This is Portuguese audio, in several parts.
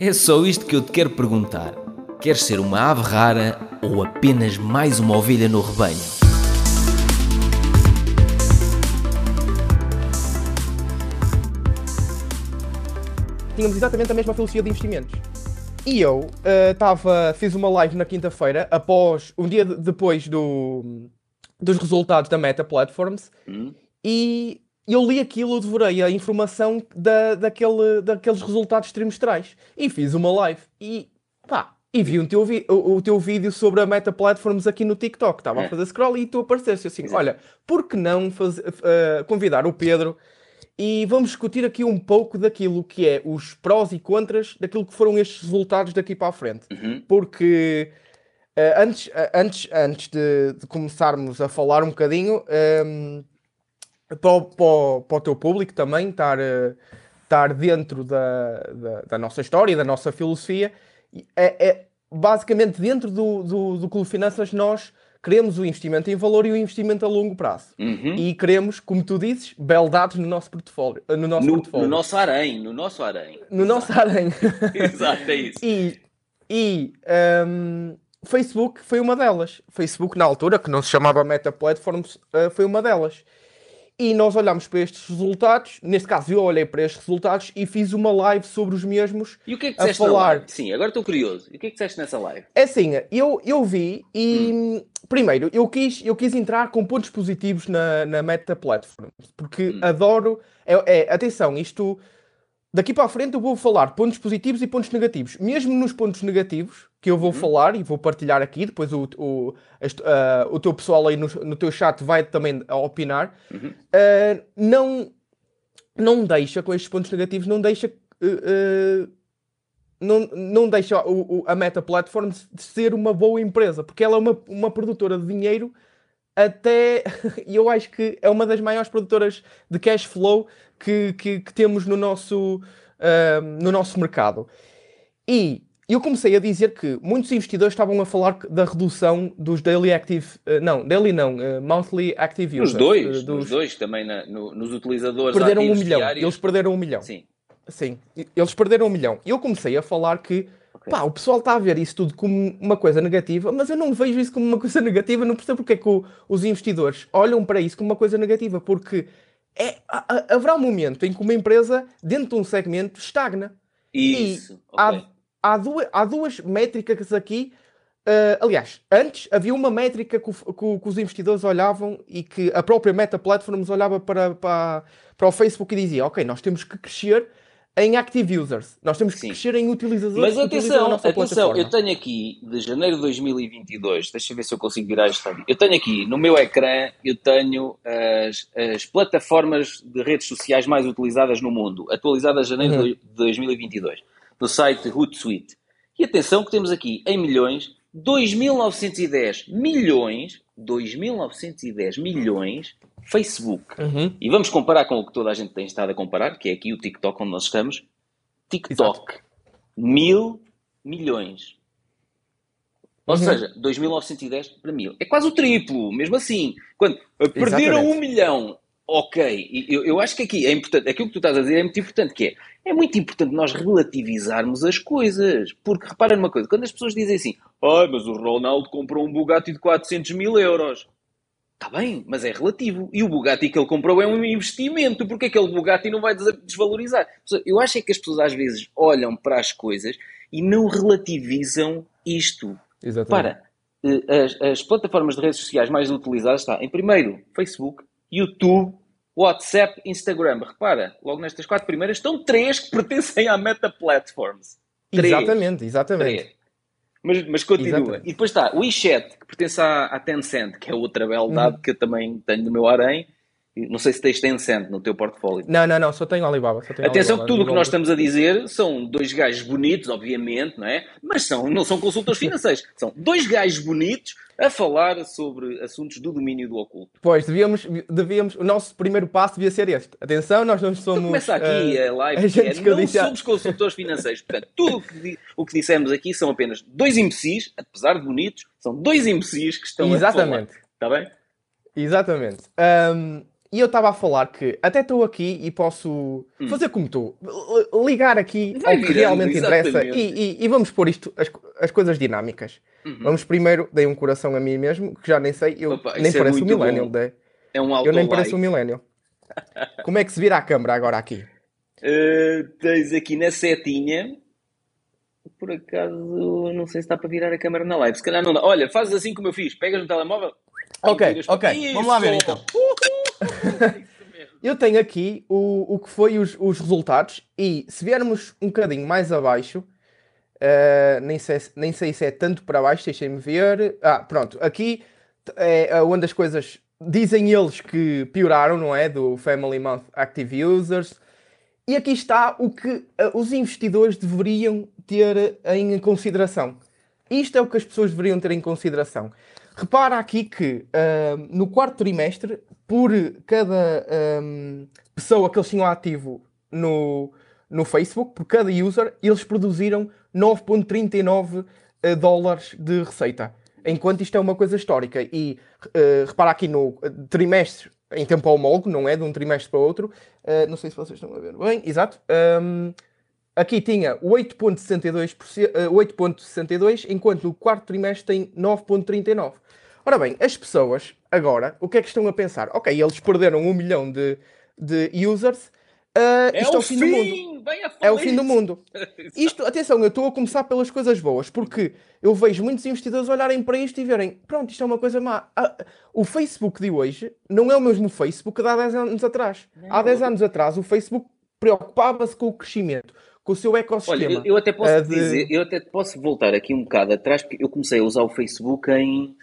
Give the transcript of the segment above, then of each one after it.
É só isto que eu te quero perguntar. Queres ser uma ave rara ou apenas mais uma ovelha no rebanho? Tínhamos exatamente a mesma filosofia de investimentos. E eu estava, fiz uma live na quinta-feira, após, um dia de- depois do, dos resultados da Meta Platforms, e eu li aquilo, eu devorei a informação da, daquele, daqueles resultados trimestrais. E fiz uma live. E pá, e vi o teu, vi- o, o teu vídeo sobre a Meta Platforms aqui no TikTok. Estava a fazer scroll e tu apareceste assim: olha, por que não faz- eh, convidar o Pedro e vamos discutir aqui um pouco daquilo que é os prós e contras daquilo que foram estes resultados daqui para a frente. Porque eh, antes, eh, antes, antes de, de começarmos a falar um bocadinho, ehm, para, o, para o- para o teu público também estar, eh, estar dentro da, da, da nossa história, da nossa filosofia, é, é basicamente dentro do, do, do Clube Finanças nós queremos o investimento em valor e o investimento a longo prazo. Uhum. E queremos, como tu dizes, beldades no nosso portfólio. No nosso No, portfólio. no nosso harém, no nosso harém. No nosso harém. Exato, é isso. E, e hum, Facebook foi uma delas. Facebook, na altura, que não se chamava Meta Platforms, uh, foi uma delas. E nós olhamos para estes resultados, neste caso eu olhei para estes resultados e fiz uma live sobre os mesmos E o que é que a disseste na falar. live? Sim, agora estou curioso. E o que é que disseste nessa live? É assim, eu, eu vi e Hum. primeiro eu quis, eu quis entrar com pontos positivos na, na Meta Platforms, porque Hum. adoro. É, é- atenção, isto daqui para a frente eu vou falar pontos positivos e pontos negativos. Mesmo nos pontos negativos que eu Uhum. vou falar e vou partilhar aqui, depois o, o, ah, o teu pessoal aí no, no teu chat vai também opinar. Uhum. ah, não, não deixa, com estes pontos negativos, não deixa. ah, não, não deixa o, o- a Meta Platforms de ser uma boa empresa, porque ela é uma, uma produtora de dinheiro até, e eu acho que é uma das maiores produtoras de cash flow que, que, que temos no nosso, no nosso mercado. E eu comecei a dizer que muitos investidores estavam a falar da redução dos daily active, ah, não, daily não, ah, monthly active Nos users. dois, ah, nos dos- dois também, na- no- nos utilizadores perderam um milhão. diários. Eles perderam um milhão. Sim. Sim, eles perderam um milhão. E eu comecei a falar que pá, o pessoal está a ver isso tudo como uma coisa negativa, mas eu não vejo isso como uma coisa negativa. Não percebo porque é que o- os investidores olham para isso como uma coisa negativa, porque é, ha- ha- haverá um momento em que uma empresa, dentro de um segmento, estagna. Isso. E há, ok. Há, duas, há duas métricas aqui. ah, aliás, antes havia uma métrica que, que que os investidores olhavam e que a própria Meta Platforms olhava para, para, para o Facebook e dizia: Ok, nós temos que crescer em active users, nós temos que Sim. crescer em utilizadores Mas atenção, atenção, plataforma. eu tenho aqui de janeiro de 2022, deixa eu ver se eu consigo virar isto ali. Eu tenho aqui no meu ecrã, eu tenho as, as plataformas de redes sociais mais utilizadas no mundo, atualizadas de janeiro Uhum. de 2022, do site Hootsuite. E atenção que temos aqui em milhões 2.910 milhões, 2.910 milhões Facebook. Uhum. E vamos comparar com o que toda a gente tem estado a comparar, que é aqui o TikTok onde nós estamos. TikTok, mil milhões. Ou Uhum. seja, 2.910 para mil. É quase o triplo, mesmo assim. Quando uh, perderam Exatamente. um milhão, ok. Eu, eu acho que aqui é importante, aquilo que tu estás a dizer é muito importante, que é, é muito importante nós relativizarmos as coisas. Porque repara numa coisa, quando as pessoas dizem assim, ai, mas o Ronaldo comprou um Bugatti de 400 mil euros. Está bem, mas é relativo. E o Bugatti que ele comprou é um investimento. Porque aquele Bugatti não vai des- desvalorizar? Eu acho é que as pessoas às vezes olham para as coisas e não relativizam isto. Exatamente. Para, eh, as, as plataformas de redes sociais mais utilizadas está, em primeiro, Facebook, YouTube, WhatsApp, Instagram. Repara, logo nestas quatro primeiras estão três que pertencem à Meta Platforms. Três. Exatamente, exatamente. Três. Mas, mas continua. Exatamente. E depois está o WeChat, que pertence à, à Tencent, que é outra beldade Uhum. que eu também tenho no meu harém. Não sei se tens Tencent no teu portfólio. Não, não, não, só tenho Alibaba. Só tenho Atenção que Alibaba. tudo o que nós estamos a dizer são dois gajos bonitos, obviamente, não é? Mas são, não são consultores financeiros. São dois gajos bonitos a falar sobre assuntos do domínio do oculto. Pois, devíamos, devíamos, o nosso primeiro passo devia ser este. Atenção, nós não somos. Então começa aqui eh, a live, que é, agentes que eu não disse somos consultores financeiros. Portanto, tudo o que, o que dissemos aqui são apenas dois imbecis, apesar de bonitos, são dois imbecis que estão a Exatamente. falar. Está bem? Exatamente. Ahm, e eu estava a falar que até estou aqui e posso fazer como tu, ligar aqui Vai ao que realmente interessa e, e- e vamos pôr isto, as, as coisas dinâmicas. Vamos primeiro, dei um coração a mim mesmo, que já nem sei, eu Opa, nem é pareço um muito millennial, né? É um eu nem pareço um millennial. Como é que se vira a câmara agora aqui? Uh, tens aqui na setinha. Por acaso, não sei se está para virar a câmera na live. Se calhar não dá. Olha, fazes assim como eu fiz. Pegas no telemóvel. Ok, ok, vamos lá ver então. Uhul! Eu tenho aqui o, o que foi os, os resultados e se viermos um bocadinho mais abaixo, eh, nem, sei, se- nem sei se é tanto para baixo, deixem-me ver. Ah, pronto, aqui é onde as coisas dizem eles que pioraram, não é? Do Family Month Active Users. E aqui está o que eh, os investidores deveriam ter em consideração. Isto é o que as pessoas deveriam ter em consideração. Repara aqui que ah, no quarto trimestre, por cada ahm, pessoa que eles tinham ativo no, no Facebook, por cada user, eles produziram 9,39 eh, dólares de receita. Enquanto isto é uma coisa histórica. E eh, repara aqui no eh, trimestre, em tempo homólogo, não é? De um trimestre para outro. Eh, não sei se vocês estão a ver bem. Exato. Ahm, aqui tinha 8,62%, eh, 8,62, enquanto no quarto trimestre tem 9,39. Ora bem, as pessoas agora, o que é que estão a pensar? Ok, eles perderam um milhão de, de users. ah, É isto é o o fim do mundo. fim! É o fim do mundo. Isto, atenção, eu estou a começar pelas coisas boas, porque eu vejo muitos investidores olharem para isto e verem, pronto, isto é uma coisa má. Ah, o Facebook de hoje não é o mesmo Facebook de há 10 anos atrás. Há 10 anos atrás, o Facebook preocupava-se com o crescimento, com o seu Olha, ecossistema. eu, eu até posso Ah, de- dizer, eu até posso voltar aqui um bocado atrás, porque eu comecei a usar o Facebook em,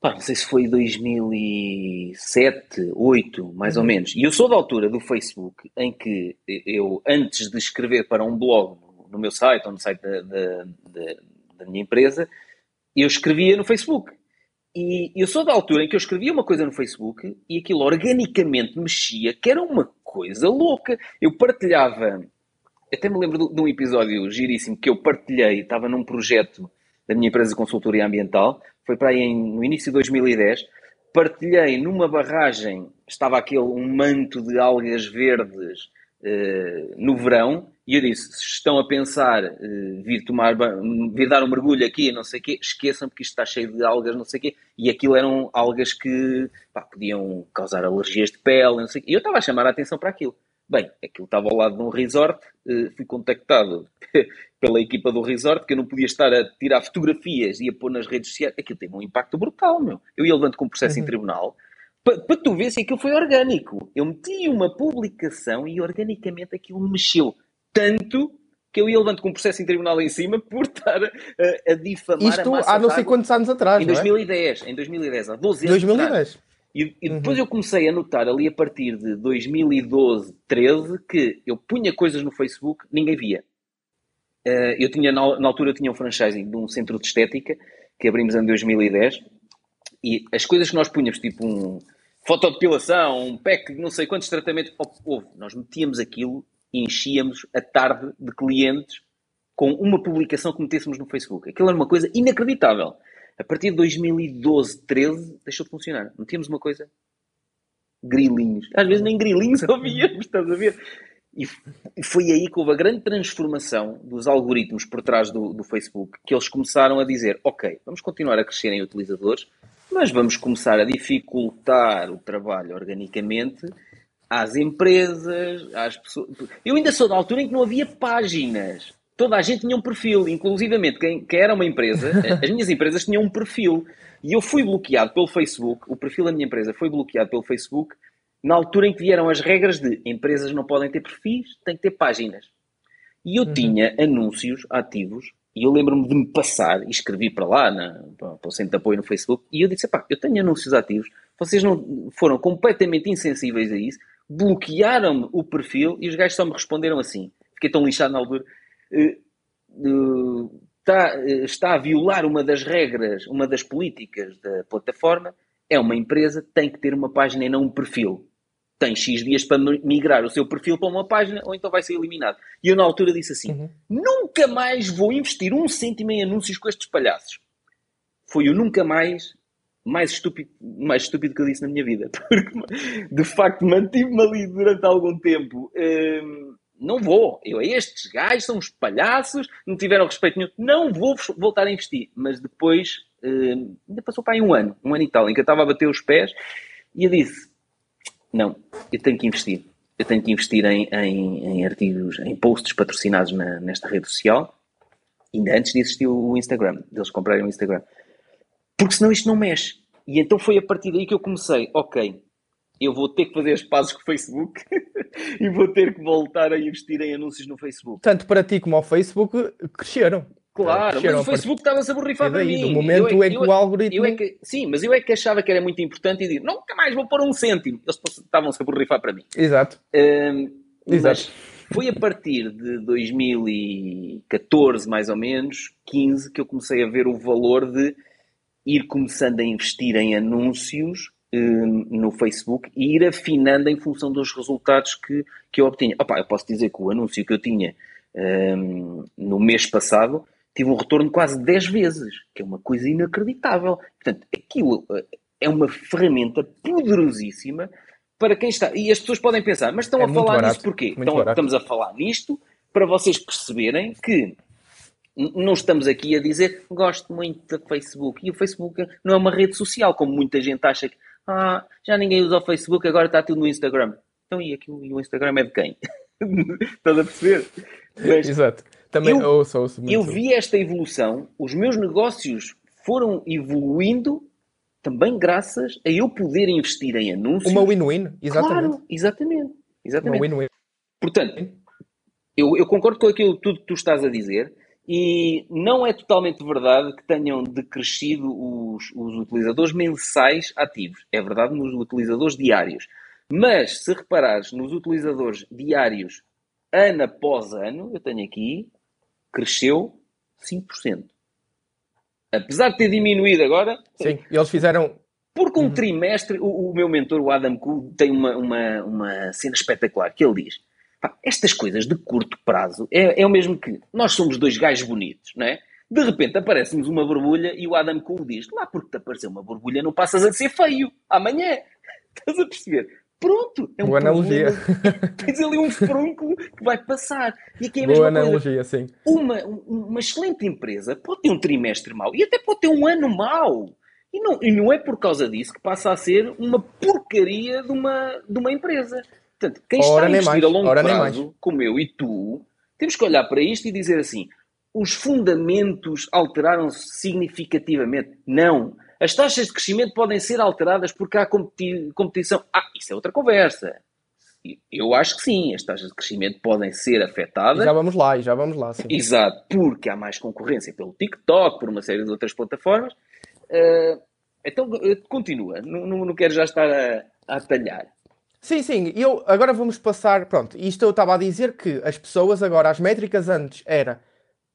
pá, não sei se foi 2007, 2008, mais Uhum. ou menos. E eu sou da altura do Facebook em que eu, antes de escrever para um blog no meu site ou no site da, da, da- da minha empresa, eu escrevia no Facebook. E eu sou da altura em que eu escrevia uma coisa no Facebook e aquilo organicamente mexia, que era uma coisa louca. Eu partilhava até me lembro de- de um episódio giríssimo que eu partilhei, estava num projeto da minha empresa de consultoria ambiental, foi para aí em- no início de 2010, partilhei numa barragem, estava aquele um manto de algas verdes eh, no verão, e eu disse, se estão a pensar eh, vir tomar, vir dar um mergulho aqui, não sei o quê, esqueçam porque isto está cheio de algas, não sei o quê, e aquilo eram algas que pá, podiam causar alergias de pele, não sei o quê, e eu estava a chamar a atenção para aquilo. Bem, aquilo estava ao lado de um resort, eh, fui contactado pela equipa do resort, que eu não podia estar a tirar fotografias e a pôr nas redes sociais. Aquilo teve um impacto brutal, meu. Eu ia levando com um processo em tribunal, para tu ver se aquilo foi orgânico. Eu meti uma publicação e organicamente aquilo mexeu tanto que eu ia levando com um processo em tribunal em cima por estar a, a difamar a Isto massa há não sei quantos anos atrás, Em não é? 2010, em 2010, há 12 anos atrás. 2010. E, e depois eu comecei a notar ali a partir de 2012, 13, que eu punha coisas no Facebook, ninguém via. Eh, eu tinha, na, na altura, eu tinha um franchising de um centro de estética que abrimos em 2010 e as coisas que nós punhamos, tipo um fotodepilação, um pack de não sei quantos tratamentos, oh, houve, nós metíamos aquilo e enchíamos a tarde de clientes com uma publicação que metêssemos no Facebook. Aquilo era uma coisa inacreditável. A partir de 2012, 13, deixou de funcionar. Metíamos uma coisa. Grilinhos. Às vezes nem grilinhos ouvíamos, estás a ver? E e foi aí que houve a grande transformação dos algoritmos por trás do, do Facebook, que eles começaram a dizer: ok, vamos continuar a crescer em utilizadores, mas vamos começar a dificultar o trabalho organicamente às empresas, às pessoas. Eu ainda sou da altura em que não havia páginas. Toda a gente tinha um perfil, inclusivamente quem, quem era uma empresa, as minhas empresas tinham um perfil. E eu fui bloqueado pelo Facebook, o perfil da minha empresa foi bloqueado pelo Facebook, na altura em que vieram as regras de empresas não podem ter perfis, têm que ter páginas. E eu tinha anúncios ativos, e eu lembro-me de me passar, e escrevi para lá, na, para, o centro de apoio no Facebook, e eu disse, pá, eu tenho anúncios ativos, vocês não foram completamente insensíveis a isso, bloquearam-me o perfil, e os gajos só me responderam assim, fiquei tão lixado na altura, eh, eh, está, eh, está a violar uma das regras, uma das políticas da plataforma, é uma empresa, tem que ter uma página e não um perfil. Tem X dias para migrar o seu perfil para uma página ou então vai ser eliminado. E eu na altura disse assim, nunca mais vou investir um cêntimo em anúncios com estes palhaços. Foi o nunca mais mais estúpido, mais estúpido que eu disse na minha vida. Porque, de facto, mantive-me ali durante algum tempo. Hum, não vou. Eu, estes gajos são uns palhaços, não tiveram respeito nenhum. Não vou voltar a investir. Mas depois, hum, ainda passou para aí um ano, um ano e tal, em que eu estava a bater os pés e eu disse: Não, eu tenho que investir. Eu tenho que investir em, em, em artigos, em posts patrocinados na, nesta rede social. Ainda antes de existir o Instagram, deles comprarem o Instagram porque senão isto não mexe. E então foi a partir daí que eu comecei, ok, eu vou ter que fazer as pazes com o Facebook e vou ter que voltar a investir em anúncios no Facebook. Tanto para ti como ao Facebook cresceram. Claro, cresceram mas o Facebook estava-se a borrifar para mim. Do momento eu é, é que eu, o algoritmo... É que, sim, mas eu é que achava que era muito importante e digo, nunca mais vou pôr um cêntimo. Eles estavam-se a borrifar para mim. Exato. Um, Exato. Foi a partir de 2014, mais ou menos, 15, que eu comecei a ver o valor de ir começando a investir em anúncios no Facebook e ir afinando em função dos resultados que, que eu obtinha. Opa, eu posso dizer que o anúncio que eu tinha um, no mês passado tive um retorno quase 10 vezes, que é uma coisa inacreditável. Portanto, aquilo uh, é uma ferramenta poderosíssima para quem está. E as pessoas podem pensar, mas estão é a falar barato, nisso porquê? Então, estamos a falar nisto para vocês perceberem que não estamos aqui a dizer gosto muito do Facebook. E o Facebook não é uma rede social, como muita gente acha que ah, já ninguém usa o Facebook, agora está tudo no Instagram. Então, e, aquilo, e o Instagram é de quem? Estás a perceber? Mas Exato. Também eu, ouço, ouço eu vi esta evolução, os meus negócios foram evoluindo também graças a eu poder investir em anúncios. Uma win-win, exatamente. Claro, exatamente. exatamente. Uma win-win. Portanto, eu, eu concordo com aquilo tudo que tu estás a dizer. E não é totalmente verdade que tenham decrescido os, os utilizadores mensais ativos. É verdade nos utilizadores diários. Mas se reparares nos utilizadores diários ano após ano, eu tenho aqui, cresceu 5%. Apesar de ter diminuído agora. Sim, eles fizeram. Porque um uhum. trimestre, o, o, meu mentor, o Adam Kuhl, tem uma, uma, uma cena espetacular que ele diz: estas coisas de curto prazo é, é o mesmo que nós somos dois gajos bonitos, não é? De repente aparece-nos uma borbulha e o Adam Cole diz: Lá porque te apareceu uma borbulha não passas a ser feio amanhã. Estás a perceber? Pronto, é um Boa analogia. Tens ali um frúnculo que vai passar. E aqui é a mesma Boa analogia, coisa. sim. Uma, uma excelente empresa pode ter um trimestre mau e até pode ter um ano mau. E não, e não é por causa disso que passa a ser uma porcaria de uma, de uma empresa. Portanto, quem está a investir a longo Ora prazo, como eu e tu, temos que olhar para isto e dizer assim: os fundamentos alteraram-se significativamente? Não. As taxas de crescimento podem ser alteradas porque há competi competição. Ah, isso é outra conversa. Eu acho que sim, as taxas de crescimento podem ser afetadas. E já vamos lá, e já vamos lá. Sim. Exato, porque há mais concorrência pelo TikTok, por uma série de outras plataformas. Uh, então, continua, não, não, não quero já estar a, a atalhar. Sim, sim. Eu, agora vamos passar. Pronto, isto eu estava a dizer que as pessoas, agora, as métricas antes era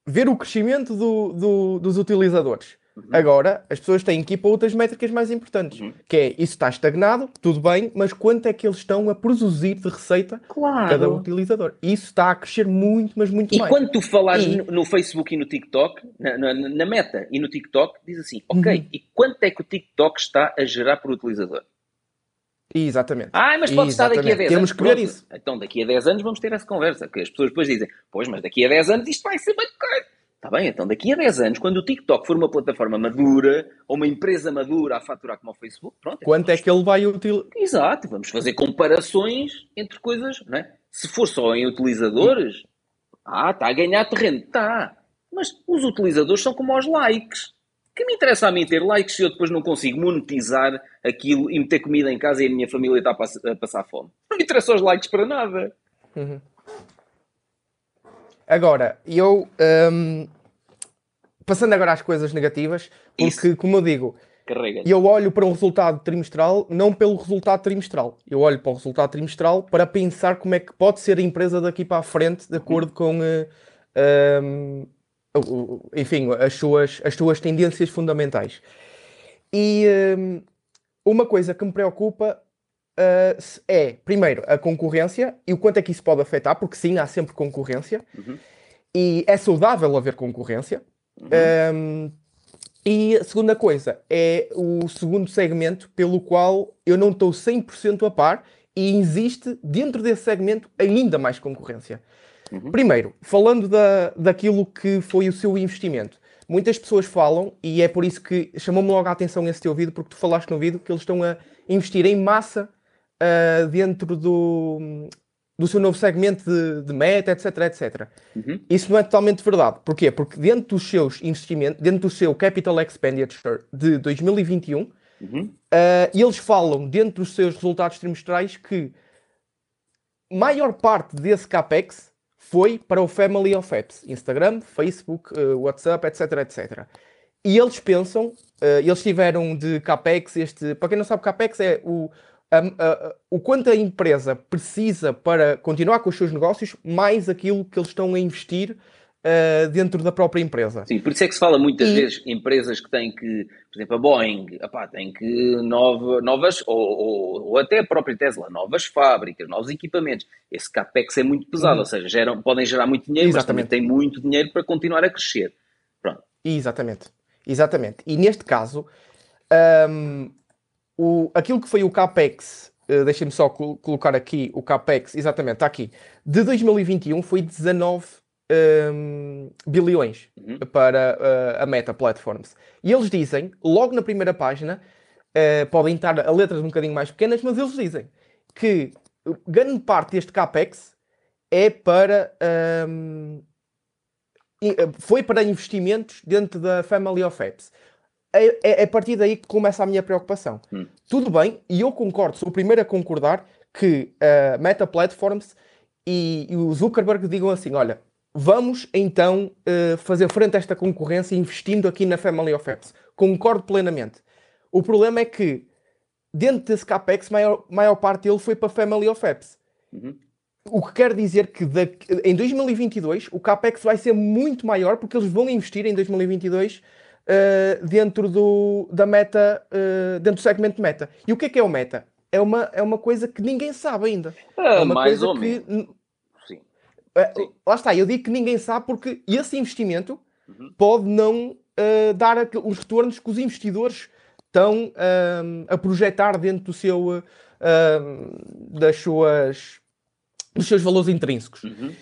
ver o crescimento do, do, dos utilizadores. Uhum. Agora, as pessoas têm que ir para outras métricas mais importantes. Uhum. Que é, isso está estagnado, tudo bem, mas quanto é que eles estão a produzir de receita claro. cada utilizador? Isso está a crescer muito, mas muito e mais. E quando tu falares e... no Facebook e no TikTok, na, na, na, meta e no TikTok, diz assim, ok, uhum. e quanto é que o TikTok está a gerar por utilizador? Exatamente. Ah, mas pode estar daqui a 10 Temos anos. Temos que ver isso. Então, daqui a 10 anos vamos ter essa conversa. Porque as pessoas depois dizem, pois, mas daqui a 10 anos isto vai ser bem caro. Está bem, então daqui a 10 anos, quando o TikTok for uma plataforma madura, ou uma empresa madura a faturar como o Facebook, pronto. Quanto é que ele vai utilizar? Exato, vamos fazer comparações entre coisas, não é? Se for só em utilizadores, ah, está a ganhar terreno. Está. Mas os utilizadores são como os likes que me interessa a mim ter likes se eu depois não consigo monetizar aquilo e meter comida em casa e a minha família está a, pass a passar fome? Não me interessa os likes para nada. Uhum. Agora, eu. Um, passando agora às coisas negativas, porque, Isso. como eu digo, eu olho para um resultado trimestral não pelo resultado trimestral. Eu olho para o resultado trimestral para pensar como é que pode ser a empresa daqui para a frente, de acordo com. Uh, um, enfim, as suas, as suas tendências fundamentais. E um, uma coisa que me preocupa uh, é, primeiro, a concorrência e o quanto é que isso pode afetar, porque sim, há sempre concorrência. Uhum. E é saudável haver concorrência. Uhum. Um, E a segunda coisa é o segundo segmento pelo qual eu não estou 100% a par e existe dentro desse segmento ainda mais concorrência. Uhum. Primeiro, falando da, daquilo que foi o seu investimento. Muitas pessoas falam, e é por isso que chamou-me logo a atenção esse teu vídeo, porque tu falaste no vídeo que eles estão a investir em massa uh, dentro do, do seu novo segmento de, de meta, etc, etc. Uhum. Isso não é totalmente verdade. Porquê? Porque dentro dos seus investimentos, dentro do seu capital expenditure de 2021, uhum. uh, eles falam dentro dos seus resultados trimestrais que maior parte desse capex foi para o Family of Apps, Instagram, Facebook, uh, WhatsApp, etc, etc. E eles pensam, uh, eles tiveram de capex este, para quem não sabe, capex é o o quanto a empresa precisa para continuar com os seus negócios, mais aquilo que eles estão a investir uh, dentro da própria empresa. Sim, por isso é que se fala muitas e... vezes empresas que têm que, por exemplo, a Boeing, opá, tem que nova, novas, ou, ou, ou, até a própria Tesla, novas fábricas, novos equipamentos. Esse capex é muito pesado, hum. ou seja, geram, podem gerar muito dinheiro, Exatamente. mas também têm muito dinheiro para continuar a crescer. Pronto. Exatamente. Exatamente. E neste caso, um, o, aquilo que foi o CAPEX, uh, deixem-me só col colocar aqui o CAPEX, exatamente, está aqui, de 2021 foi 19 um, ehm, bilhões uhum. para uh, a Meta Platforms. E eles dizem, logo na primeira página, uh, podem estar a letras um bocadinho mais pequenas, mas eles dizem que grande parte deste CAPEX é para. Um, ehm, foi para investimentos dentro da Family of Apps é, é, é, a partir daí que começa a minha preocupação. Hum. Tudo bem, e eu concordo, sou o primeiro a concordar que a uh, Meta Platforms e, e, o Zuckerberg digam assim: olha, vamos então uh, fazer frente a esta concorrência investindo aqui na Family of Apps. Concordo plenamente. O problema é que dentro desse CAPEX, maior, maior parte dele foi para Family of Apps. Uhum. O que quer dizer que em 2022 o CAPEX vai ser muito maior porque eles vão investir em 2022 uh, dentro do, da meta, uh, dentro do segmento meta. E o que é que é o meta? É uma, é uma coisa que ninguém sabe ainda. é uma mais coisa ou que, menos. Sim. Uh, Lá está, eu digo que ninguém sabe porque esse investimento uhum. pode não dar os retornos que os investidores estão a projetar dentro do seu, das suas, dos seus valores intrínsecos. Uhum.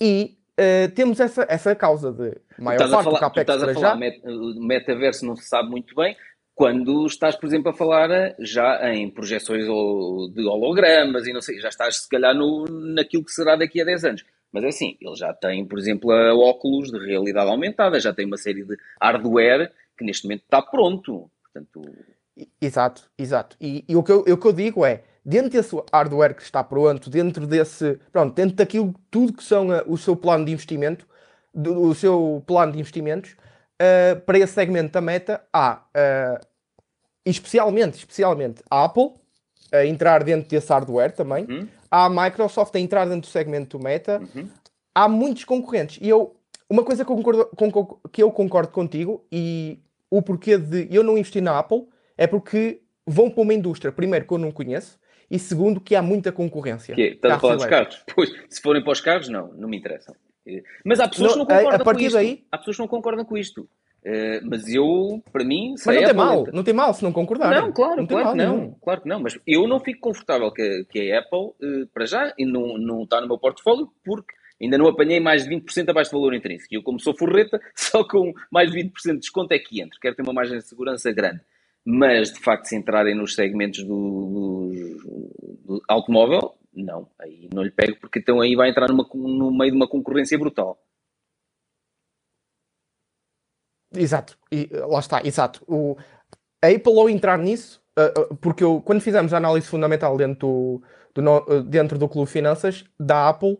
E uh, temos essa, essa causa de maior parte falar, do CAPEX estás a falar, já. Met, metaverso não se sabe muito bem, quando estás, por exemplo, a falar eh, já em projeções de hologramas e não sei, já estás se calhar no, naquilo que será daqui a 10 anos. Mas é assim, ele já tem, por exemplo, a óculos de realidade aumentada, já tem uma série de hardware que neste momento está pronto. Portanto... Exato, exato. E, e o, que eu, o que eu digo é, dentro desse hardware que está pronto, dentro desse, pronto, dentro daquilo tudo que são uh, o seu plano de investimento, do, o seu plano de investimentos, uh, para esse segmento da meta, há uh, especialmente, especialmente a Apple a entrar dentro desse hardware também, uhum. há a Microsoft a entrar dentro do segmento do meta, uhum. há muitos concorrentes. E eu, uma coisa que eu concordo, que eu concordo contigo e o porquê de eu não investir na Apple é porque vão para uma indústria, primeiro, que eu não conheço, e segundo, que há muita concorrência. Que Estás a falar dos carros? Pois, se forem para os carros, não, não me interessam. Mas há pessoas não, que não concordam a, a partir com isto. Daí... Há pessoas que não concordam com isto. Uh, mas eu, para mim, mas não tem mal, não tem mal se não concordar. Não, claro, não claro que não, nenhum. claro que não. Mas eu não fico confortável que, que a Apple, uh, para já, e não, não está no meu portfólio, porque ainda não apanhei mais de 20% abaixo do valor intrínseco. E eu, como sou forreta, só com mais de 20% de desconto é que entro. Quero ter uma margem de segurança grande mas de facto se entrarem nos segmentos do, do, do, automóvel, não, aí não lhe pego porque então aí vai entrar numa, no meio de uma concorrência brutal. Exato, e, lá está, exato. O, a Apple ao entrar nisso, uh, uh, porque eu, quando fizemos a análise fundamental dentro do, do dentro do Clube Finanças da Apple,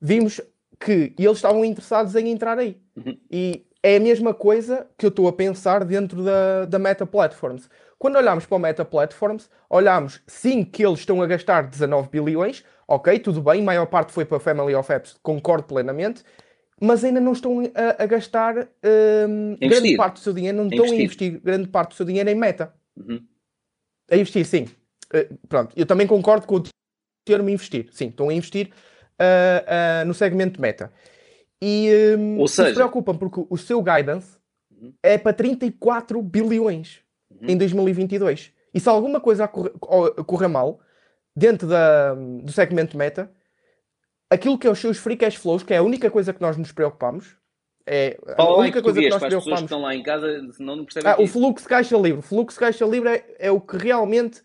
vimos que eles estavam interessados em entrar aí. Uhum. E é a mesma coisa que eu estou a pensar dentro da, da Meta Platforms. Quando olhamos para o Meta Platforms, olhamos sim que eles estão a gastar 19 bilhões, ok, tudo bem, maior parte foi para a Family of Apps, concordo plenamente, mas ainda não estão a, a gastar um, grande parte do seu dinheiro, não estão a investir grande parte do seu dinheiro em Meta. Uhum. A investir, sim. Uh, pronto, eu também concordo com o termo investir. Sim, estão a investir uh, uh, no segmento Meta. E um, Ou seja... se preocupam porque o seu guidance, é para 34 bilhões uhum. em 2022. E se alguma coisa correr mal dentro da, do segmento meta, aquilo que é os seus free cash flows, que é a única coisa que nós nos preocupamos, é Fala a única coisa que nós preocupamos. Pessoas que estão lá em casa, senão não percebem. Ah, o fluxo caixa livre. O fluxo caixa livre é, é o que realmente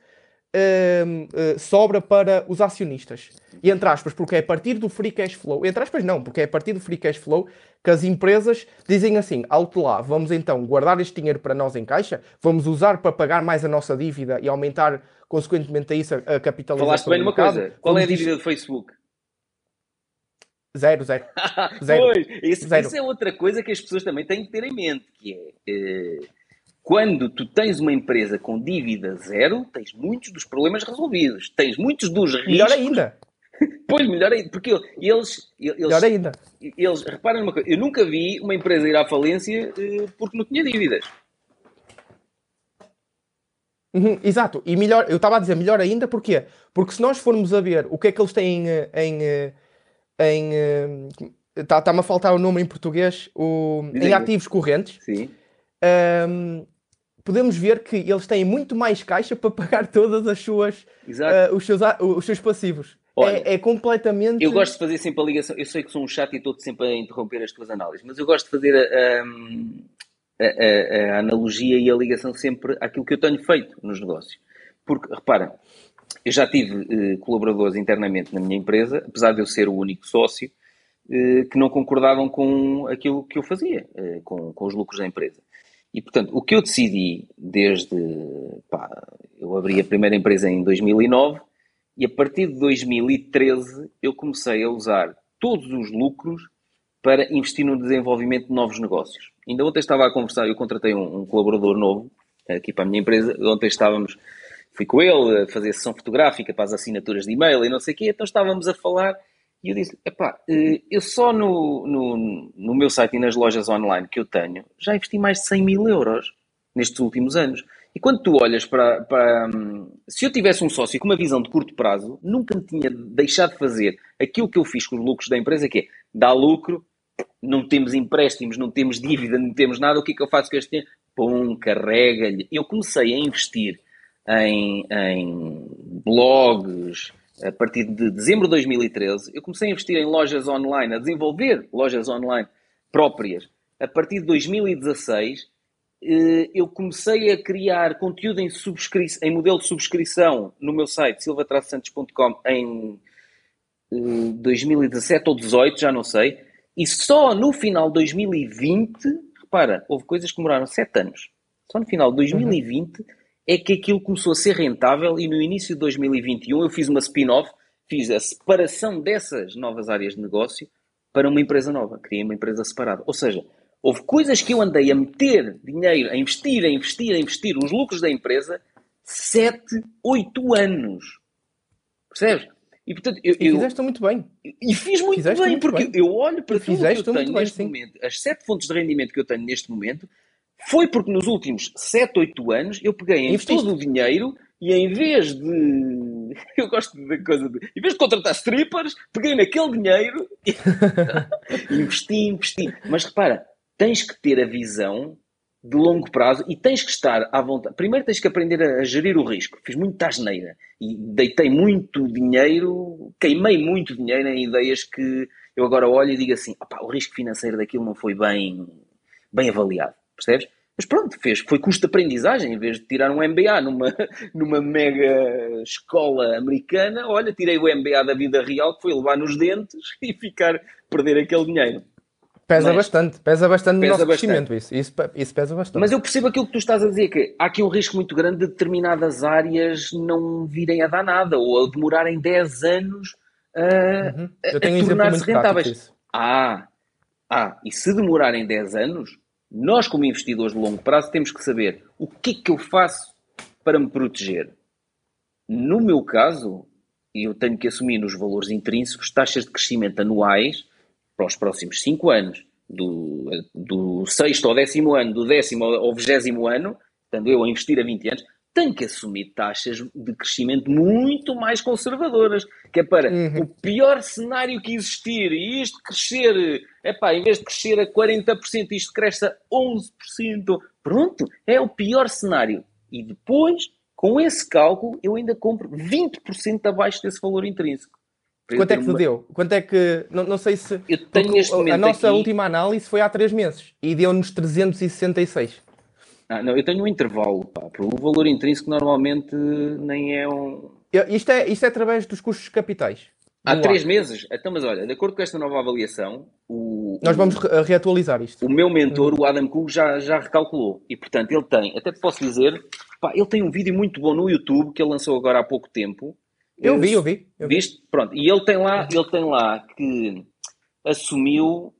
uh, uh, sobra para os acionistas. E entre aspas, porque é a partir do free cash flow, entre aspas não, porque é a partir do free cash flow que as empresas dizem assim, alto lá, vamos então guardar este dinheiro para nós em caixa, vamos usar para pagar mais a nossa dívida e aumentar consequentemente a isso a capitalização Falaste bem numa coisa, qual é a dívida do Facebook? Zero, zero. zero. pois, isso, zero. isso, é outra coisa que as pessoas também têm que ter em mente, que é... Eh, quando tu tens uma empresa com dívida zero, tens muitos dos problemas resolvidos. Tens muitos dos riscos. Melhor ainda. pois, melhor ainda. Porque eles. eles melhor ainda. Eles, reparem numa coisa. Eu nunca vi uma empresa ir à falência uh, porque não tinha dívidas. Uhum, exato. E melhor, eu estava a dizer melhor ainda porquê? Porque se nós formos a ver o que é que eles têm em. em, em Está-me a faltar o nome em português. O, em ativos correntes. Sim. Um, podemos ver que eles têm muito mais caixa para pagar todas as suas uh, os, seus, os seus passivos. Olha, é, é, completamente. Eu gosto de fazer sempre a ligação. Eu sei que sou um chato e estou sempre a interromper as tuas análises, mas eu gosto de fazer a, a, a, a analogia e a ligação sempre àquilo que eu tenho feito nos negócios. Porque, repara, eu já tive uh, colaboradores internamente na minha empresa, apesar de eu ser o único sócio, uh, que não concordavam com aquilo que eu fazia, uh, com, com os lucros da empresa. E, portanto, o que eu decidi desde. Pá, eu abri a primeira empresa em 2009 e a partir de 2013 eu comecei a usar todos os lucros para investir no desenvolvimento de novos negócios. Ainda ontem estava a conversar, eu contratei um, um colaborador novo aqui para a minha empresa. Ontem estávamos, fui com ele a fazer sessão fotográfica para as assinaturas de e-mail e não sei o quê, então estávamos a falar e eu disse: epá, eh, eu só no, no, no meu site e nas lojas online que eu tenho já investi mais de 100 mil euros nestes últimos anos. E quando tu olhas para, para. Se eu tivesse um sócio com uma visão de curto prazo, nunca me tinha deixado de fazer aquilo que eu fiz com os lucros da empresa, que é dar lucro, não temos empréstimos, não temos dívida, não temos nada, o que é que eu faço com este dinheiro? Pum, carrega-lhe. Eu comecei a investir em, em blogs, a partir de dezembro de 2013, eu comecei a investir em lojas online, a desenvolver lojas online próprias. A partir de 2016, eh, eu comecei a criar conteúdo em, em modelo de subscrição no meu site silvatrasantos.com em 2017 eh, ou 2018, já não sei. E só no final de 2020, repara, houve coisas que demoraram 7 anos. Só no final de 2020 uhum é que aquilo começou a ser rentável e no início de 2021 eu fiz uma spin-off, fiz a separação dessas novas áreas de negócio para uma empresa nova, criei uma empresa separada. Ou seja, houve coisas que eu andei a meter dinheiro, a investir, a investir, a investir, os lucros da empresa, 7, 8 anos. Percebes? E, portanto, eu, e fizeste eu, muito bem. E fiz muito fizeste bem, muito porque bem. eu olho para tudo que eu tenho neste bem, momento, as sete fontes de rendimento que eu tenho neste momento, foi porque nos últimos 7, 8 anos eu peguei em Investiste. todo o dinheiro e em vez de. Eu gosto da coisa de. Em vez de contratar strippers, peguei naquele dinheiro e investi, investi. Mas repara, tens que ter a visão de longo prazo e tens que estar à vontade. Primeiro tens que aprender a, gerir o risco. Fiz muito asneira e deitei muito dinheiro, queimei muito dinheiro em ideias que eu agora olho e digo assim: o risco financeiro daquilo não foi bem, bem avaliado percebes? Mas pronto, fez, foi custo de aprendizagem, em vez de tirar um MBA numa, numa mega escola americana, olha, tirei o MBA da vida real, que foi levar nos dentes e ficar, perder aquele dinheiro. Pesa Mas, bastante, pesa bastante pesa no nosso bastante. crescimento, isso, isso, isso pesa bastante. Mas eu percebo aquilo que tu estás a dizer, que há aqui um risco muito grande de determinadas áreas não virem a dar nada, ou a demorarem 10 anos a, uhum. a um tornar-se rentáveis. Ah, ah, e se demorarem 10 anos, nós, como investidores de longo prazo, temos que saber o que é que eu faço para me proteger. No meu caso, eu tenho que assumir nos valores intrínsecos taxas de crescimento anuais para os próximos 5 anos, do, do sexto ao décimo ano, do décimo ao vigésimo ano, estando eu a investir a 20 anos, tem que assumir taxas de crescimento muito mais conservadoras, que é para Uhum. o pior cenário que existir e isto crescer, epá, em vez de crescer a 40%, isto cresce a 11%. Pronto, é o pior cenário. E depois, com esse cálculo, eu ainda compro 20% abaixo desse valor intrínseco. Quanto é que te uma- deu? Quanto é que. Não, não sei se. Eu tenho porque neste a- a momento nossa aqui- última análise foi há 3 meses e deu-nos 366. Ah, não, eu tenho um intervalo, pá, o valor intrínseco normalmente nem é um. Eu- Isto é, isto é através dos custos capitais. Há Do três lado. meses? Então, mas olha, de acordo com esta nova avaliação, o, Nós vamos re- reatualizar isto. o meu mentor, o Adam Cook, já, já recalculou. E, portanto, ele tem, até te posso dizer, pá, ele tem um vídeo muito bom no YouTube que ele lançou agora há pouco tempo. Eu vi, eu vi. Eu vi. Viste? Pronto. E ele tem lá, ele tem lá que assumiu.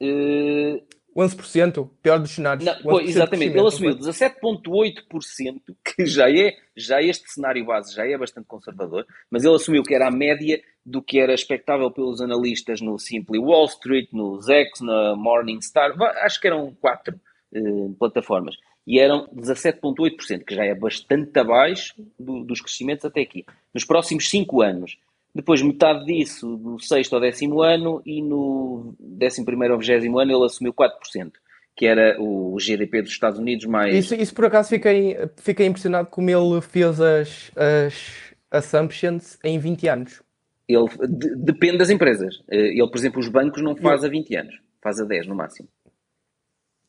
eh, 11%, pior dos cenários. Não, 11% pois, exatamente, ele assumiu 17,8%, que já é, já este cenário base já é bastante conservador, mas ele assumiu que era a média do que era expectável pelos analistas no Simply Wall Street, no Zex, na Morningstar, acho que eram quatro eh, plataformas, e eram 17,8%, que já é bastante abaixo do- dos crescimentos até aqui. Nos próximos cinco anos, depois metade disso no sexto ou décimo ano e no décimo primeiro ou vigésimo ano ele assumiu 4%, que era o GDP dos Estados Unidos mais... Isso, isso por acaso fiquei, fiquei impressionado como ele fez as, as assumptions em 20 anos. Ele, de- depende das empresas. Eh, Ele, por exemplo, os bancos não faz a 20 anos, faz a 10 no máximo.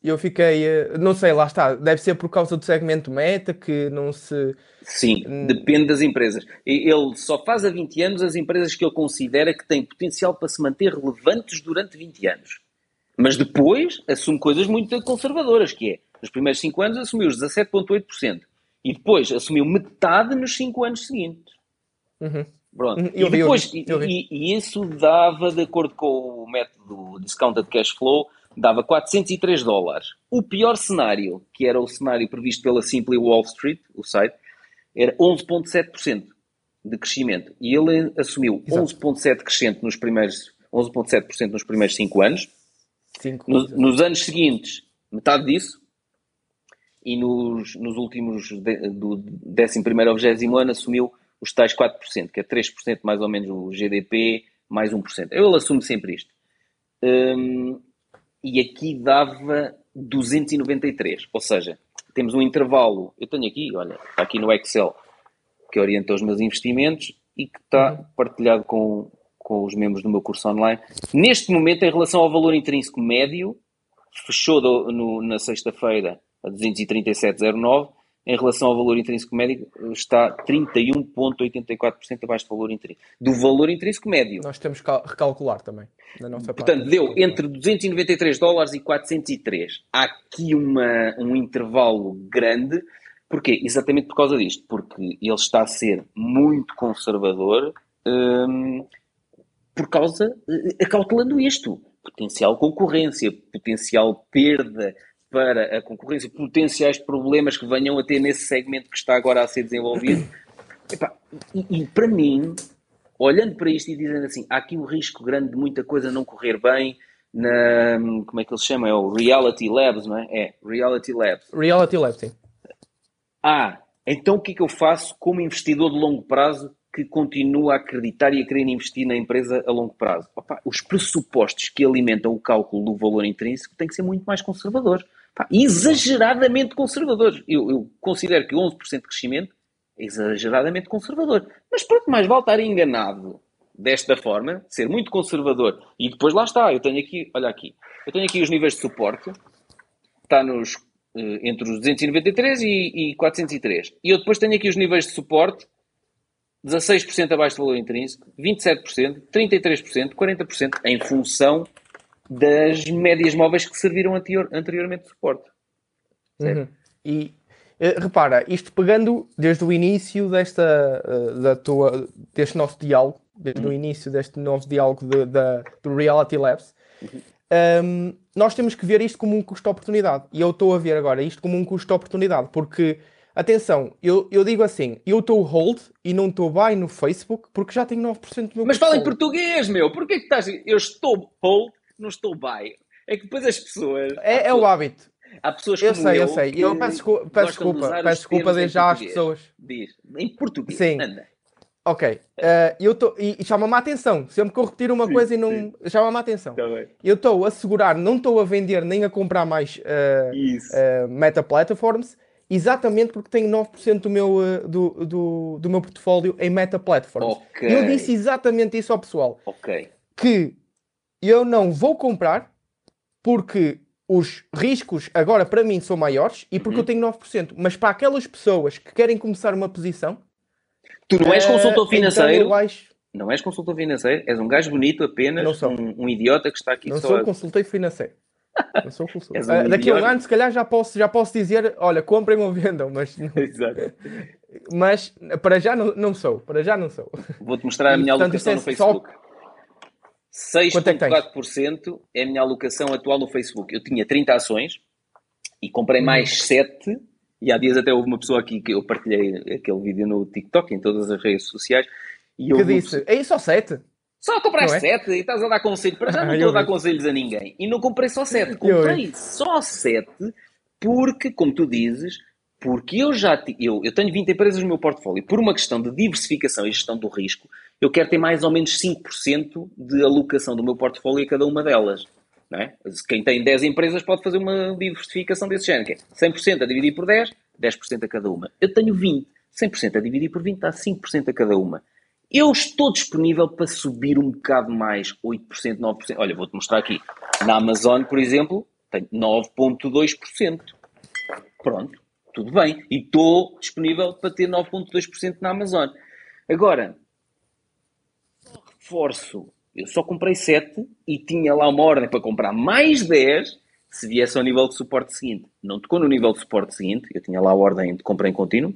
Eu fiquei, eh, não sei, lá está, deve ser por causa do segmento meta que não se. Sim, Hum. depende das empresas. E Ele só faz a 20 anos as empresas que ele considera que têm potencial para se manter relevantes durante 20 anos. Mas depois assume coisas muito conservadoras, que é, nos primeiros 5 anos assumiu os 17,8%. E depois assumiu metade nos 5 anos seguintes. Uhum. Pronto. Hum, eu e depois, vi, eu vi. E, e isso dava, de acordo com o método Discounted Cash Flow, dava 403 dólares. O pior cenário, que era o cenário previsto pela Simply Wall Street, o site, era 11,7% de crescimento. E ele assumiu Exato. 11,7% crescente nos primeiros 11,7% nos primeiros 5 anos. Cinco. No- nos anos seguintes, metade disso. E nos, nos últimos, de- do 11 ao 20 ano, assumiu os tais 4%, que é 3% mais ou menos o GDP, mais 1%. Ele assume sempre isto. Hum, e aqui dava 293. Ou seja, temos um intervalo. Eu tenho aqui, olha, está aqui no Excel, que orienta os meus investimentos e que está partilhado com, com os membros do meu curso online. Neste momento, em relação ao valor intrínseco médio, fechou do- no- na sexta-feira a 237,09. Em relação ao valor intrínseco médio, está 31,84% abaixo do valor intrínseco. Do valor intrínseco médio. Nós temos que cal- recalcular também. Na nossa Portanto, parte. deu entre 293 dólares e 403. Há aqui uma, um intervalo grande. Porquê? Exatamente por causa disto. Porque ele está a ser muito conservador hum, por causa, eh, calculando isto. Potencial concorrência, potencial perda para a concorrência, potenciais problemas que venham a ter nesse segmento que está agora a ser desenvolvido. Epá, e, e para mim, olhando para isto e dizendo assim, há aqui um risco grande de muita coisa não correr bem na, como é que eles chamam? É o Reality Labs, não é? É, Reality Labs. Reality Lab, sim. Ah, então o que é que eu faço como investidor de longo prazo que continua a acreditar e a querer investir na empresa a longo prazo? Opa, os pressupostos que alimentam o cálculo do valor intrínseco têm que ser muito mais conservadores. Pá, exageradamente conservadores. Eu, eu considero que 11% de crescimento é exageradamente conservador. Mas pronto, mais vale estar enganado desta forma, ser muito conservador. E depois lá está, eu tenho aqui, olha aqui, eu tenho aqui os níveis de suporte, está nos, eh, entre os 293 e, e 403. E eu depois tenho aqui os níveis de suporte, 16% abaixo do valor intrínseco, 27%, 33%, 40%, em função das médias móveis que serviram anterior- anteriormente de suporte. Uhum. E eh, repara, isto pegando desde o início desta, eh, da tua, deste nosso diálogo, desde o início deste novo diálogo de- da, do Reality Labs, ehm, nós temos que ver isto como um custo-oportunidade. E eu estou a ver agora isto como um custo-oportunidade, porque, atenção, eu, eu digo assim, eu estou hold e não estou buy no Facebook porque já tenho 9% do meu Mas fala em português, meu! Porquê que estás... Eu estou hold, não estou buy. É que depois as pessoas... É, é o hábito. há pessoas Eu como sei, eu eu sei. Eu peço, desculpa, peço desculpa, peço desculpa desde já às pessoas. Diz, em português. Sim. Anda. Ok. eh, eu tô, e e chama-me a atenção. Sempre que eu repetir uma Sim, coisa e não. Chama-me a atenção. Tá bem. Eu estou a segurar, não estou a vender nem a comprar mais Isso. eh, Meta Platforms, exatamente porque tenho 9% do meu, do, do, do meu portfólio em Meta Platforms. Ok. Eu disse exatamente isso ao pessoal. Ok. que eu não vou comprar porque os riscos agora para mim são maiores e porque Uhum. eu tenho 9%. Mas para aquelas pessoas que querem começar uma posição, Tu não és eh, consultor então financeiro. eu acho- Não és consultor financeiro. És um gajo bonito apenas. Não sou. Um, um idiota que está aqui não só sou a... consultor financeiro. Não sou consultor. Um Ah, daqui a um ano, se calhar, já posso, já posso dizer: olha, comprem ou vendam, mas, Exato. mas para já não, não sou. Para já não sou. Vou-te mostrar a E, minha portanto, alocação no é só- Facebook. Tens? 6,4% é a minha alocação atual no Facebook. Eu tinha 30 ações e comprei Hum. mais 7. E há dias até houve uma pessoa aqui que eu partilhei aquele vídeo no TikTok, em todas as redes sociais. E Que uma disse: é só 7. Só compraste Não é? 7 e estás a dar conselho. Para já não Ah, estou a dar conselhos a ninguém. E não comprei só 7. Eu Comprei só 7 porque, como tu dizes, porque eu já eu, eu tenho 20 empresas no meu portfólio. Por uma questão de diversificação e gestão do risco, eu quero ter mais ou menos 5% de alocação do meu portfólio a cada uma delas. Não é? Quem tem 10 empresas pode fazer uma diversificação desse género, que é 100% a dividir por 10, 10% a cada uma. Eu tenho 20. 100% a dividir por 20 dá 5% a cada uma. Eu estou disponível para subir um bocado mais, 8%, 9%. Olha, vou-te mostrar aqui. Na Amazon, por exemplo, tenho 9,2%. Pronto, tudo bem. E estou disponível para ter 9,2% na Amazon. Agora, reforço. Eu só comprei 7 e tinha lá uma ordem para comprar mais 10 se viesse ao nível de suporte seguinte. Não tocou no nível de suporte seguinte, eu tinha lá a ordem de compra em contínuo.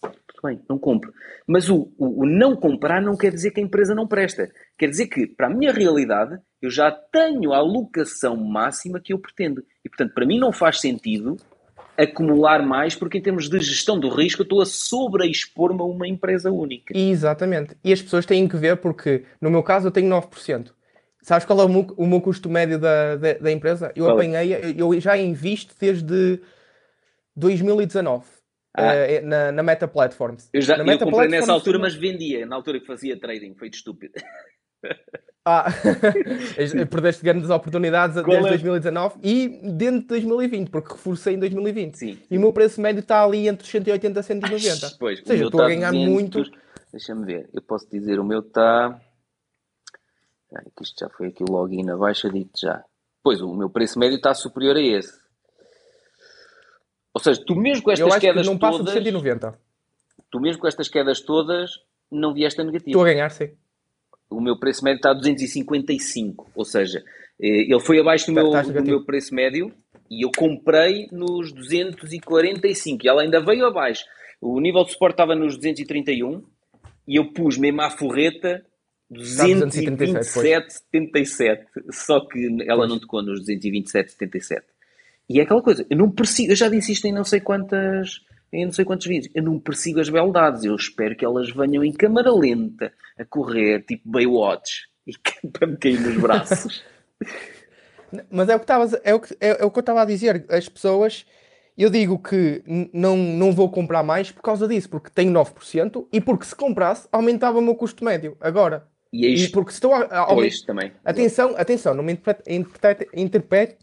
Tudo bem, não compro. Mas o, o, o não comprar não quer dizer que a empresa não presta. Quer dizer que, para a minha realidade, eu já tenho a alocação máxima que eu pretendo. E, portanto, para mim não faz sentido acumular mais, porque em termos de gestão do risco eu estou a sobreexpor-me a uma empresa única. Exatamente. E as pessoas têm que ver, porque no meu caso eu tenho 9%. Sabes qual é o meu, o meu custo médio da, da, da empresa? Eu Qual é? apanhei, eu já invisto desde 2019 Ah. eh, na, na Meta Platforms. Eu já na eu Meta comprei nessa Platforms- altura, mas vendia. Na altura que fazia trading, foi estúpido. Ah, perdeste grandes oportunidades Qual desde é? 2019 e dentro de 2020, porque reforcei em 2020. Sim. E o meu preço médio está ali entre os 180 e 190. Pois, Ou seja, estou a está ganhar 200. muito. Deixa-me ver. Eu posso dizer, o meu está... Ai, que isto já foi aqui o login abaixo, eu digo já. Pois, o meu preço médio está superior a esse. Ou seja, tu mesmo com estas acho que quedas não passa todas... de 190. Tu mesmo com estas quedas todas, não vieste a negativo. Estou a ganhar, sim. O meu preço médio está a 255. Ou seja, eh, ele foi abaixo do, Tá- meu, estás do meu preço médio e eu comprei nos 245. E ela ainda veio abaixo. O nível de suporte estava nos 231 e eu pus mesmo à forreta 227,77. Só que ela Pois. não tocou nos 227,77. E é aquela coisa, eu não persigo, eu já disse isto em não sei quantas, em não sei quantos vídeos, eu não persigo as beldades, eu espero que elas venham em câmara lenta, a correr, tipo Baywatch, e para me cair nos braços. Mas é o que estavas- é o que é, é o que eu estava a dizer. As pessoas, eu digo que não, não vou comprar mais por causa disso, porque tenho 9% e porque se comprasse aumentava o meu custo médio. Agora, E é e porque estou a, a pois, também. Atenção, atenção, não me interprete, interprete, interprete,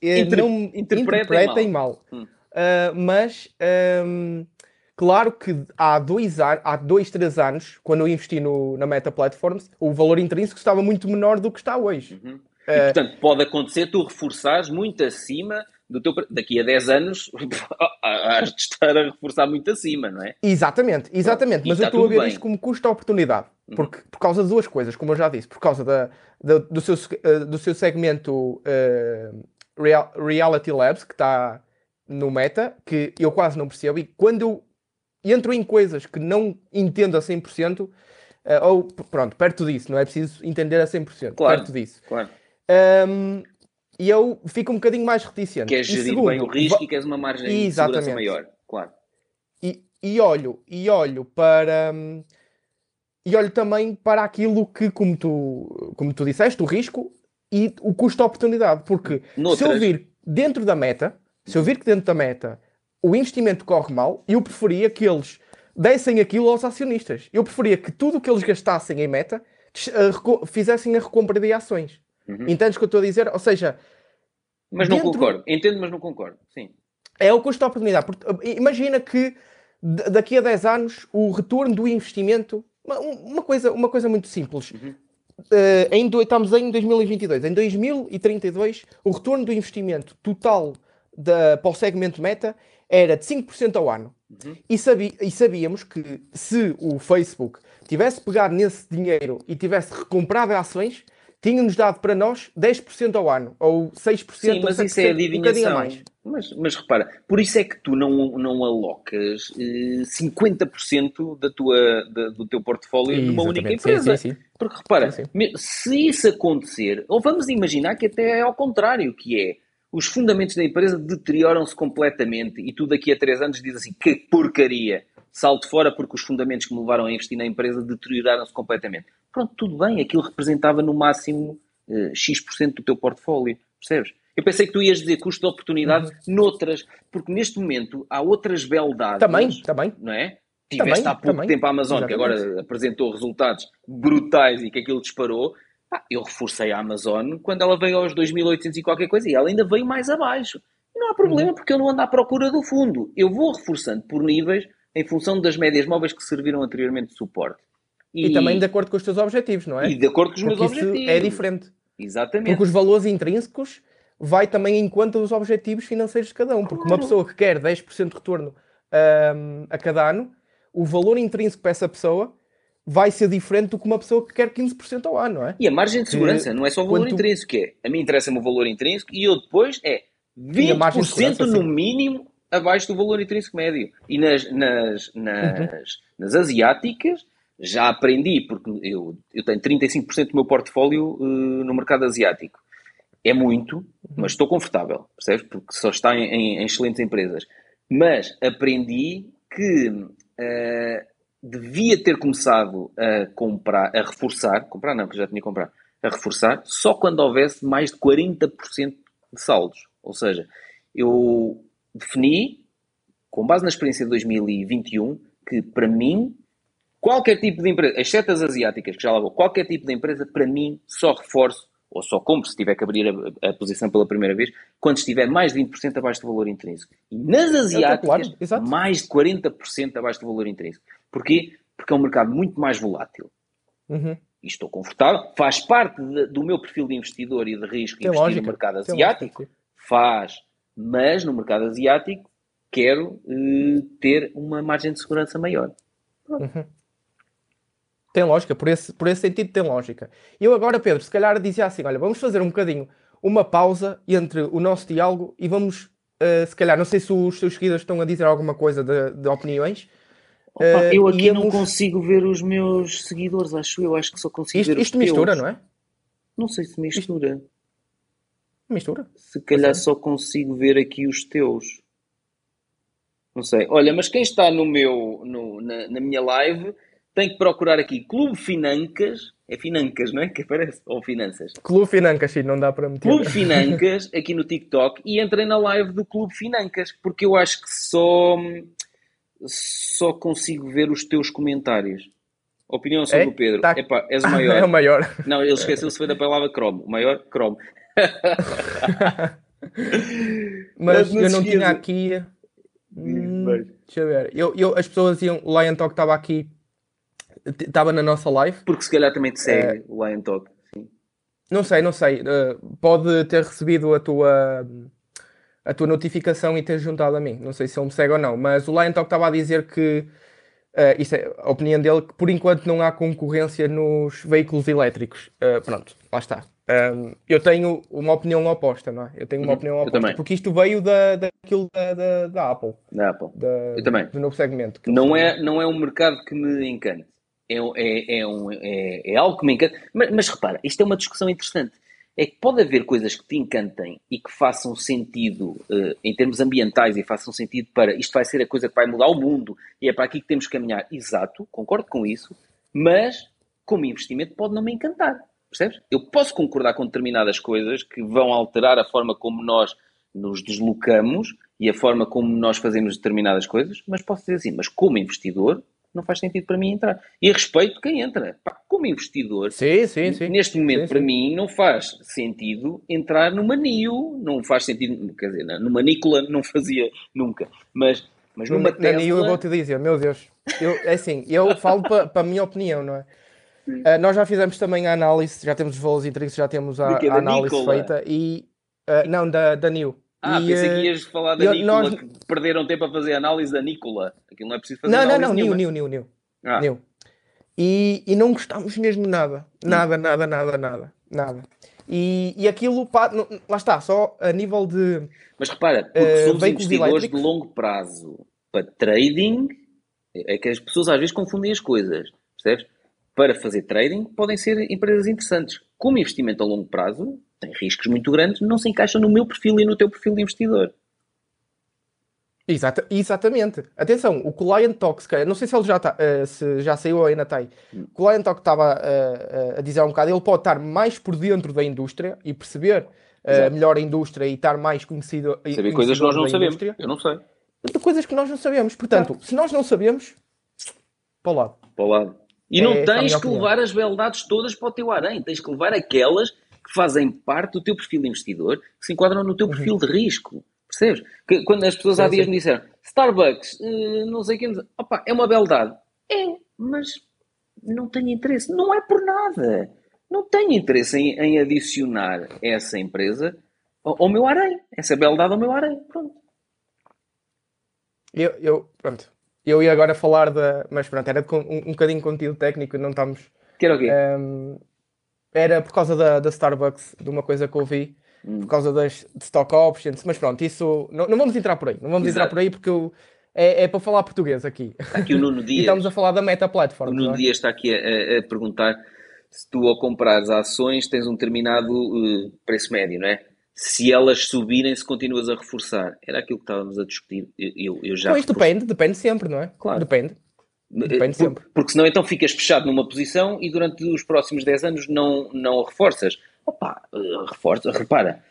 eh, Inter- não me interpretem interpretem mal. Hum. Ah, mas, ahm, claro que há dois, há dois, três anos, quando eu investi no, na Meta Platforms, o valor intrínseco estava muito menor do que está hoje. Uhum. Eh, E, portanto, pode acontecer tu reforçares muito acima do teu... Daqui a 10 anos, has de estar a reforçar muito acima, não é? Exatamente, exatamente. Mas eu estou a ver bem. isto como custo-oportunidade. Uhum. Porque, por causa de duas coisas, como eu já disse. Por causa da, da- do, seu, se- eh, do seu segmento eh, Real- Reality Labs, que está no meta, que eu quase não percebo. E quando eu entro em coisas que não entendo a 100%, eh, ou pronto, perto disso, não é preciso entender a 100%, Claro. perto disso. Claro. Ahm, e eu fico um bocadinho mais reticente. Queres E gerir segundo, bem o risco e queres uma margem de segurança Exatamente. maior. Claro. e, e olho e olho para hum, e olho também para aquilo que como tu como tu disseste o risco e o custo de oportunidade porque se eu Noutras. vir dentro da meta Se eu vir que dentro da meta o investimento corre mal, eu preferia que eles dessem aquilo aos acionistas. Eu preferia que tudo o que eles gastassem em meta fizessem a recompra de ações. Uhum. Entendes o que eu estou a dizer? Ou seja. Mas não concordo. Entendo, mas não concordo. Sim. É o custo de oportunidade. Imagina que daqui a 10 anos o retorno do investimento. Uma, coisa, uma coisa muito simples. Uhum. Uh, em, estamos em 2022. Em 2032, o retorno do investimento total da, para o segmento meta era de 5% ao ano. Uhum. E, sabi, e sabíamos que se o Facebook tivesse pegado nesse dinheiro e tivesse recomprado ações, tinha-nos dado para nós 10% ao ano, ou 6%, Sim, mas isso é adivinhação. Um mais. Mas, mas repara, por isso é que tu não, não alocas eh, 50% da tua, da, do teu portfólio Exatamente. numa única empresa. Sim, sim, sim. Porque repara, se isso acontecer, ou vamos imaginar que até é ao contrário, que é os fundamentos da empresa deterioram-se completamente e tu daqui a três anos dizes assim, que porcaria, salto fora porque os fundamentos que me levaram a investir na empresa deterioraram-se completamente. Pronto, tudo bem, aquilo representava no máximo uh, X% do teu portfólio, percebes? Eu pensei que tu ias dizer custo de oportunidade uhum. noutras, porque neste momento há outras beldades. Também, também. Não é? Tiveste também, há pouco também. tempo a Amazon, Exatamente. que agora apresentou resultados brutais e que aquilo disparou. Ah, eu reforcei a Amazon quando ela veio aos 2.800 e qualquer coisa e ela ainda veio mais abaixo. não há problema uhum. porque eu não ando à procura do fundo. Eu vou reforçando por níveis em função das médias móveis que serviram anteriormente de suporte. E, e também de acordo com os teus objetivos, não é? E de acordo com os porque meus objetivos. é diferente. Exatamente. Porque os valores intrínsecos vai também em conta dos objetivos financeiros de cada um. Porque claro. uma pessoa que quer 10% de retorno um, a cada ano, o valor intrínseco para essa pessoa vai ser diferente do que uma pessoa que quer 15% ao ano, não é? E a margem de segurança, não é só o valor intrínseco, é, a mim interessa-me o valor intrínseco e eu depois é 20% no mínimo abaixo do valor intrínseco médio. E nas, nas, nas, uhum. nas asiáticas já aprendi, porque eu, eu tenho 35% do meu portfólio uh, no mercado asiático. É muito, mas estou confortável, percebes? Porque só está em, em excelentes empresas. Mas aprendi que uh, devia ter começado a comprar, a reforçar, comprar não, que já tinha comprado, a reforçar, só quando houvesse mais de 40% de saldos. Ou seja, eu defini, com base na experiência de 2021, que para mim, qualquer tipo de empresa, exceto as asiáticas, que já lá vou, qualquer tipo de empresa, para mim, só reforço, ou só compro se tiver que abrir a, a posição pela primeira vez, quando estiver mais de 20% abaixo do valor intrínseco. E nas asiáticas, é claro, mais de 40% abaixo do valor intrínseco. Porquê? Porque é um mercado muito mais volátil. Uhum. E estou confortável. Faz parte de, do meu perfil de investidor e de risco Tem investir lógica. no mercado asiático. Faz. Mas no mercado asiático quero uh, ter uma margem de segurança maior. Uhum. Tem lógica, por esse, por esse sentido tem lógica. Eu agora, Pedro, se calhar dizia assim: olha, vamos fazer um bocadinho uma pausa entre o nosso diálogo e vamos, uh, se calhar, não sei se os seus seguidores estão a dizer alguma coisa de, de opiniões, Opa, uh, eu aqui não consigo ver os meus seguidores, acho eu. Acho que só consigo isto, ver Isto mistura, não é? Não sei se mistura. Isto... Mistura? Se calhar só consigo ver aqui os teus. Não sei. Olha, mas quem está no meu, no, na, na minha live tem que procurar aqui Clube Financas. É Financas, não é? Que aparece? Ou Finanças? Clube Financas, sim, não dá para meter. Clube Financas, aqui no TikTok, e entrei na live do Clube Financas, porque eu acho que só só consigo ver os teus comentários. Opinião sobre é? o Pedro. Tá. Epá, és o maior. é o maior. Não, ele esqueceu-se foi da palavra Chrome. O maior, Chrome. Mas, Mas eu não tinha aqui. Hum, deixa eu ver. Eu, eu, as pessoas iam. O Lion Talk estava aqui. Estava na nossa live. Porque se calhar também te segue o Lion Talk. Sim. Não sei, não sei. Uh, pode ter recebido a tua a tua notificação e teres juntado a mim. Não sei se ele me segue ou não, mas o Lion Talk estava a dizer que, uh, isso é a opinião dele, que por enquanto não há concorrência nos veículos elétricos. Uh, pronto, lá está. Um, eu tenho uma opinião oposta, não é? Eu tenho uma uhum, opinião oposta, porque isto veio da, daquilo da, da, da Apple. Da Apple. Da, eu também. Do novo segmento. Não é, não é um mercado que me encanta. É, é, é, um, é, é algo que me encanta. Mas, mas repara, isto é uma discussão interessante é que pode haver coisas que te encantem e que façam sentido uh, em termos ambientais e façam sentido para isto vai ser a coisa que vai mudar o mundo e é para aqui que temos que caminhar. Exato, concordo com isso, mas como investimento pode não me encantar. Percebes? Eu posso concordar com determinadas coisas que vão alterar a forma como nós nos deslocamos e a forma como nós fazemos determinadas coisas, mas posso dizer assim, mas como investidor, não faz sentido para mim entrar. E respeito quem entra. Pá, como investidor, sim, sim, sim. neste momento, para mim, não faz sentido entrar numa NIO, não faz sentido, quer dizer, numa Nicola não fazia nunca, mas, mas numa Na Tesla... NIO eu vou-te dizer, meu Deus, eu, é assim, eu falo para a minha opinião, não é? Uh, nós já fizemos também a análise, já temos os valores intrínsecos, já temos a, a análise Nicola? feita e... uh, não, da, da NIO. Ah, E, pensei que uh, ias falar da eu- Nicola, nós- que perderam tempo a fazer análise da Nicola. Aquilo não é preciso fazer Não, não, análise não, NIO, nenhuma. NIO, NIO, NIO. Ah, NIO. E, e não gostámos mesmo de nada. Nada, nada, nada, nada. Nada. E, e aquilo, pá, não- lá está, só a nível de. Mas repara, porque Eh, somos investidores de longo prazo para trading, é que as pessoas às vezes confundem as coisas, percebes? Para fazer trading podem ser empresas interessantes. Como investimento a longo prazo, tem riscos muito grandes, não se encaixa no meu perfil e no teu perfil de investidor. Exata, exatamente. Atenção, o Client Talk, se calhar, não sei se ele já, tá, eh, se já saiu ou ainda está aí. Hum. O Client Talk estava eh, a dizer um bocado, ele pode estar mais por dentro da indústria e perceber eh, melhor a indústria e estar mais conhecido. Saber coisas que nós não sabemos. indústria. Eu não sei. Coisas que nós não sabemos. Portanto, se nós não sabemos, para o lado. Para o lado. E É não tens que opinião. levar as beldades todas para o teu harém. Tens que levar aquelas que fazem parte do teu perfil de investidor, que se enquadram no teu perfil de risco. Percebes? Que, quando as pessoas há Uhum. Sim, dias sim. me disseram Starbucks, eh, não sei quem, opa, é uma beldade. É, mas não tenho interesse. Não é por nada. Não tenho interesse em, em adicionar essa empresa ao, ao meu harém. Essa beldade ao meu harém. Pronto. Eu, eu, pronto. Eu ia agora falar da. Mas pronto, era de um, um bocadinho de conteúdo técnico, não estamos. Quer o quê? Ehm, era por causa da, da Starbucks, de uma coisa que eu vi, Hum. por causa das de stock options, mas pronto, isso. Não, não vamos entrar por aí, não vamos entrar Exato. por aí porque eu, é, é para falar português aqui. Está aqui o Nuno E Dias. estamos a falar da Meta O Platform. Nuno não é? Dias está aqui a, a- perguntar se tu ao comprares ações tens um determinado eh, preço médio, não é? Se elas subirem, se continuas a reforçar. Era aquilo que estávamos a discutir. Eu, eu, já Pois reforcei. depende, depende sempre, não é? Claro. Depende. Depende Por- sempre. Porque senão então ficas fechado numa posição e durante os próximos 10 anos não, não a reforças. Opa, eh, reforça, repara,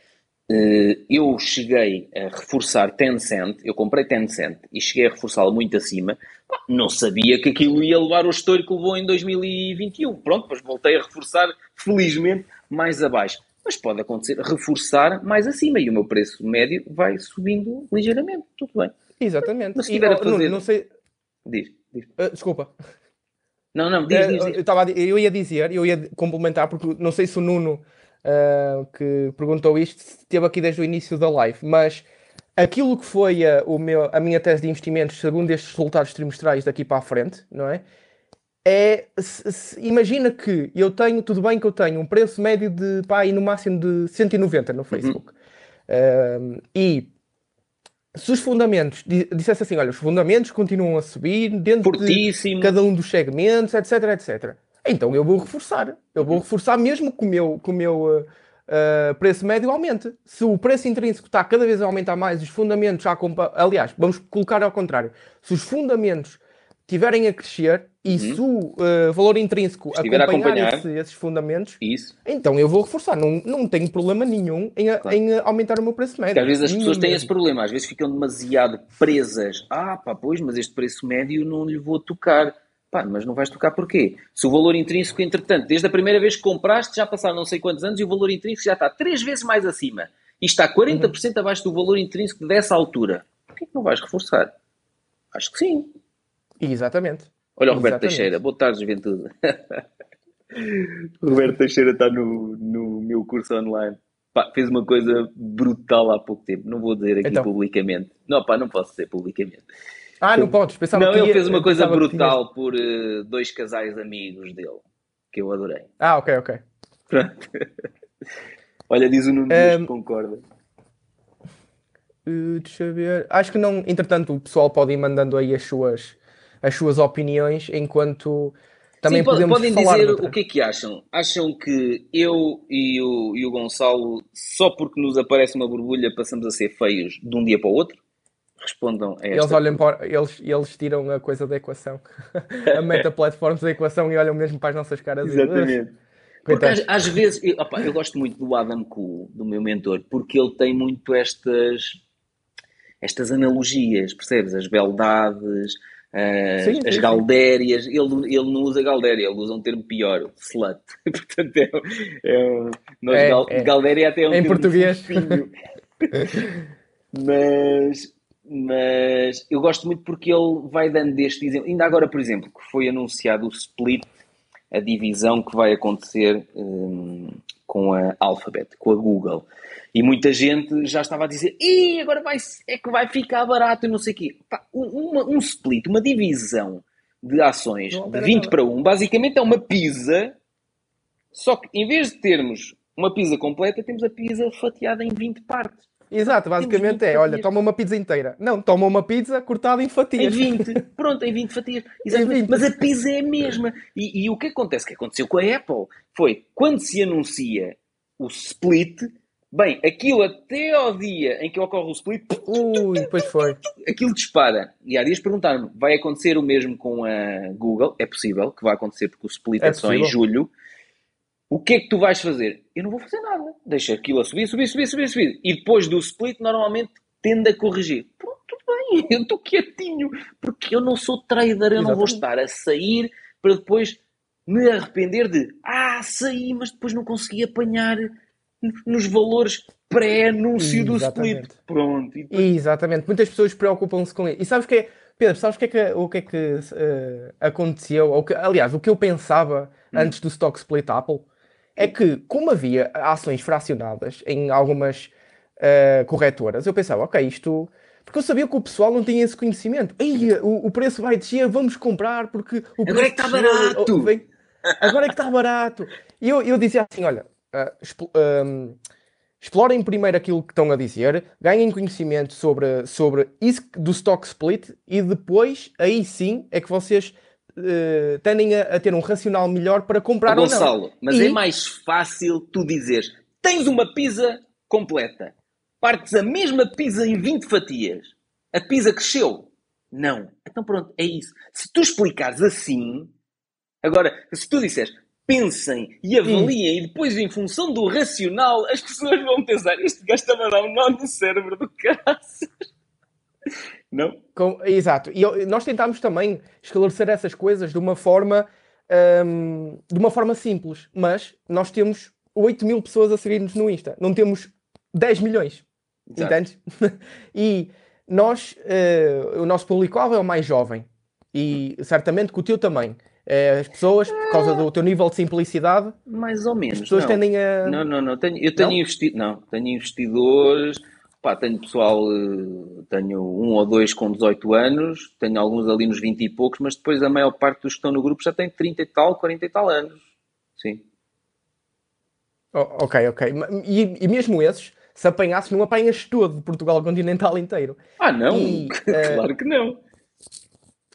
eh, eu cheguei a reforçar Tencent, eu comprei Tencent e cheguei a reforçá-lo muito acima, não sabia que aquilo ia levar o estouro que levou em 2021. Pronto, depois voltei a reforçar, felizmente, mais abaixo. Mas pode acontecer reforçar mais acima e o meu preço médio vai subindo ligeiramente. Tudo bem. Exatamente. Mas se E, tiver a oh, fazer- não sei. Diz, ah, desculpa. Não, não, diz, Eh, diz, eu, diz. tava a di- eu ia dizer, eu ia complementar, porque não sei se o Nuno ah, que perguntou isto esteve aqui desde o início da live, mas aquilo que foi a, o meu, a minha tese de investimentos, segundo estes resultados trimestrais daqui para a frente, não é? É, se- se- imagina que eu tenho, tudo bem que eu tenho um preço médio de, pá, aí no máximo de 190 no Facebook. Ah, e se os fundamentos, di- dissesse assim, olha, os fundamentos continuam a subir dentro de Fortíssimo. cada um dos segmentos, etc, etc. Então eu vou reforçar. Eu vou reforçar mesmo que o meu, que o meu uh, uh, preço médio aumente. Se o preço intrínseco está cada vez a aumentar mais, os fundamentos já Aliás, vamos colocar ao contrário. Se os fundamentos estiverem a crescer e se o uh, valor intrínseco Uhum. Acompanhar, acompanhar. esse- esses fundamentos, Isso. então eu vou reforçar. Não, não tenho problema nenhum em, Claro. em, uh, aumentar o meu preço médio. Porque às vezes as pessoas têm esse problema, às vezes ficam demasiado presas. Ah, pá, pois, mas este preço médio não lhe vou tocar. Pá, mas não vais tocar porquê? Se o valor intrínseco, entretanto, desde a primeira vez que compraste, já passaram não sei quantos anos e o valor intrínseco já está três vezes mais acima. E está 40% abaixo do valor intrínseco dessa altura. Porquê que não vais reforçar? Acho que sim. Exatamente. Olha o Roberto Exatamente. Teixeira. Boa tarde, juventude. Roberto Teixeira está no, no meu curso online. Pá, fez uma coisa brutal há pouco tempo. Não vou dizer aqui Então. publicamente. Não, pá, não posso dizer publicamente. Ah, não podes. Pensava não, que ele fez uma coisa que tinhas- brutal por eh, dois casais amigos dele. Que eu adorei. Ah, ok, ok. Pronto. Olha, diz o Nuno que concorda. Uh, deixa eu ver. Acho que não. Entretanto, o pessoal pode ir mandando aí as suas, as suas opiniões, enquanto também Sim, po- podemos podem falar. dizer o que é que acham. Acham que eu e o, e o Gonçalo, só porque nos aparece uma borbulha, passamos a ser feios de um dia para o outro? Respondam a esta. Eles olham para. Eles, eles tiram a coisa da equação. a meta platforms da equação e olham mesmo para as nossas caras e Exatamente. Porque às, às vezes, eu, opa, eu gosto muito do Adam Cool, do meu mentor, porque ele tem muito estas, estas analogias, percebes? As beldades, as, sim, as sim, galdérias. Sim. Ele, ele não usa galdéria, ele usa um termo pior, slut. Portanto, é, é, nós, é, gal, é. galdéria até é um em português. mas, mas eu gosto muito porque ele vai dando deste exemplo. Ainda agora, por exemplo, que foi anunciado o split a divisão que vai acontecer um, com a Alphabet, com a Google. E muita gente já estava a dizer, e agora vai, é que vai ficar barato e não sei o quê. Pá, uma, um split, uma divisão de ações de 20 nada. para 1, basicamente é uma pizza, só que em vez de termos uma pizza completa, temos a pizza fatiada em 20 partes. Exato, basicamente é, olha, toma uma pizza inteira. Não, toma uma pizza cortada em fatias. Em 20, pronto, em 20 fatias. Exatamente. 20. Mas a pizza é a mesma. E, e o que acontece? O que aconteceu com a Apple foi, quando se anuncia o split, bem, aquilo até ao dia em que ocorre o split... Ui, depois foi. Aquilo dispara. E há dias perguntaram-me, vai acontecer o mesmo com a Google? É possível que vai acontecer, porque o split é, é só em julho. O que é que tu vais fazer? Eu não vou fazer nada. Deixa aquilo a subir, subir, subir, subir, subir. E depois do split, normalmente tende a corrigir. Pronto, tudo bem, eu estou quietinho. Porque eu não sou trader, eu Exatamente. não vou estar a sair para depois me arrepender de ah, saí, mas depois não consegui apanhar nos valores pré-anúncio do split. Pronto. Depois... Exatamente. Muitas pessoas preocupam-se com isso. E sabes que é, Pedro, sabes o que é que, o que, é que uh, aconteceu? Ou que, aliás, o que eu pensava hum. antes do stock split Apple é que, como havia ações fracionadas em algumas uh, corretoras, eu pensava, ok, isto. Porque eu sabia que o pessoal não tinha esse conhecimento. Ei, o, o preço vai descer, vamos comprar porque o preço. Agora é que está barato! Vem, agora é que está barato! E eu, eu dizia assim: olha, uh, um, explorem primeiro aquilo que estão a dizer, ganhem conhecimento sobre, sobre isso do stock split e depois, aí sim, é que vocês uh, tendem a, a, ter um racional melhor para comprar oh, Gonçalo, ou não. mas e... é mais fácil tu dizeres tens uma pizza completa, partes a mesma pizza em 20 fatias, a pizza cresceu. Não. Então pronto, é isso. Se tu explicares assim, agora, se tu disseres pensem e avaliem e depois em função do racional as pessoas vão pensar este gajo está a dar um nó no cérebro do caraças. Não? Com, exato. E nós tentámos também esclarecer essas coisas de uma forma um, de uma forma simples, mas nós temos 8 mil pessoas a seguir-nos no Insta, não temos 10 milhões. Entende? e nós, uh, o nosso público-alvo é o mais jovem e certamente que o teu também. Uh, as pessoas, por causa do teu nível de simplicidade, mais ou menos. As pessoas não. tendem a. Não, não, não. Tenho, eu tenho investido. Não, tenho investidores Pá, tenho pessoal, eh, tenho um ou dois com 18 anos, tenho alguns ali nos 20 e poucos, mas depois a maior parte dos que estão no grupo já tem 30 e tal, 40 e tal anos. Sim. Oh, ok, ok. E, e, mesmo esses, se apanhasses, não apanhas todo Portugal continental inteiro. Ah, não? E, claro uh, que não.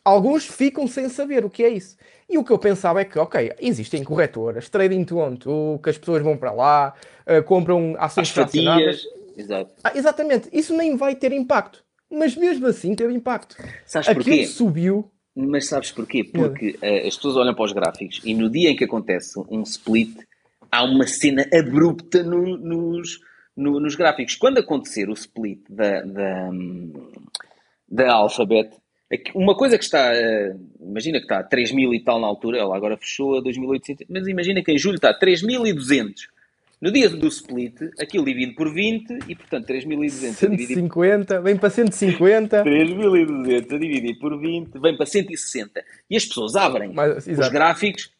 Alguns ficam sem saber o que é isso. E o que eu pensava é que, ok, existem corretoras, trading to own, que as pessoas vão para lá, uh, compram ações fracionadas. Exato. Ah, exatamente. Isso nem vai ter impacto. Mas mesmo assim teve impacto. Sabes Aquilo porquê? subiu. Mas sabes porquê? Porque uh, as pessoas olham para os gráficos e no dia em que acontece um split, há uma cena abrupta no, nos, no, nos gráficos. Quando acontecer o split da, da, da Alphabet, uma coisa que está, uh, imagina que está a 3 mil e tal na altura, ela agora fechou a 2.800, mas imagina que em julho está a 3.200. No dia do split, aquilo divide por 20 e, portanto, 3.200 150, vem para 150. 3.200 a dividir por 20, vem para 160. E as pessoas abrem Mas, os gráficos.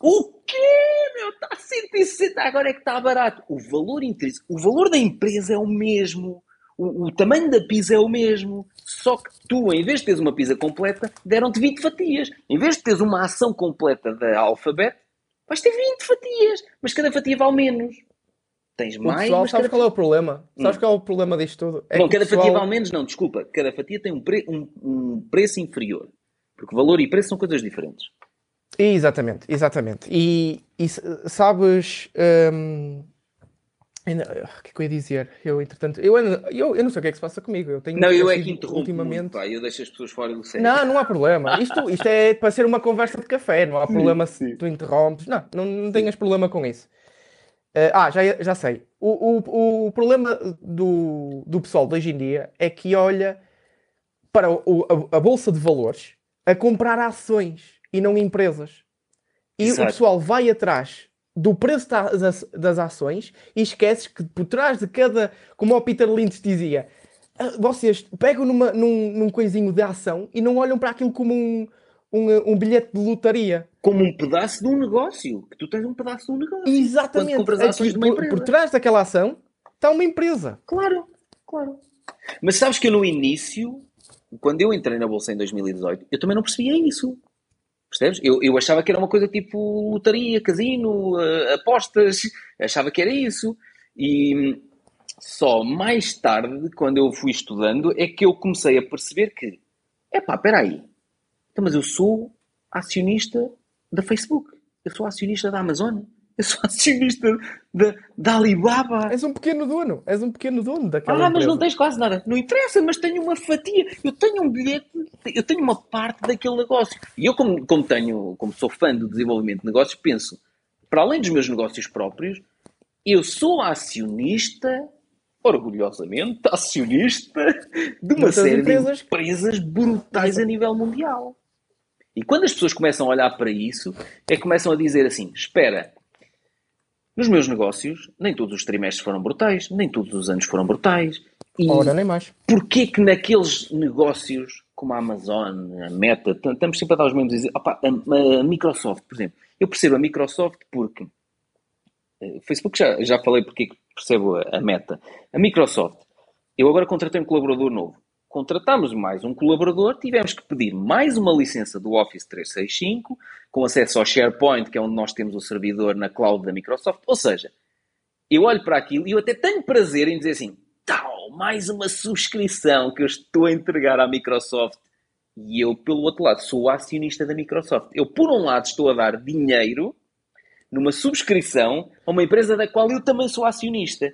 O quê, meu? Está a 160, agora é que está barato. O valor o valor da empresa é o mesmo. O, o, tamanho da pizza é o mesmo. Só que tu, em vez de teres uma pizza completa, deram-te 20 fatias. Em vez de teres uma ação completa da Alphabet, Vais ter 20 fatias, mas cada fatia vale menos. Tens mais. O pessoal, mas sabes cada... qual é o problema? Hum. Sabes qual é o problema disto tudo? É Bom, cada pessoal... fatia vale menos, não, desculpa. Cada fatia tem um, pre... um, um preço inferior. Porque valor e preço são coisas diferentes. Exatamente, exatamente. E, e sabes, hum, Ainda- ah, O que é que eu ia dizer? Eu, entretanto, eu, eu, eu não sei o que é que se passa comigo. Eu tenho Não, eu é que interrompo ultimamente. muito, pá. Eu deixo as pessoas fora do sério. Não, não há problema. Isto, isto é para ser uma conversa de café, não há problema se sim. tu interrompes. Não, não, não tenhas problema com isso. Eh, ah, já, já sei. O, o, o problema do, do pessoal de hoje em dia é que olha para o- a, a bolsa de valores a comprar ações e não empresas. E Exato. o pessoal vai atrás do preço das, das ações e esqueces que por trás de cada, como o Peter Lynch dizia, ah, vocês pegam numa, num, num coisinho de ação e não olham para aquilo como um, um, um bilhete de lotaria. Como um pedaço de um negócio. Que tu tens um pedaço de um negócio. Exatamente. Quando compras Aqui, ações de uma por, empresa. por trás daquela ação está uma empresa. Claro, claro. Mas sabes que eu no início, quando eu entrei na Bolsa em 2018, eu também não percebia isso. Percebes? Eu, eu achava que era uma coisa tipo lotaria, casino, eh, apostas, achava que era isso. E só mais tarde, quando eu fui estudando, é que eu comecei a perceber que, epá, espera aí, então, mas eu sou acionista da Facebook, eu sou acionista da Amazon, eu sou acionista da, da Alibaba. És um pequeno dono. És um pequeno dono daquela Ah, mas empresa. não tens quase nada. Não interessa, mas tenho uma fatia. Eu tenho um bilhete, eu tenho uma parte daquele negócio. E eu, como, como tenho, como sou fã do desenvolvimento de negócios, penso, para além dos meus negócios próprios, eu sou acionista, orgulhosamente, acionista de uma série empresas. de empresas brutais a nível mundial. E quando as pessoas começam a olhar para isso, é que começam a dizer assim: espera, nos meus negócios, nem todos os trimestres foram brutais, nem todos os anos foram brutais. E Ora, nem mais. porquê que naqueles negócios como a Amazon, a Meta, estamos sempre a dar os mesmos exemplos. Opa, a, a Microsoft, por exemplo. Eu percebo a Microsoft porque. eh, Facebook já, já falei porque é que percebo a, a Meta. A Microsoft. Eu agora contratei um colaborador novo. Contratámos mais um colaborador, tivemos que pedir mais uma licença do Office 365, com acesso ao SharePoint, que é onde nós temos o servidor na cloud da Microsoft. Ou seja, eu olho para aquilo e eu até tenho prazer em dizer assim: tal, mais uma subscrição que eu estou a entregar à Microsoft. E eu, pelo outro lado, sou o acionista da Microsoft. Eu, por um lado, estou a dar dinheiro numa subscrição a uma empresa da qual eu também sou acionista.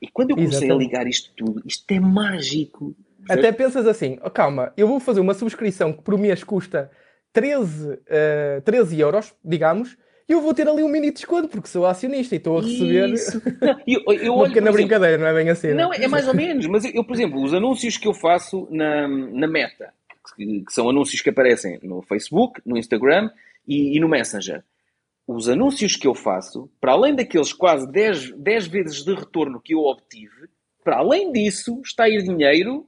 E quando eu comecei Exatamente. a ligar isto tudo, isto é mágico. Até pensas assim, oh, calma, eu vou fazer uma subscrição que por mês custa 13, eh, 13 euros, digamos, e eu vou ter ali um mini desconto porque sou acionista e estou a receber Isso. Não, eu, eu uma olho, pequena exemplo, brincadeira, não é bem assim? Não, né? é mais ou menos, mas eu, eu, por exemplo, os anúncios que eu faço na, na Meta, que, que são anúncios que aparecem no Facebook, no Instagram e, e no Messenger. Os anúncios que eu faço, para além daqueles quase 10, 10 vezes de retorno que eu obtive, para além disso, está a ir dinheiro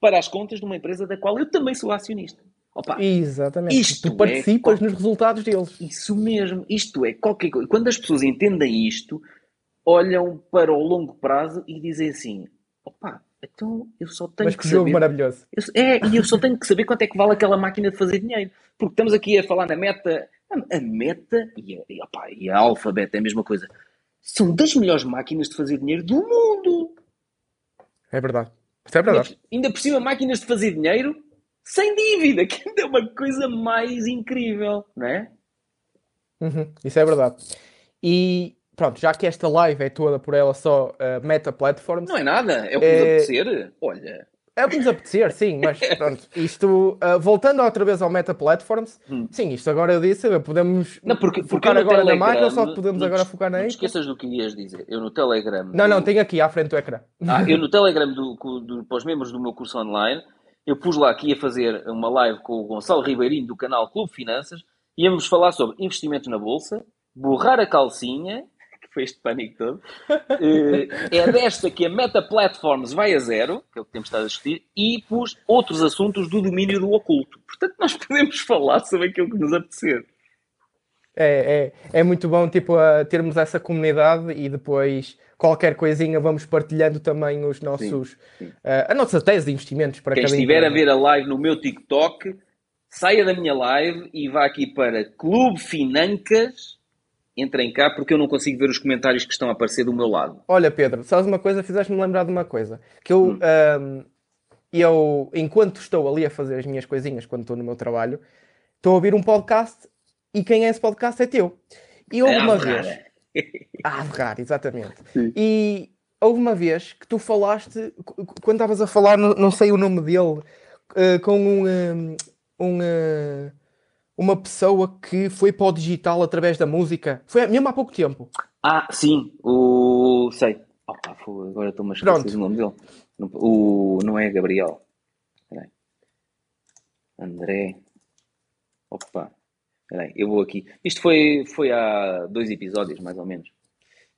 para as contas de uma empresa da qual eu também sou acionista. Opa, Exatamente. Isto tu é participas co- nos resultados deles. isso mesmo, isto é qualquer coisa. Quando as pessoas entendem isto, olham para o longo prazo e dizem assim: opa, então eu só tenho Mas que que jogo saber. maravilhoso. Eu- é, e eu só tenho que saber quanto é que vale aquela máquina de fazer dinheiro. Porque estamos aqui a falar na meta. A, a meta e a, e, opá, e a Alphabet é a mesma coisa. São das melhores máquinas de fazer dinheiro do mundo. É verdade. Isso é verdade. Ainda por cima, máquinas de fazer dinheiro sem dívida, que ainda é uma coisa mais incrível, não é? Uhum, Isso é verdade. E pronto, já que esta live é toda por ela só uh, Meta Platforms, Não é nada, é o que É- apetecer. Olha, é o que nos apetecer, sim, mas pronto, isto uh, voltando outra vez ao Meta Platforms, Hum. sim, isto agora eu disse, podemos Não, porque, porque focar agora na Telegram- Microsoft, podemos não agora focar na Não te esqueças do que ias dizer. Eu no Telegram. Não, não, do- tem aqui à frente do ecrã. Ah, eu no Telegram do, co- do- para os membros do meu curso online, eu pus lá que ia fazer uma live com o Gonçalo Ribeirinho do canal Clube Finanças. Íamos falar sobre investimentos na Bolsa, borrar a calcinha, foi este pânico todo. Eh, é desta que a Meta Platforms vai a zero, que é o que temos estado a discutir, e pus outros assuntos do domínio do oculto. Portanto, nós podemos falar sobre aquilo que nos apetecer. É, é, é muito bom tipo, uh, termos essa comunidade e depois qualquer coisinha vamos partilhando também os nossos, sim. uh, a nossa tese de investimentos para Quem estiver a ver a live no meu TikTok, saia da minha live e vá aqui para Clube Financas. Entrem cá porque eu não consigo ver os comentários que estão a aparecer do meu lado. Olha, Pedro, sabes uma coisa? Fizeste-me lembrar de uma coisa. Que eu, Hum. ahm, eu, enquanto estou ali a fazer as minhas coisinhas, quando estou no meu trabalho, estou a ouvir um podcast e quem é esse podcast é teu. E houve É, uma vez, A Ferrari, exatamente. Sim. E houve uma vez que tu falaste, qu- quando estavas a falar, não, não sei o nome dele, eh, com um, eh, um, eh, uma pessoa que foi para o digital através da música. Foi mesmo há pouco tempo. Ah, sim, o. Sei. Opa, agora estou-me a esquecer do nome dele. O... Não é Gabriel. Espera aí. André. Opa. Espera aí, eu vou aqui. Isto foi, foi há dois episódios, mais ou menos.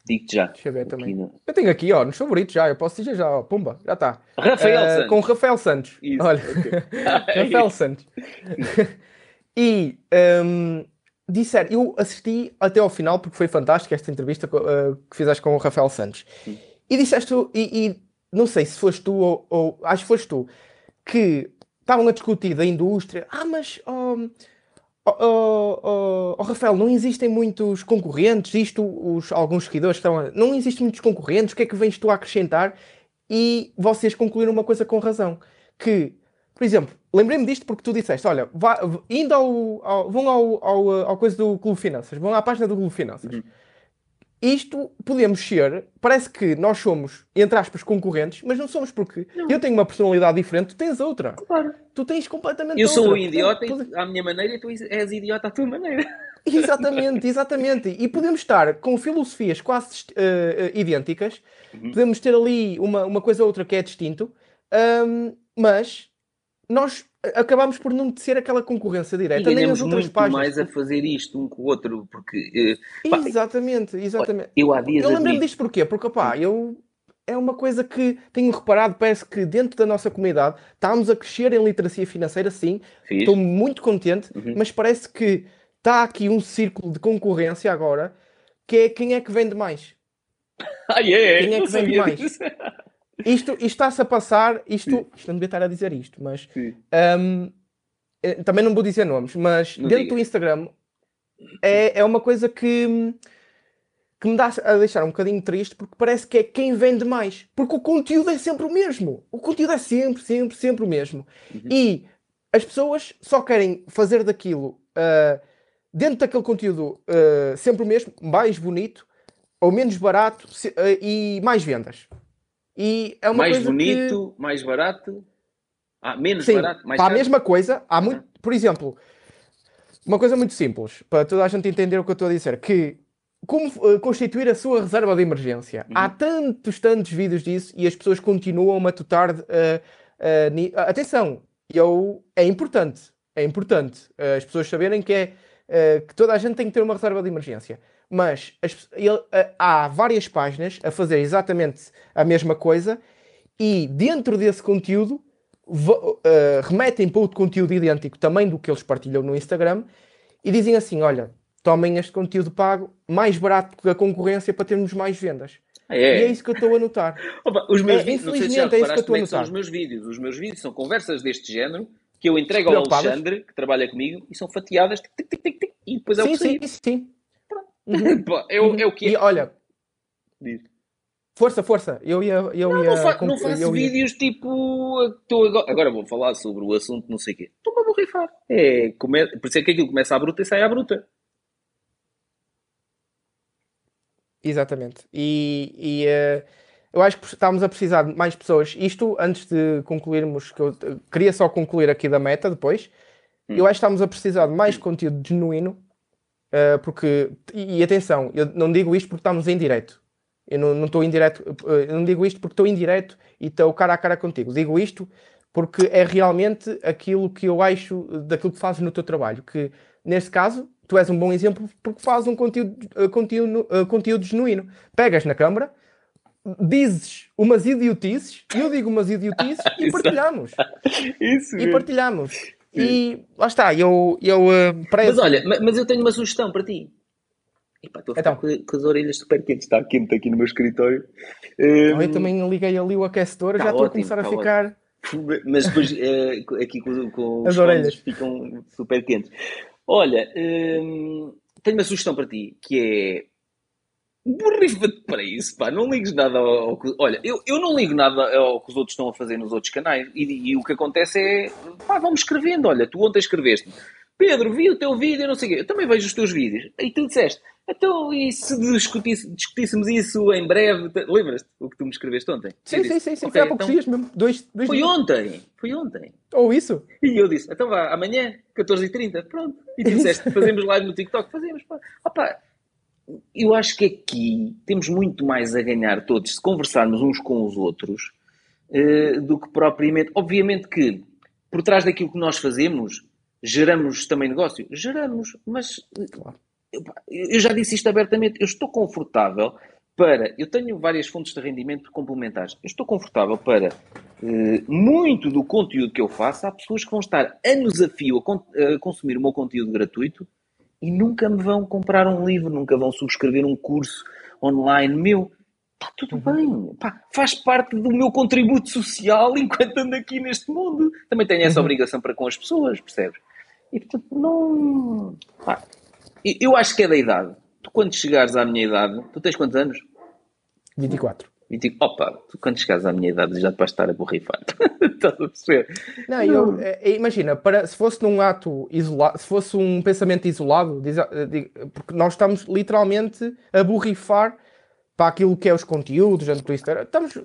Digo-te já. Deixa eu ver Aqui também. no- Eu tenho aqui, ó, nos favoritos já, eu posso dizer já, ó, pumba, já está. Rafael Eh, Santos. Com Rafael Santos. Isso, Olha, ok. Rafael Santos. e hum, disseram, eu assisti até ao final porque foi fantástico esta entrevista eh, que fizeste com o Rafael Santos. E disseste, e, e não sei se foste tu ou, ou- acho que foste tu, que estavam a discutir da indústria. Ah, mas oh, oh, oh, oh, Rafael, não existem muitos concorrentes. Isto, os, alguns seguidores estão a, não existem muitos concorrentes. O que é que vens tu a acrescentar? E vocês concluíram uma coisa com razão. Que, por exemplo, lembrei-me disto porque tu disseste: olha, vá, indo ao, ao- vão ao, ao, ao coisa do Clube Finanças, vão à página do Clube Finanças. Isto podemos ser, parece que nós somos, entre aspas, concorrentes, mas não somos porque eu tenho uma personalidade diferente, tu tens outra. Claro. Tu tens completamente Eu sou outra. um idiota e- Pode- à minha maneira e tu és idiota à tua maneira. Exatamente, exatamente. E podemos estar com filosofias quase eh, eh, idênticas, Uhum. podemos ter ali uma, uma coisa ou outra que é distinto, ahm, mas nós acabamos por não ser aquela concorrência direta, E nem ganhamos as outras muito páginas. mais a fazer isto um com o outro, porque pá, Exatamente, exatamente. eu há dias Eu admito- disto porquê? Porque, opá, eu... É uma coisa que tenho reparado, parece que dentro da nossa comunidade estamos a crescer em literacia financeira, sim. Fiz. Estou muito contente, Uhum. mas parece que está aqui um círculo de concorrência agora, que é quem é que vende mais. Ah, é? Quem é que vende mais? disso. Isto, isto está-se a passar, isto, isto não devia estar a dizer isto, mas Sim. hum, eh, também não vou dizer nomes, mas Não dentro digas. do Instagram é, é uma coisa que, que me dá a deixar um bocadinho triste porque parece que é quem vende mais. Porque o conteúdo é sempre o mesmo. O conteúdo é sempre, sempre, sempre o mesmo. Uhum. E as pessoas só querem fazer daquilo, ah, dentro daquele conteúdo, ah, sempre o mesmo, mais bonito, ou menos barato se- ah, e mais vendas. E é uma Mais coisa que- bonito, mais barato. Ah, menos Sim, barato, mais para a caro. mesma coisa, há muito, por exemplo, uma coisa muito simples, para toda a gente entender o que eu estou a dizer, que como eh, constituir a sua reserva de emergência. Uhum. Há tantos, tantos vídeos disso e as pessoas continuam a matutar. eh, eh, ni- atenção, eu, é importante, é importante as pessoas saberem que, é, que toda a gente tem que ter uma reserva de emergência. Mas as ele- eh, há várias páginas a fazer exatamente a mesma coisa e dentro desse conteúdo eh, remetem para outro conteúdo idêntico também do que eles partilham no Instagram e dizem assim: olha, tomem este conteúdo pago mais barato que a concorrência para termos mais vendas. Ah, E é. é isso que eu estou a notar. Opa, os meus É, vídeos, sei se infelizmente, é isso que eu estou a é que são notar. os meus vídeos. Os meus vídeos são conversas deste género que eu entrego ao. Alexandre, que trabalha comigo, e são fatiadas, tic, tic, tic, e depois é o sim, que sim, sair. sim. Pá, é, o- é o que E é. olha, Diz. força, força. Eu ia. Eu Não, ia não, fa- não faço eu ia- vídeos tipo. Estou agora, agora vou falar sobre o assunto, não sei o quê. Estou-me a borrifar. É, come... Por isso é que aquilo começa à bruta e sai à bruta. Exatamente. E, e, eh, eu acho que estamos a precisar de mais pessoas. Isto, antes de concluirmos, que eu queria só concluir aqui da meta depois. Eu acho que estamos a precisar de mais conteúdo genuíno. Eh, porque, e, e atenção, eu não digo isto porque estamos em direto. Eu não estou em direto, eh, eu não digo isto porque estou em direto e estou cara a cara contigo. Digo isto porque é realmente aquilo que eu acho daquilo que fazes no teu trabalho. Que neste caso, tu és um bom exemplo porque fazes um conteúdo, eh, conteúdo, conteúdo genuíno. Pegas na câmara, dizes umas idiotices, eu digo umas idiotices e partilhamos. Isso E partilhamos. E lá está, eu, eu eh, para Mas olha, ma- mas eu tenho uma sugestão para ti. Epá, estou a ficar Então. com, com as orelhas super quentes. Está quente aqui no meu escritório. Hum, eu também liguei ali o aquecedor, Tá já estou a ótimo, começar a tá ficar. Mas depois eh, aqui com, com As orelhas. ficam super quentes. Olha, hum, tenho uma sugestão para ti, que é borrifa-te para isso, pá, não ligues nada ao, que... Olha, eu, eu não ligo nada ao que os outros estão a fazer nos outros canais e, e o que acontece é, pá, vão-me escrevendo, olha, tu ontem escreveste Pedro, vi o teu vídeo, não sei o quê. Eu também vejo os teus vídeos. E tu disseste, então, e se discutisse, discutíssemos isso em breve? Lembras-te o que tu me escreveste ontem? Sim, sim, sim, sim. Okay, foi há poucos então... dias mesmo. Dois, dois foi dias. ontem. Foi ontem. Ou isso. E eu disse, então vá, amanhã, 14h30. Pronto. E tu disseste, fazemos live no TikTok. Fazemos, pá. Opa, eu acho que aqui temos muito mais a ganhar todos se conversarmos uns com os outros uh, do que propriamente. Obviamente que por trás daquilo que nós fazemos, geramos também negócio? Geramos, mas claro. eu, eu já disse isto abertamente. Eu estou confortável para. Eu tenho várias fontes de rendimento complementares. Eu estou confortável para uh, muito do conteúdo que eu faço. Há pessoas que vão estar anos a fio a, con a consumir o meu conteúdo gratuito e nunca me vão comprar um livro, nunca vão subscrever um curso online meu. Está tudo uhum. bem. Pá, faz parte do meu contributo social enquanto ando aqui neste mundo. Também tenho essa uhum. obrigação para com as pessoas, percebes? E portanto, não. Pá, eu acho que é da idade. Tu, quando chegares à minha idade, tu tens quantos anos? 24. 20, opa, tu quando chegares à minha idade já vais estar a borrifar. Estás a perceber? Não, eu, é, imagina, para, se fosse num ato isolado, se fosse um pensamento isolado, diz, diz, porque nós estamos literalmente a borrifar para aquilo que é os conteúdos, no Twitter, estamos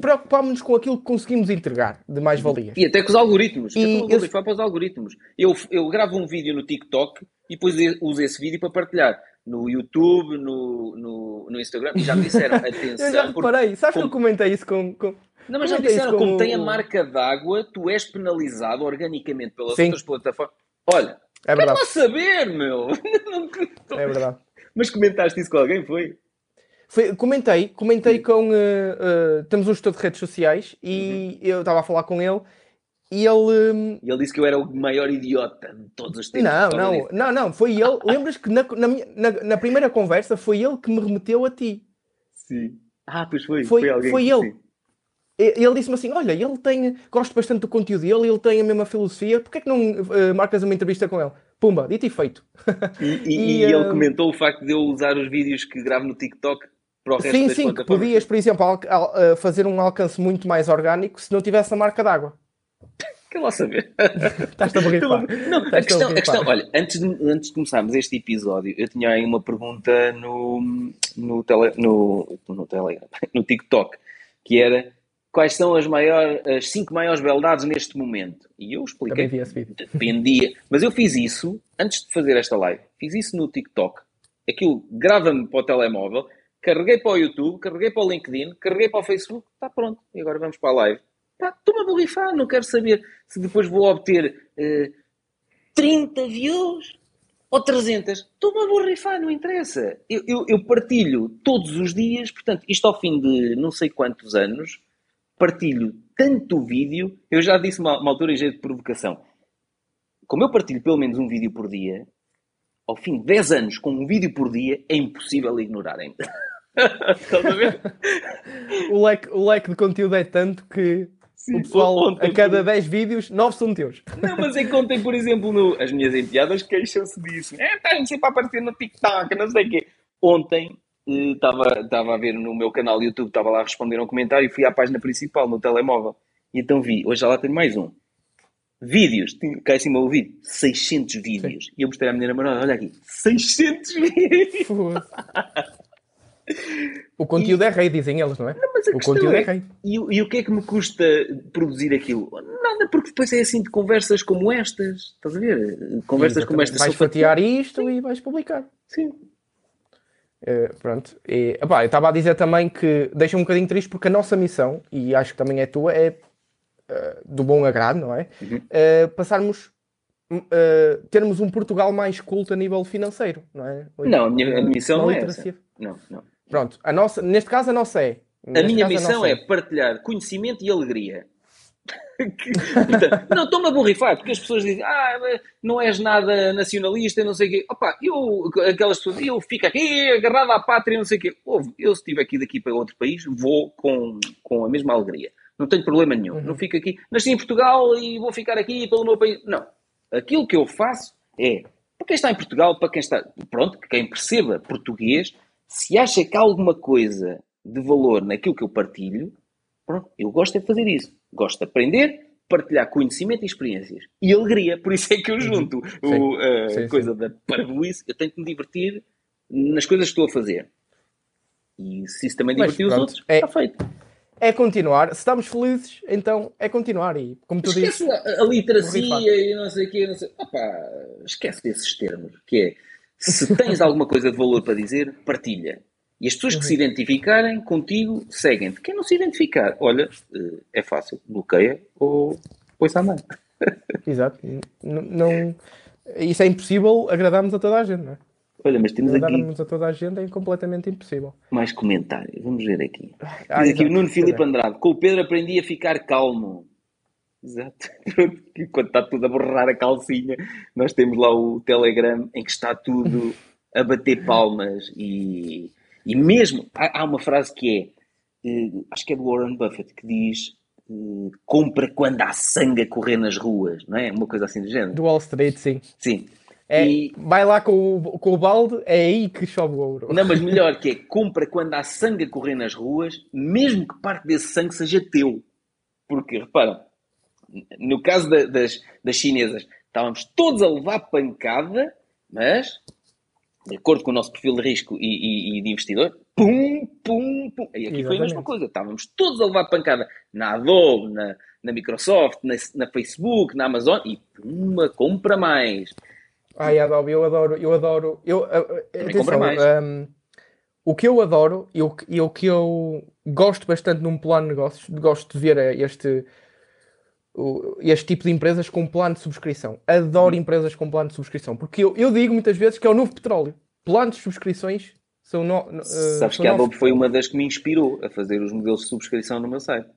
preocupámos-nos com aquilo que conseguimos entregar de mais valias. E até com os algoritmos. E eu esse... para os algoritmos. Eu, eu gravo um vídeo no TikTok e depois uso esse vídeo para partilhar no YouTube, no, no, no Instagram, e já me disseram, atenção. eu já reparei, sabes como... que eu comentei isso com. com... Não, mas já me disseram, como... como tem a marca d'água, tu és penalizado organicamente pelas Sim. outras plataformas. Olha, é verdade. quero saber, meu! é verdade. Mas comentaste isso com alguém, foi? Foi, comentei, comentei Sim. com. Uh, uh, temos um gestor de redes sociais e uhum. eu estava a falar com ele e ele. Um... ele disse que eu era o maior idiota de todos os tempos. Não, não, não, não, foi ele. Lembras que na, na, na, na, primeira conversa foi ele que me remeteu a ti. Sim. Ah, pois foi. Foi, foi, alguém foi ele. Sim. Ele disse-me assim: Olha, ele tem. Gosto bastante do conteúdo dele, ele tem a mesma filosofia, porquê é que não uh, marcas uma entrevista com ele? Pumba, dito e feito. E, e, e, e ele uh... comentou o facto de eu usar os vídeos que gravo no TikTok Sim, sim, que podias, por exemplo, uh, fazer um alcance muito mais orgânico se não tivesse a marca d'água. Quer lá saber? Estás-te a borrifar. Não, a questão, a questão, olha, antes de, antes de começarmos este episódio, eu tinha aí uma pergunta no, no, tele, no, no Telegram, no TikTok, que era quais são as, maiores, as cinco maiores beldades neste momento. E eu expliquei. Dependia. Mas eu fiz isso, antes de fazer esta live, fiz isso no TikTok. Aquilo grava-me para o telemóvel, carreguei para o YouTube, carreguei para o LinkedIn, carreguei para o Facebook, está pronto. E agora vamos para a live. Estou-me a borrifar, não quero saber se depois vou obter uh, 30 views ou 300. Estou-me a borrifar, não interessa. Eu, eu, eu, partilho todos os dias, portanto, isto ao fim de não sei quantos anos, partilho tanto vídeo, eu já disse uma, uma altura em jeito de provocação. Como eu partilho pelo menos um vídeo por dia, ao fim de 10 anos com um vídeo por dia, é impossível ignorarem. Estás a ver? o, leque, o leque de conteúdo é tanto que Sim, o pessoal, ontem, a cada 10 vídeos, 9 são teus. Não, mas é que ontem, por exemplo, no, as minhas enteadas queixam-se disso. É, estás sempre a aparecer no TikTok, não sei o quê. Ontem estava uh, a ver no meu canal YouTube, estava lá a responder a um comentário e fui à página principal no telemóvel. E então vi, hoje já lá tenho mais um. Vídeos, cá em cima o vídeo, 600 vídeos. Sim. E eu mostrei à minha namorada, olha aqui, 600 vídeos! O conteúdo e... é rei, dizem eles, não é? Não, mas a o conteúdo é, é rei. E, e, o que é que me custa produzir aquilo? Nada, porque depois é assim de conversas como estas. Estás a ver? Conversas como estas. Vais fatiar isto Sim. e vais publicar. Sim. Uh, pronto. E, eu estava a dizer também que deixa um bocadinho triste porque a nossa missão, e acho que também é tua, é uh, do bom agrado, não é? Uhum. Uh, passarmos Uh, termos um Portugal mais culto a nível financeiro, não é? Não, a minha a missão não é essa. Não, não. Pronto, a nossa, neste caso a nossa é. Neste a minha missão a é. é partilhar conhecimento e alegria. não, estou-me a borrifar, porque as pessoas dizem, ah, não és nada nacionalista, não sei o quê. Opa, eu, aquelas pessoas, eu fico aqui agarrado à pátria, não sei o quê. Ouve, eu se estiver aqui daqui para outro país, vou com, com a mesma alegria. Não tenho problema nenhum. Uhum. Não fico aqui, nasci em Portugal e vou ficar aqui pelo meu país. Não. Aquilo que eu faço é, para quem está em Portugal, para quem está, pronto, quem perceba português, se acha que há alguma coisa de valor naquilo que eu partilho, pronto, eu gosto é de fazer isso. Gosto de aprender partilhar conhecimento e experiências e alegria. Por isso é que eu junto o, a Sim, sim. coisa da parvoíce. Eu tenho que me divertir nas coisas que estou a fazer. E se isso também Mas, divertir os outros, é- está feito. É continuar. Se estamos felizes, então é continuar. E como tu dizes, Esquece a, a literacia Rifar. e não sei o quê. Não sei... Opá, esquece desses termos. Que é, se tens alguma coisa de valor para dizer, partilha. E as pessoas que se Uhum. identificarem contigo, seguem-te. Quem não se identificar, olha, eh, é fácil. Bloqueia ou põe-se à mão. exato. N- não, isso é impossível agradarmos a toda a gente, não é? Olha, mas temos aqui Agradarmos a toda a gente é completamente impossível. mais comentários. Vamos ver aqui. Ah, aqui o. Nuno Filipe. Andrade. Com o Pedro aprendi a ficar calmo. Exato. Quando está tudo a borrar a calcinha, nós temos lá o Telegram em que está tudo a bater palmas e, e mesmo há, há uma frase que é, eh, acho que é do Warren Buffett, que diz eh, compra quando há sangue a correr nas ruas, não é? Uma coisa assim do género. Do Wall Street, sim. Sim. É, E- Vai lá com o, com o balde, é aí que chove o ouro. Não, mas melhor que é compra quando há sangue a correr nas ruas, mesmo que parte desse sangue seja teu. Porque, repara, no caso da- das, das chinesas, estávamos todos a levar pancada, mas, de acordo com o nosso perfil de risco e, e- e de investidor, pum, pum, pum. E aqui foi a mesma Exatamente. coisa. Estávamos todos a levar pancada na Adobe, na, na Microsoft, na, na Facebook, na Amazon, e puma, compra mais. Ai, Adobe, eu adoro, eu adoro. Eu, atenção, compra mais. hum, o que eu adoro e o, que- e o que eu gosto bastante num plano de negócios, gosto de ver é este, este tipo de empresas com plano de subscrição. Adoro Uhum. empresas com plano de subscrição, porque eu, eu digo muitas vezes que é o novo petróleo. Planos de subscrições são, no, no- eh, Sabes são que a Adobe foi uma das que me inspirou a fazer os modelos de subscrição no meu site.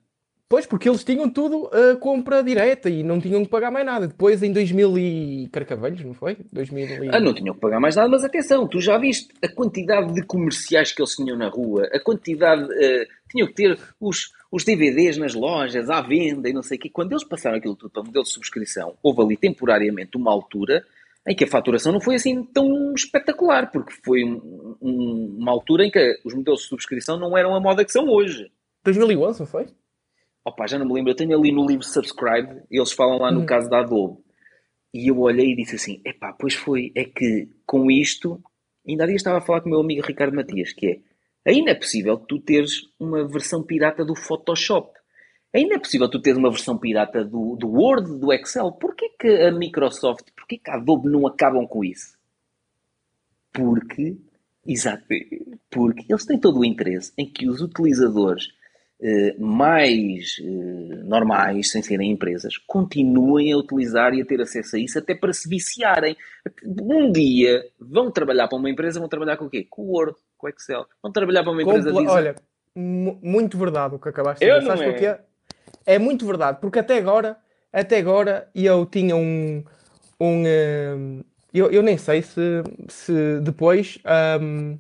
Pois, porque eles tinham tudo a compra direta e não tinham que pagar mais nada. Depois, em 2000 e carcavelhos, não foi? 2000 e... Ah, não tinham que pagar mais nada, mas atenção, tu já viste a quantidade de comerciais que eles tinham na rua, a quantidade. eh, tinham que ter os, os DVDs nas lojas, à venda e não sei o quê. Quando eles passaram aquilo tudo para modelo de subscrição, houve ali temporariamente uma altura em que a faturação não foi assim tão espetacular, porque foi um- um- uma altura em que os modelos de subscrição não eram a moda que são hoje. 2011, não foi? Opa, já não me lembro, eu tenho ali no livro Subscribe, eles falam lá no Uhum. caso da Adobe. E eu olhei e disse assim: epá, pois foi, é que com isto, ainda há dias estava a falar com o meu amigo Ricardo Matias, que é, ainda é possível tu teres uma versão pirata do Photoshop. Ainda é possível tu teres uma versão pirata do, do Word, do Excel. Porquê que a Microsoft, porquê que a Adobe não acabam com isso? Porque, exato, porque eles têm todo o interesse em que os utilizadores mais eh, normais, sem serem empresas, continuem a utilizar e a ter acesso a isso até para se viciarem. Um dia vão trabalhar para uma empresa, vão trabalhar com o quê? Com o Word, com o Excel. Vão trabalhar para uma empresa Compla- Disney. Olha, mu- muito verdade o que acabaste de dizer. Sabes é. porquê? É muito verdade, porque até agora, até agora eu tinha um. um hum, eu, eu nem sei se, se depois hum,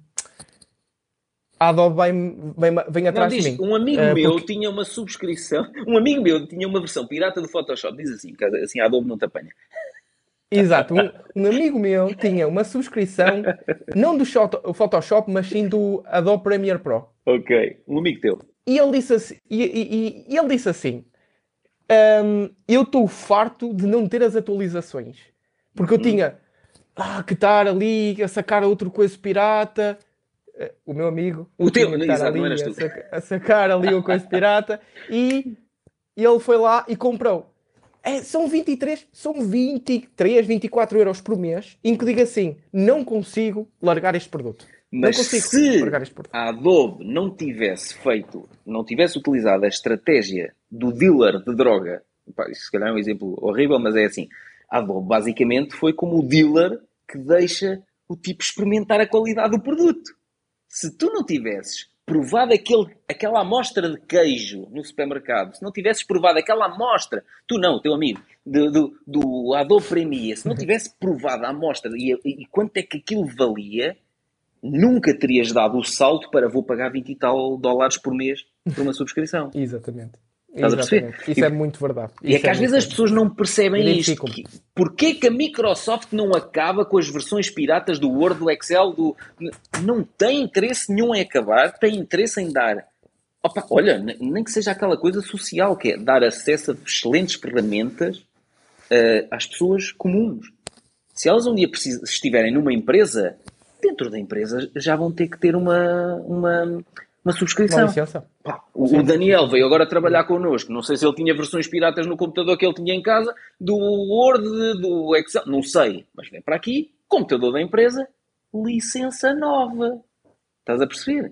a Adobe vem, vem, vem Não, atrás diz, de mim. um amigo Eh, meu porque- tinha uma subscrição, um amigo meu tinha uma versão pirata do Photoshop, diz assim, assim a Adobe não te apanha. Exato, um, um amigo meu tinha uma subscrição, não do Photoshop, mas sim do Adobe Premiere Pro. Ok, um amigo teu. E ele disse assim, e, e- e- ele disse assim "Hum, eu estou farto de não ter as atualizações. Porque eu tinha ah, que estar ali a sacar outro coisa pirata. Eh, O meu amigo. O teu, que estar exato, não ali eras a, tu. saca- a sacar ali o coisa pirata. E ele foi lá e comprou. É, são 23, são 23, 24 euros por mês, em que diga assim, não consigo largar este produto. Mas não consigo se largar este produto. a Adobe não tivesse feito, não tivesse utilizado a estratégia do dealer de droga, pá, isso se calhar é um exemplo horrível, mas é assim, a Adobe basicamente foi como o dealer que deixa o tipo experimentar a qualidade do produto. Se tu não tivesses provado aquele, aquela amostra de queijo no supermercado, se não tivesses provado aquela amostra, tu não, teu amigo, do, do, do Premiere, se não tivesse provado a amostra e, e quanto é que aquilo valia, nunca terias dado o salto para vou pagar 20 e tal dólares por mês por uma subscrição. Exatamente. Estás a perceber? Isso E- é muito verdade. E é Isso que às muito vezes as verdade. pessoas não percebem isto. Que, porquê que a Microsoft não acaba com as versões piratas do Word, do Excel, do... Não tem interesse nenhum em acabar, tem interesse em dar Opa, olha, nem que seja aquela coisa social, que é dar acesso a excelentes ferramentas uh, às pessoas comuns. Se elas um dia estiverem numa empresa, dentro da empresa já vão ter que ter uma, uma, uma subscrição. Uma Pá, o, o, Daniel veio agora trabalhar connosco. Não sei se ele tinha versões piratas no computador que ele tinha em casa, do Word, do Excel, não sei. Mas vem para aqui, computador da empresa, licença nova. Estás a perceber?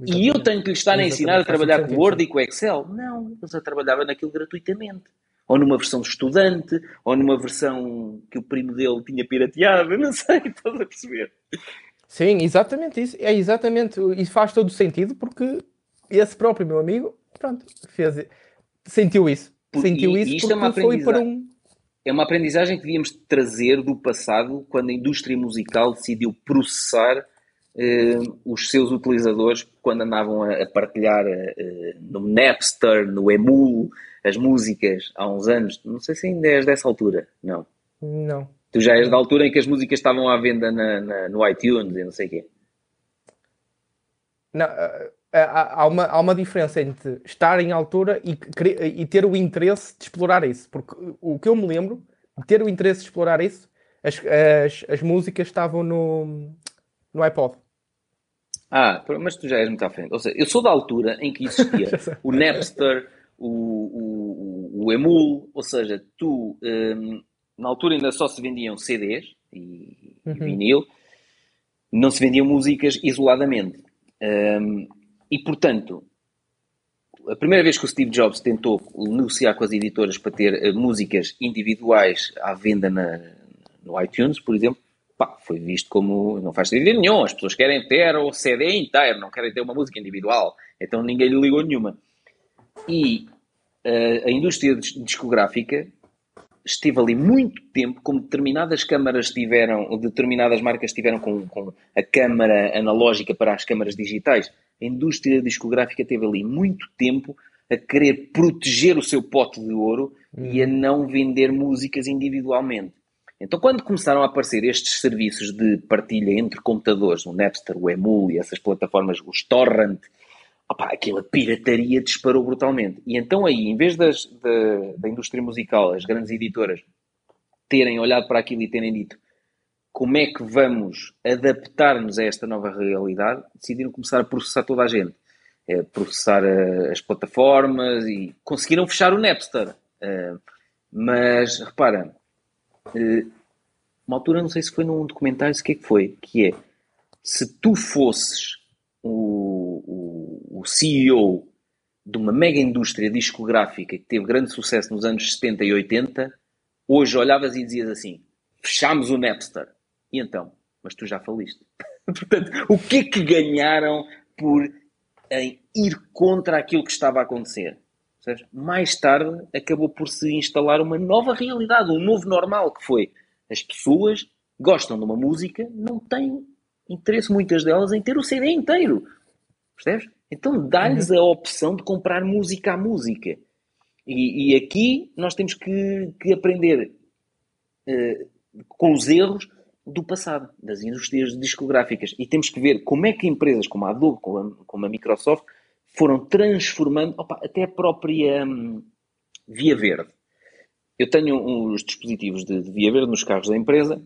Exatamente. E eu tenho que lhe estar a ensinar a trabalhar com o Word e com o Excel? Não, ele já trabalhava naquilo gratuitamente. Ou numa versão de estudante, ou numa versão que o primo dele tinha pirateado, não sei, estás a perceber? Sim, exatamente isso. É exatamente, isso faz todo o sentido porque esse próprio meu amigo, pronto, fez, sentiu isso. Sentiu e, isso e porque é foi para um. É uma aprendizagem que devíamos trazer do passado, quando a indústria musical decidiu processar eh, os seus utilizadores quando andavam a, a partilhar eh, no Napster, no Emul, as músicas há uns anos. Não sei se ainda és dessa altura, não. Não. Tu já és da altura em que as músicas estavam à venda na, na, no iTunes e não sei o quê. Não, eh, há, uma, há uma diferença entre estar em altura e, e ter o interesse de explorar isso. Porque o que eu me lembro de ter o interesse de explorar isso, as, as, as músicas estavam no, no iPod. Ah, mas tu já és muito à frente. Ou seja, eu sou da altura em que existia o Napster, o, o, o, Emul, ou seja, tu, um, na altura ainda só se vendiam CDs e, uhum. vinil, não se vendiam músicas isoladamente. Um, e, portanto, a primeira vez que o Steve Jobs tentou negociar com as editoras para ter uh, músicas individuais à venda na, no iTunes, por exemplo, pá, foi visto como não faz sentido nenhum. As pessoas querem ter o CD inteiro, não querem ter uma música individual. Então ninguém lhe ligou nenhuma. E uh, a indústria discográfica esteve ali muito tempo, como determinadas câmaras tiveram, determinadas marcas tiveram com, com a câmara analógica para as câmaras digitais. A indústria discográfica teve ali muito tempo a querer proteger o seu pote de ouro hum. e a não vender músicas individualmente. Então, quando começaram a aparecer estes serviços de partilha entre computadores, o Napster, o Emul e essas plataformas, os Torrent, aquela pirataria disparou brutalmente. E então aí, em vez das, da, da indústria musical, as grandes editoras, terem olhado para aquilo e terem dito como é que vamos adaptar-nos a esta nova realidade, decidiram começar a processar toda a gente. É, processar uh, as plataformas e conseguiram fechar o Napster. Uh, mas, repara, uh, uma altura, não sei se foi num documentário, o que é que foi, que é, se tu fosses o, o, CEO de uma mega indústria discográfica que teve grande sucesso nos anos 70 e 80, hoje olhavas e dizias assim, fechámos o Napster. E então? Mas tu já faliste. Portanto, o que é que ganharam por em ir contra aquilo que estava a acontecer? Mais tarde acabou por se instalar uma nova realidade, um novo normal, que foi as pessoas gostam de uma música, não têm interesse, muitas delas, em ter o CD inteiro. Percebes? Então dá-lhes uhum. a opção de comprar música a música. E, e aqui nós temos que, que aprender uh, com os erros do passado, das indústrias discográficas. E temos que ver como é que empresas como a Adobe, como a, como a Microsoft, foram transformando opa, até a própria hum, Via Verde. Eu tenho uns dispositivos de, de, Via Verde nos carros da empresa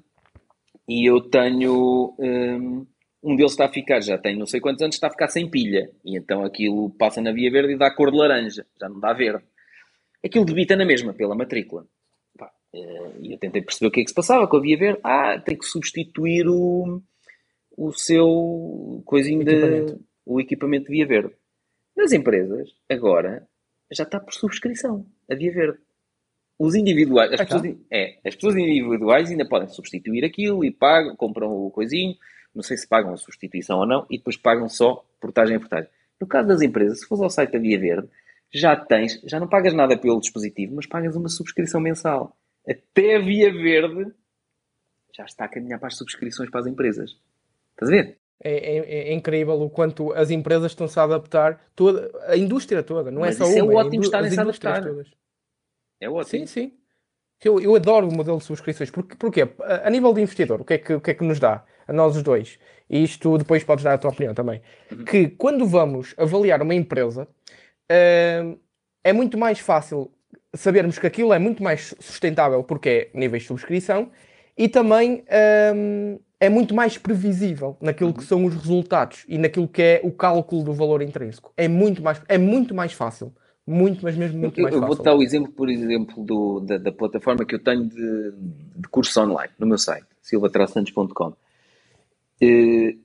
e eu tenho. Um, um deles está a ficar, já tem não sei quantos anos, está a ficar sem pilha. E então aquilo passa na Via Verde e dá cor de laranja, já não dá verde. Aquilo debita na mesma, pela matrícula. Eh, e eu tentei perceber o que é que se passava com a Via Verde. Ah, tem que substituir o, o seu coisinho equipamento. de. o equipamento de Via Verde. Nas empresas, agora, já está por subscrição, a Via Verde. Os individuais, as, ah, pessoas, é, as pessoas individuais ainda podem substituir aquilo e pagam, compram o coisinho, não sei se pagam a substituição ou não, e depois pagam só portagem a portagem. No caso das empresas, se fores ao site da Via Verde, já tens, já não pagas nada pelo dispositivo, mas pagas uma subscrição mensal. Até a Via Verde já está a caminhar para as subscrições para as empresas. Estás a ver? É, é, é, incrível o quanto as empresas estão-se a adaptar, toda, a indústria toda, não é Mas é só isso uma. É ótimo estarem-se a adaptar. Todas. É ótimo. Sim, sim. Eu, eu adoro o modelo de subscrições. Porque, porque a nível de investidor, o que, é que, o que é que nos dá? A nós os dois. e isto depois podes dar a tua opinião também, uhum. que quando vamos avaliar uma empresa, uh, é muito mais fácil sabermos que aquilo é muito mais sustentável porque é níveis de subscrição e também um, é muito mais previsível naquilo que uhum. são os resultados e naquilo que é o cálculo do valor intrínseco. É muito mais, é muito mais fácil. Muito, mas mesmo muito eu, mais eu fácil. vou dar o exemplo, por exemplo, do, da, da, plataforma que eu tenho de, de curso online no meu site, silvatrasantos.com. Eh,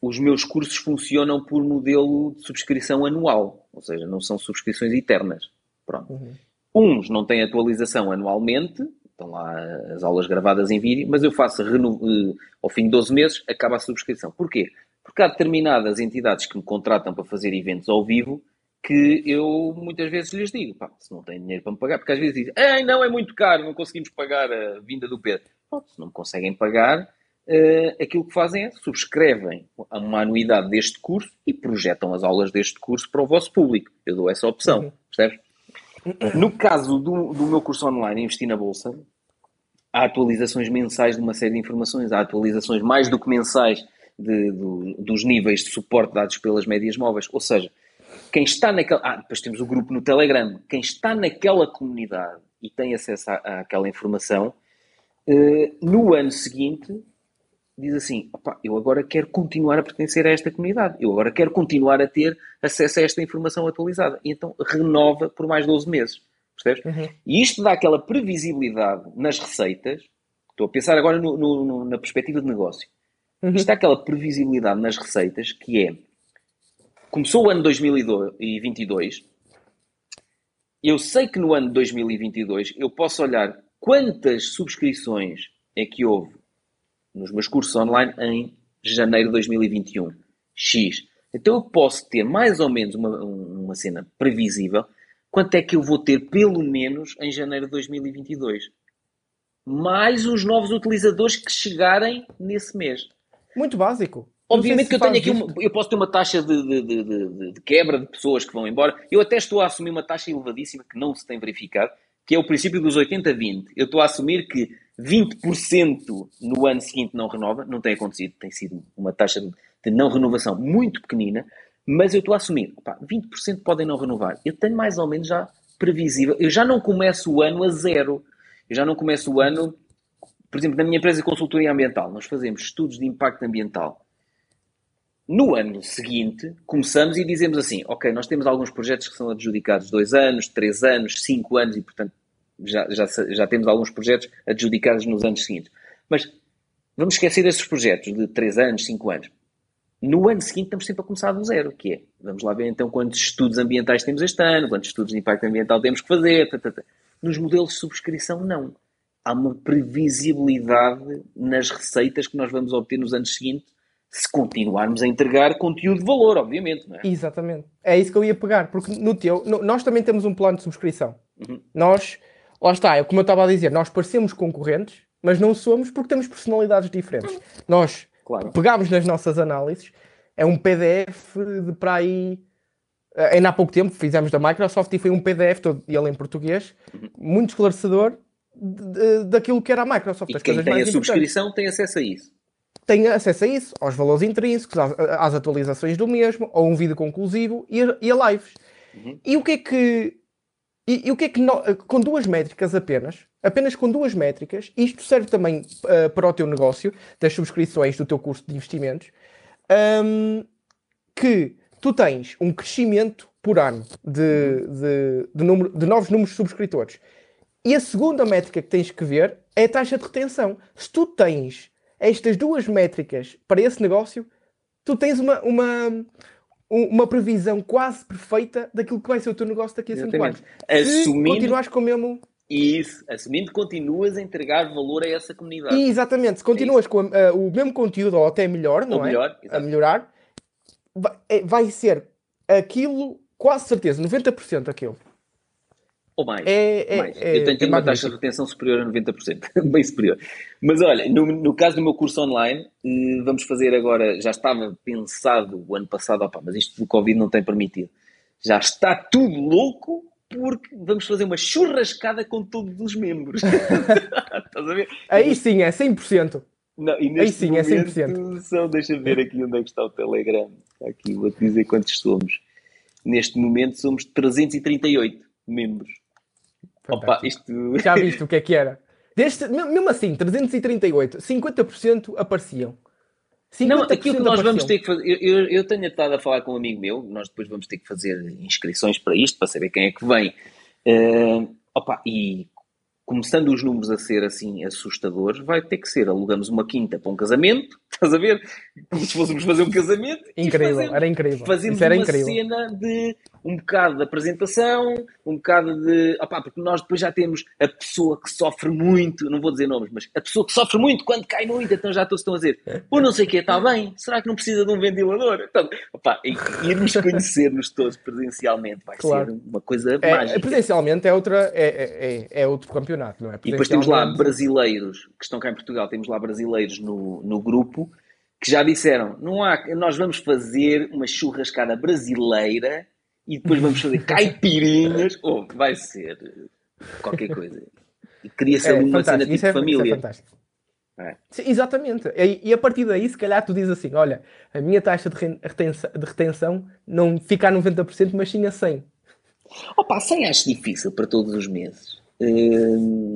os meus cursos funcionam por modelo de subscrição anual, ou seja, não são subscrições eternas. Pronto. Uhum. Uns não têm atualização anualmente, estão lá as aulas gravadas em vídeo, mas eu faço uh, ao fim de 12 meses, acaba a subscrição. Porquê? Porque há determinadas entidades que me contratam para fazer eventos ao vivo que eu muitas vezes lhes digo, pá, se não têm dinheiro para me pagar, porque às vezes dizem, Ei, não, é muito caro, não conseguimos pagar a vinda do Pedro. se não me conseguem pagar, uh, aquilo que fazem é subscrevem uma anuidade deste curso e projetam as aulas deste curso para o vosso público. Eu dou essa opção, uhum. percebes? No caso do, do meu curso online, Investir na Bolsa, há atualizações mensais de uma série de informações, há atualizações mais do que mensais de, do, dos níveis de suporte dados pelas médias móveis. Ou seja, quem está naquela. Ah, depois temos o grupo no Telegram. Quem está naquela comunidade e tem acesso à, àquela informação, eh, no ano seguinte diz assim: eu agora quero continuar a pertencer a esta comunidade, eu agora quero continuar a ter acesso a esta informação atualizada. E então renova por mais 12 meses. Percebes? Uhum. E isto dá aquela previsibilidade nas receitas. Estou a pensar agora no, no, no, na perspectiva de negócio. Uhum. Isto dá aquela previsibilidade nas receitas que é. Começou o ano 2022. Eu sei que no ano 2022 eu posso olhar quantas subscrições é que houve nos meus cursos online em janeiro de 2021. X. Então eu posso ter mais ou menos uma, uma cena previsível. Quanto é que eu vou ter, pelo menos, em janeiro de 2022? Mais os novos utilizadores que chegarem nesse mês. Muito básico. Obviamente que eu tenho aqui uma, eu posso ter uma taxa de, de, de, de, quebra de pessoas que vão embora. Eu até estou a assumir uma taxa elevadíssima que não se tem verificado, que é o princípio dos 80-20. Eu estou a assumir que 20% no ano seguinte não renova, não tem acontecido, tem sido uma taxa de não renovação muito pequenina, mas eu estou a assumir, opa, 20% podem não renovar. Eu tenho mais ou menos já previsível, eu já não começo o ano a zero, eu já não começo o ano, por exemplo, na minha empresa de consultoria ambiental, nós fazemos estudos de impacto ambiental. No ano seguinte, começamos e dizemos assim: ok, nós temos alguns projetos que são adjudicados dois anos, três anos, cinco anos e, portanto, já, já, já temos alguns projetos adjudicados nos anos seguintes. Mas vamos esquecer esses projetos de 3 anos, 5 anos. No ano seguinte estamos sempre a começar do zero, que é, vamos lá ver então quantos estudos ambientais temos este ano, quantos estudos de impacto ambiental temos que fazer. Tata, tata. Nos modelos de subscrição, não. Há uma previsibilidade nas receitas que nós vamos obter nos anos seguintes se continuarmos a entregar conteúdo de valor, obviamente. Não é? Exatamente. É isso que eu ia pegar, porque no teu, no, nós também temos um plano de subscrição. Uhum. Nós lá está, é como eu estava a dizer, nós parecemos concorrentes, mas não somos porque temos personalidades diferentes. Nós claro. pegámos nas nossas análises, é um PDF de para aí. Eh, ainda há pouco tempo fizemos da Microsoft e foi um PDF todo ele em português, muito esclarecedor de, de, daquilo que era a Microsoft. E quem tem a subscrição tem acesso a isso. Tem acesso a isso, aos valores intrínsecos, às, às atualizações do mesmo, ou um vídeo conclusivo e a, e a lives. Uhum. E o que é que e, e, o que é que no, com duas métricas apenas, apenas com duas métricas, isto serve também uh, para o teu negócio, das subscrições do teu curso de investimentos, um, que tu tens um crescimento por ano de, de, de, número, de novos números de subscritores. E a segunda métrica que tens que ver é a taxa de retenção. Se tu tens estas duas métricas para esse negócio, tu tens uma, uma, uma previsão quase perfeita daquilo que vai ser o teu negócio daqui a 5 anos. Assumindo... Se continuares com o mesmo. Isso, assumindo que continuas a entregar valor a essa comunidade. E, exatamente, se continuas é com uh, o mesmo conteúdo ou até melhor, não ou é? Melhor, a melhorar, vai, é, vai ser aquilo, quase certeza, 90% aquilo. Ou mais. É, é, mais. É, eu tenho, tenho é uma taxa de retenção superior a 90%, bem superior. Mas olha, no, no, caso do meu curso online, eh, vamos fazer agora, já estava pensado o ano passado, opa, mas isto do Covid não tem permitido. Já está tudo louco porque vamos fazer uma churrascada com todos os membros. Estás a ver? Aí sim, é 100%. Não, e Aí neste sim, é momento 100%. são, deixa-me ver aqui onde é que está o Telegram. Está aqui, vou-te dizer quantos somos. Neste momento somos 338 membros. Opa, isto. Já viste o que é que era? Deste, me- mesmo assim, 338, 50% apareciam. 50% Não, aquilo que nós vamos ter que fazer. Eu, eu, eu tenho estado a falar com um amigo meu, nós depois vamos ter que fazer inscrições para isto, para saber quem é que vem. Eh, opa, e começando os números a ser assim assustadores, vai ter que ser: alugamos uma quinta para um casamento, estás a ver? Como se fôssemos fazer um casamento. Incrível, fazemos- era incrível. Fazemos era uma incrível. cena de um bocado de apresentação, um bocado de. Opá, porque nós depois já temos a pessoa que sofre muito, não vou dizer nomes, mas a pessoa que sofre muito quando cai muito, então já todos estão a dizer: o não sei o que está bem, será que não precisa de um ventilador? Então, opá, e- irmos conhecer-nos todos presencialmente vai Claro. ser uma coisa É, mágica. presencialmente é, outra, é, é, é- é outro campeonato, não é? E depois temos lá brasileiros que estão cá em Portugal, temos lá brasileiros no, no grupo que já disseram: não há, nós vamos fazer uma churrascada brasileira e depois vamos fazer caipirinhas. Oh, vai ser qualquer coisa. E Cria-se É, ali uma cena tipo é, é família. É. Sim, exatamente. E, e a partir daí, se calhar tu dizes assim: olha, a minha taxa de retenção, de retenção não fica a 90%, mas sim a 100%. Opa, 100 acho difícil para todos os meses. Hum,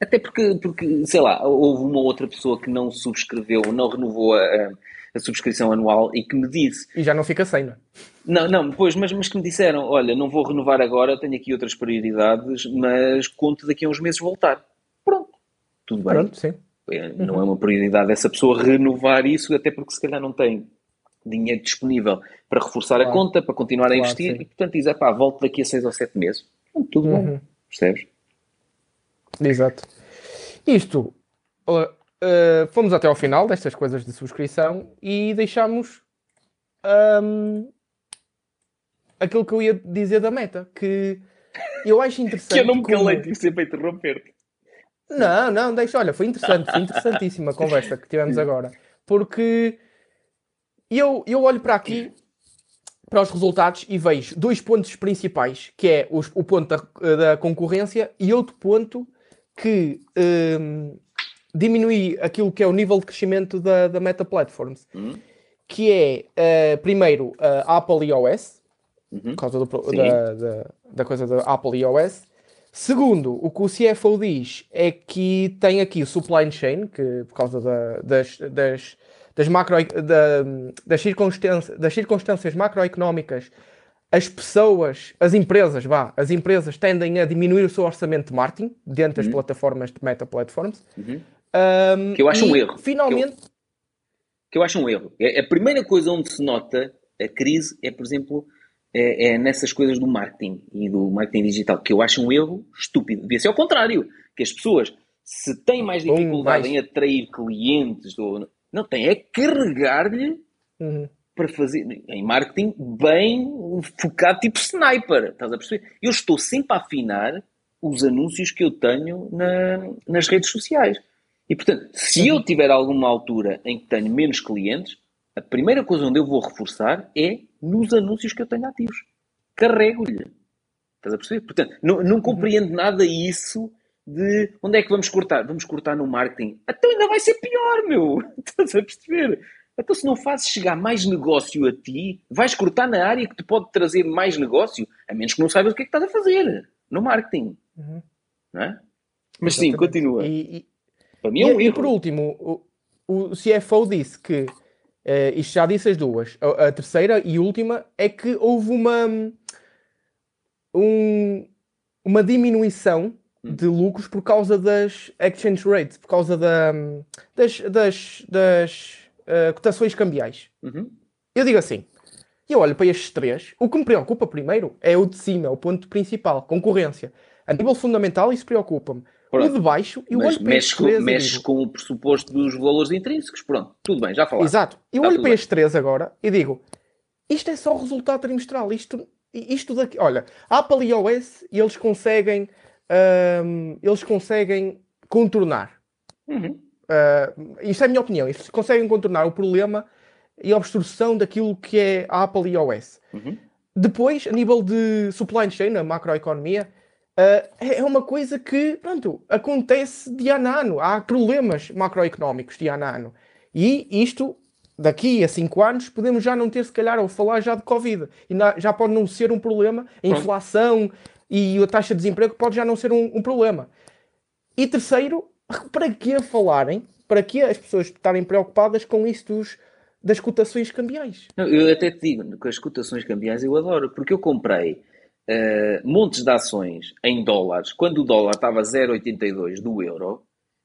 até porque, porque, sei lá, houve uma outra pessoa que não subscreveu, não renovou a, a- a subscrição anual e que me disse E já não fica 100, não é? Não, não, pois, mas, mas que me disseram, olha, não vou renovar agora, tenho aqui outras prioridades, mas conto daqui a uns meses voltar. Pronto, tudo bem. Pronto, sim. É, Não é uma prioridade essa pessoa renovar isso, até porque se calhar não tem dinheiro disponível para reforçar a Claro. conta, para continuar a Claro, investir, sim. e portanto diz, pá, volto daqui a seis ou sete meses. Pronto, tudo bem, Uhum. percebes? Exato. Isto, uh, fomos até ao final destas coisas de subscrição e deixámos um, aquilo que eu ia dizer da meta, que eu acho interessante. Que eu não me como- calei, tive sempre a interromper-te. Não, não, deixa, olha, foi interessante, foi interessantíssima a conversa que tivemos agora, porque eu, eu olho para aqui, para os resultados e vejo dois pontos principais, que é os- o ponto da, da concorrência e outro ponto que hum, diminui aquilo que é o nível de crescimento da, da Meta Platforms, Hum? que é, eh, primeiro, a Apple iOS, Uhum. por causa do da, da, da coisa da Apple iOS. Segundo, o que o CFO diz é que tem aqui o supply chain, que por causa da- das, das, das, macro, da- das, circunstâncias, das circunstâncias macroeconómicas, as pessoas, as empresas, vá, as empresas tendem a diminuir o seu orçamento de marketing dentro das plataformas de meta platforms. Uhum. Um, Que eu acho e, um erro. Finalmente, que eu acho um erro. É, a primeira coisa onde se nota a crise é, por exemplo, é, é nessas coisas do marketing e do marketing digital, que eu acho um erro estúpido. Devia ser ao contrário, que as pessoas, se têm mais dificuldade mais. em atrair clientes, ou, não têm, é carregar-lhe uhum, para fazer em marketing bem focado, tipo sniper. Estás a perceber? Eu estou sempre a afinar os anúncios que eu tenho na- nas redes sociais. E portanto, se eu tiver alguma altura em que tenho menos clientes, a primeira coisa onde eu vou reforçar é nos anúncios que eu tenho ativos. Carrego-lhe. Estás a perceber? Portanto, não, não compreendo nada isso de onde é que vamos cortar? Vamos cortar no marketing. Então ainda vai ser pior, meu. Estás a perceber? Então se não fazes chegar mais negócio a ti, vais cortar na área que te pode trazer mais negócio, a menos que não saibas o que é que estás a fazer no marketing. uhum. Não é? Mas sim, continua. E- e- Para mim é um e, e erro. por último, o, o CFO disse que, eh, isto já disse as duas, a, a terceira e última é que houve uma, um- uma diminuição Hum. de lucros por causa das exchange rates, por causa da, das, das, das eh, cotações cambiais. Uhum. Eu digo assim, eu olho para estes três, o que me preocupa primeiro é o de cima, é o ponto principal, concorrência. A nível fundamental isso preocupa-me. O de baixo, eu Mas olho para estes três e mexe digo, com o pressuposto dos valores intrínsecos. Pronto, tudo bem, já falaste. Exato. Eu Tá olho para bem. estes três agora e digo: isto é só o resultado trimestral. Isto, isto daqui. Olha, Apple e iOS eles conseguem, ahm, eles conseguem contornar. Uhum. Ah, isto é a minha opinião. Eles conseguem contornar o problema e a obstrução daquilo que é a Apple e iOS. Uhum. Depois, a nível de supply chain, a macroeconomia, Uh, é uma coisa que, pronto, acontece de ano a ano. Há problemas macroeconómicos de ano a ano. E isto, daqui a 5 anos, podemos já não ter, se calhar, ou falar já de Covid. E já pode não ser um problema. A inflação e a taxa de desemprego pode já não ser um, um problema. E terceiro, para que falarem? Para que as pessoas estarem preocupadas com isso dos, das cotações cambiais? Não, eu até te digo, com as cotações cambiais eu adoro, porque eu comprei uh, montes de ações em dólares, quando o dólar estava a 0,82 do euro,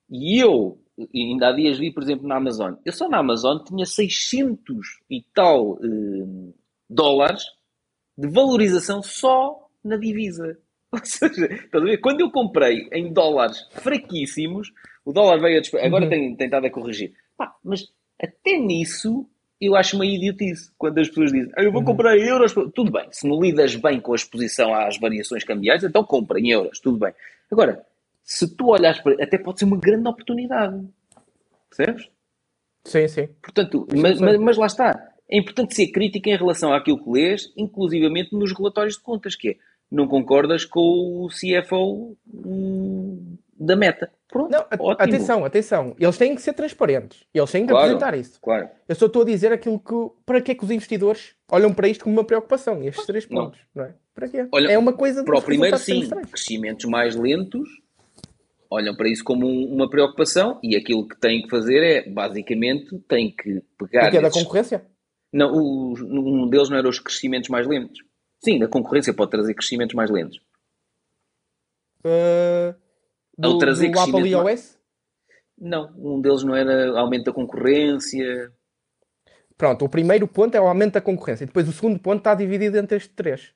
e eu, ainda há dias vi, por exemplo, na Amazon, eu só na Amazon tinha 600 e tal uh, dólares de valorização só na divisa. Ou seja, quando eu comprei em dólares fraquíssimos, o dólar veio a agora uhum. tem, tem estado a corrigir. Pá, mas até nisso eu acho uma idiotice quando as pessoas dizem ah, eu vou uhum. comprar euros. Tudo bem, se não lidas bem com a exposição às variações cambiais, então compra em euros, tudo bem. Agora, se tu olhas para. Até pode ser uma grande oportunidade. Percebes? Sim, sim. Portanto, mas, mas, mas, lá está. É importante ser crítico em relação àquilo que lês, inclusivamente nos relatórios de contas, que é não concordas com o CFO hum, da meta. Pronto, não, atenção, atenção. Eles têm que ser transparentes. Eles têm que claro, apresentar isso. Claro. Eu só estou a dizer aquilo que. Para que é que os investidores olham para isto como uma preocupação? Estes três pontos, não, não é? Para quê? Olha, é uma coisa Para o primeiro, sim. Crescimentos mais lentos olham para isso como um, uma preocupação e aquilo que têm que fazer é, basicamente, têm que pegar. Porque é da concorrência? Não, o, um deles não era os crescimentos mais lentos. Sim, a concorrência pode trazer crescimentos mais lentos. Uh, do, trazer do Apple iOS? Mais... Não, um deles não era aumento da concorrência. Pronto, o primeiro ponto é o aumento da concorrência. Depois o segundo ponto está dividido entre estes três.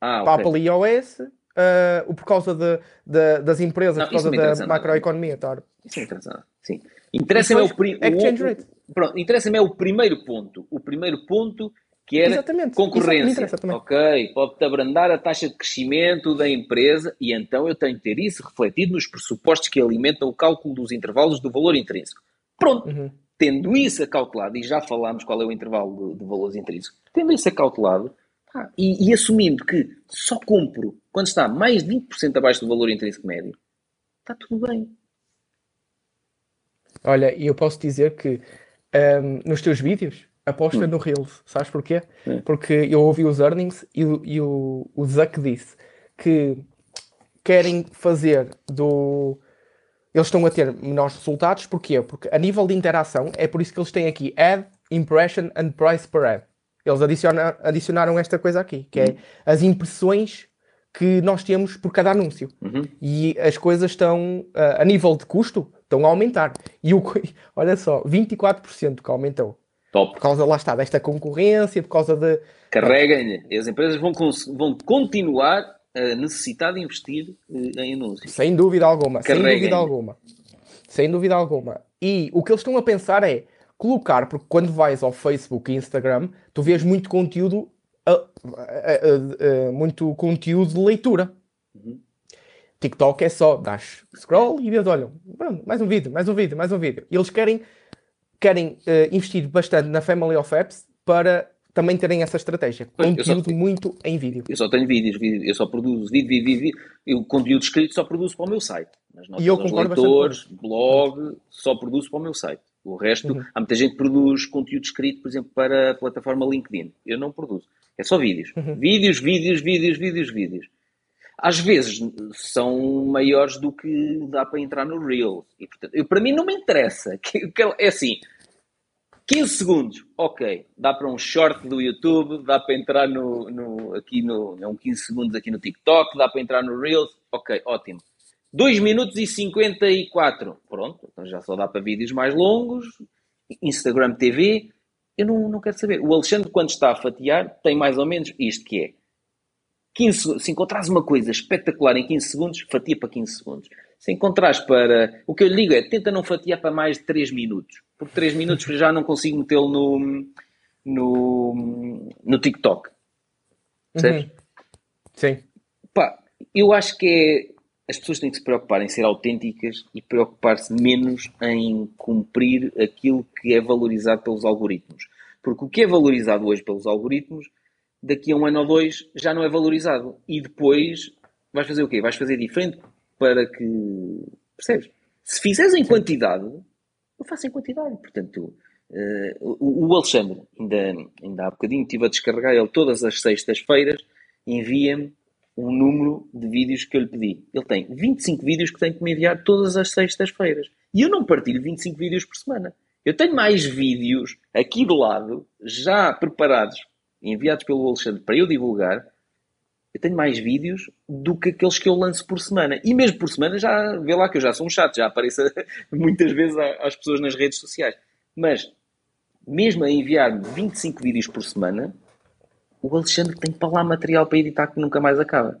Ah, okay. Apple iOS, uh, por causa de, de, das empresas, não, por causa da macroeconomia. Tá? Isso é interessante, sim. Interessa-me é o, pri... exchange rate. Pronto, interessa-me é o primeiro ponto. O primeiro ponto que era Exatamente. concorrência. Ok, pode-te abrandar a taxa de crescimento da empresa e então eu tenho que ter isso refletido nos pressupostos que alimentam o cálculo dos intervalos do valor intrínseco. Pronto. Uhum. Tendo isso acautelado, e já falámos qual é o intervalo de, de valores intrínsecos, tendo isso acautelado ah, e, e, assumindo que só compro quando está mais de 20% abaixo do valor intrínseco médio, está tudo bem. Olha, e eu posso dizer que um, nos teus vídeos aposta hum. no Reels. Sabes porquê? Hum. Porque eu ouvi os earnings e, e o, o Zuck disse que querem fazer do. Eles estão a ter menores resultados, porquê? Porque a nível de interação, é por isso que eles têm aqui ad, impression and price per ad. Eles adicionaram, adicionaram esta coisa aqui, que é hum. as impressões que nós temos por cada anúncio. Uhum. E as coisas estão, a nível de custo, estão a aumentar. E o, olha só, 24% que aumentou. Top. Por causa, lá está, desta concorrência, por causa de. Carreguem-lhe. As empresas vão, vão continuar a necessitar de investir eh, em anúncios. Sem dúvida alguma. Sem dúvida alguma. Sem dúvida alguma. E o que eles estão a pensar é colocar, porque quando vais ao Facebook e Instagram, tu vês muito conteúdo, uh, uh, uh, muito conteúdo de leitura. Uhum. TikTok é só, das scroll e vês, olha, mais um vídeo, mais um vídeo, mais um vídeo. E eles querem querem uh, investir bastante na Family of Apps para também terem essa estratégia. Pois, conteúdo muito em vídeo. Eu só tenho vídeos, eu só produzo vídeo, vídeo, vídeo, vídeo. Eu conteúdo escrito só produzo para o meu site. Mas e eu concordo leitores, blog, só produzo para o meu site. O resto, uhum. há muita gente que produz conteúdo escrito, por exemplo, para a plataforma LinkedIn. Eu não produzo. É só vídeos. Uhum. Vídeos, vídeos, vídeos, vídeos, vídeos. Às vezes são maiores do que dá para entrar no Reels. E, portanto, eu, para mim não me interessa. É assim, 15 segundos, ok. Dá para um short do YouTube, dá para entrar no, no, aqui no. É um 15 segundos aqui no TikTok, dá para entrar no Reels, ok, ótimo. 2 minutos e 54. Pronto, então já só dá para vídeos mais longos. Instagram TV. Eu não, não quero saber. O Alexandre, quando está a fatiar, tem mais ou menos isto que é. 15, se encontrares uma coisa espetacular em 15 segundos, fatia para 15 segundos. Se encontrares para. O que eu lhe digo é tenta não fatiar para mais de 3 minutos. Porque 3 minutos já não consigo metê-lo no, no, no TikTok. Percebes? Uhum. Sim. Pá, eu acho que é. As pessoas têm que se preocupar em ser autênticas e preocupar-se menos em cumprir aquilo que é valorizado pelos algoritmos. Porque o que é valorizado hoje pelos algoritmos, daqui a um ano ou dois, já não é valorizado. E depois vais fazer o quê? Vais fazer diferente para que. Percebes? Se fizeres em quantidade, eu faço em quantidade. Portanto, uh, o, o, Alexandre, ainda, ainda há bocadinho, estive a descarregar ele todas as sextas-feiras, envia-me um número de vídeos que eu lhe pedi. Ele tem 25 vídeos que tem que me enviar todas as sextas-feiras. E eu não partilho 25 vídeos por semana. Eu tenho mais vídeos aqui do lado, já preparados, enviados pelo Alexandre para eu divulgar. Eu tenho mais vídeos do que aqueles que eu lanço por semana. E mesmo por semana, já vê lá que eu já sou um chato, já apareço muitas vezes às pessoas nas redes sociais. Mas, mesmo a enviar 25 vídeos por semana, o Alexandre tem para lá material para editar que nunca mais acaba.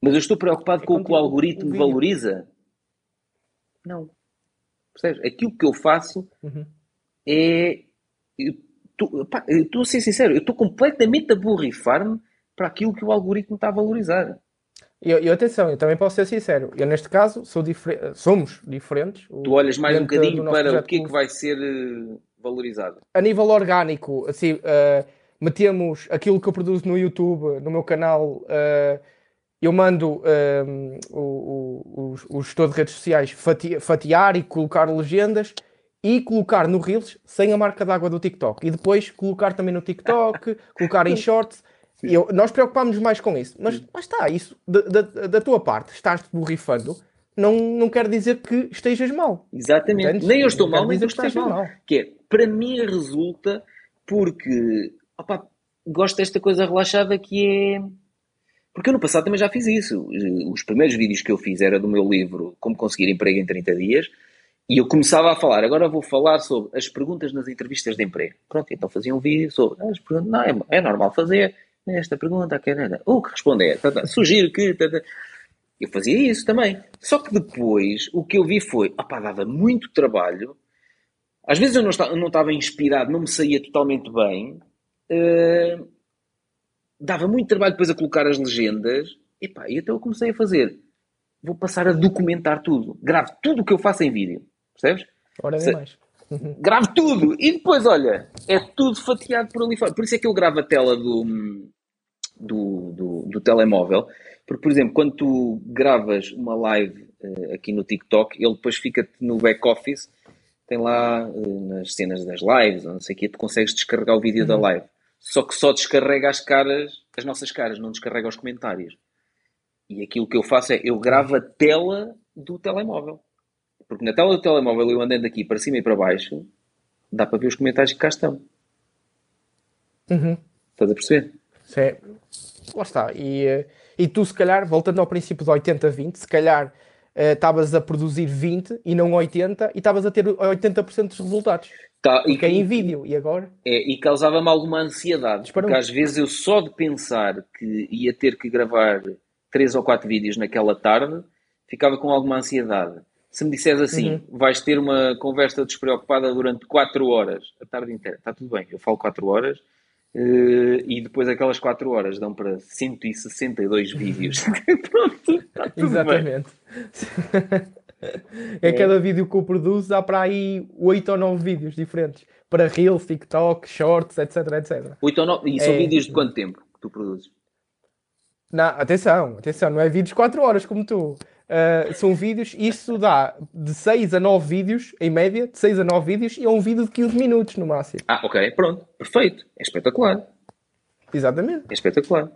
Mas eu estou preocupado é com o que o algoritmo valoriza? Não. Percebes? Aquilo que eu faço uhum. é. Eu estou a ser sincero, eu estou completamente a borrifar-me para aquilo que o algoritmo está a valorizar. E, e atenção, eu também posso ser sincero, eu neste caso sou difer somos diferentes. Tu olhas mais um bocadinho para o que é que vai ser uh, valorizado. A nível orgânico, assim, uh, metemos aquilo que eu produzo no YouTube, no meu canal. Uh, eu mando um, o, o, o, gestor de redes sociais fatiar e colocar legendas e colocar no Reels sem a marca d'água do TikTok. E depois colocar também no TikTok, colocar em Shorts. Eu, nós preocupámos mais com isso. Mas, mas está, isso da, da, da tua parte, estás-te borrifando, não, não quer dizer que estejas mal. Exatamente. Entendes? Nem eu estou mal, nem tu estás mal. mal. Que é, para mim resulta porque opa, gosto desta coisa relaxada que é porque eu no passado também já fiz isso. Os primeiros vídeos que eu fiz era do meu livro Como Conseguir Emprego em 30 Dias. E eu começava a falar, agora vou falar sobre as perguntas nas entrevistas de emprego. Pronto, então fazia um vídeo sobre as perguntas. Não, é, é normal fazer esta pergunta, que é, o que responder, tá, tá, sugiro que. Tá. Eu fazia isso também. Só que depois o que eu vi foi, opá, dava muito trabalho. Às vezes eu não estava, não estava inspirado, não me saía totalmente bem. Uh, dava muito trabalho depois a colocar as legendas. E pá, então eu comecei a fazer. Vou passar a documentar tudo. Gravo tudo o que eu faço em vídeo. Percebes? Ora mais. gravo tudo. E depois, olha, é tudo fatiado por ali fora. Por isso é que eu gravo a tela do, do, do, do telemóvel. Porque, por exemplo, quando tu gravas uma live uh, aqui no TikTok, ele depois fica no back-office. Tem lá uh, nas cenas das lives, ou não sei o quê, tu consegues descarregar o vídeo uhum. da live só que só descarrega as caras, as nossas caras, não descarrega os comentários. E aquilo que eu faço é, eu gravo a tela do telemóvel. Porque na tela do telemóvel, eu andando aqui para cima e para baixo, dá para ver os comentários que cá estão. Uhum. Estás a perceber? Sim. Lá está. E, eh, e tu, se calhar, voltando ao princípio de 80-20, se calhar eh, estavas uh, a produzir 20 e não 80 e estavas a ter 80% dos resultados. Tá, e, que é em vídeo, e agora? É, e causava-me alguma ansiedade, Disparou. porque às vezes eu só de pensar que ia ter que gravar três ou quatro vídeos naquela tarde, ficava com alguma ansiedade. Se me disseres assim, uhum. vais ter uma conversa despreocupada durante quatro horas, a tarde inteira, está tudo bem, eu falo quatro horas, uh, e depois aquelas quatro horas dão para 162 vídeos. Pronto, está tudo Exatamente. bem. é cada vídeo que eu produzo há para aí 8 ou 9 vídeos diferentes. Para Reels, TikTok, Shorts, etc, etc. 8 ou 9... E são é... vídeos de quanto tempo que tu produzes? Não, atenção, atenção, não é vídeos 4 horas como tu. Uh, são vídeos, isso dá de 6 a 9 vídeos, em média, de 6 a 9 vídeos, e é um vídeo de 15 minutos no máximo. Ah, ok, pronto, perfeito, é espetacular. Exatamente. É espetacular.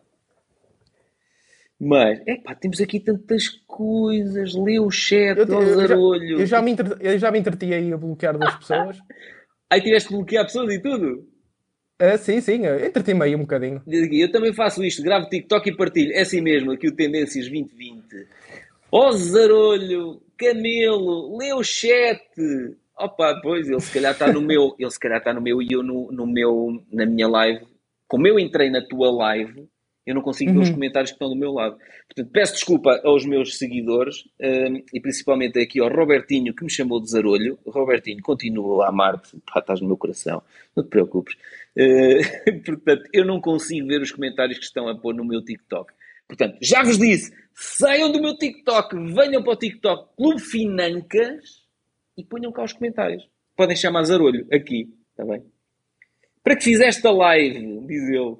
Mas, é pá, temos aqui tantas coisas. Lê o chat, eu, eu, zarolho. Eu, já, me entre, eu já me entreti aí a bloquear duas pessoas. aí tiveste de bloquear pessoas e tudo? Ah, sim, sim, entreti-me aí um bocadinho. Eu também faço isto, gravo TikTok e partilho. É assim mesmo, aqui o Tendências 2020. Ó oh, Zarolho, Camelo, lê o chat. Opa, pois, ele se calhar está no meu, ele se calhar está no meu e eu no, no meu, na minha live. Como eu entrei na tua live, eu não consigo uhum. ver os uhum. comentários que estão do meu lado. Portanto, peço desculpa aos meus seguidores um, e principalmente aqui ao Robertinho que me chamou de zarolho. Robertinho, continuo a amar-te, estás no meu coração, não te preocupes. Uh, portanto, eu não consigo ver os comentários que estão a pôr no meu TikTok. Portanto, já vos disse, saiam do meu TikTok, venham para o TikTok Clube Financas e ponham cá os comentários. Podem chamar Zarolho aqui, está bem? Para que fizeste a live, diz ele.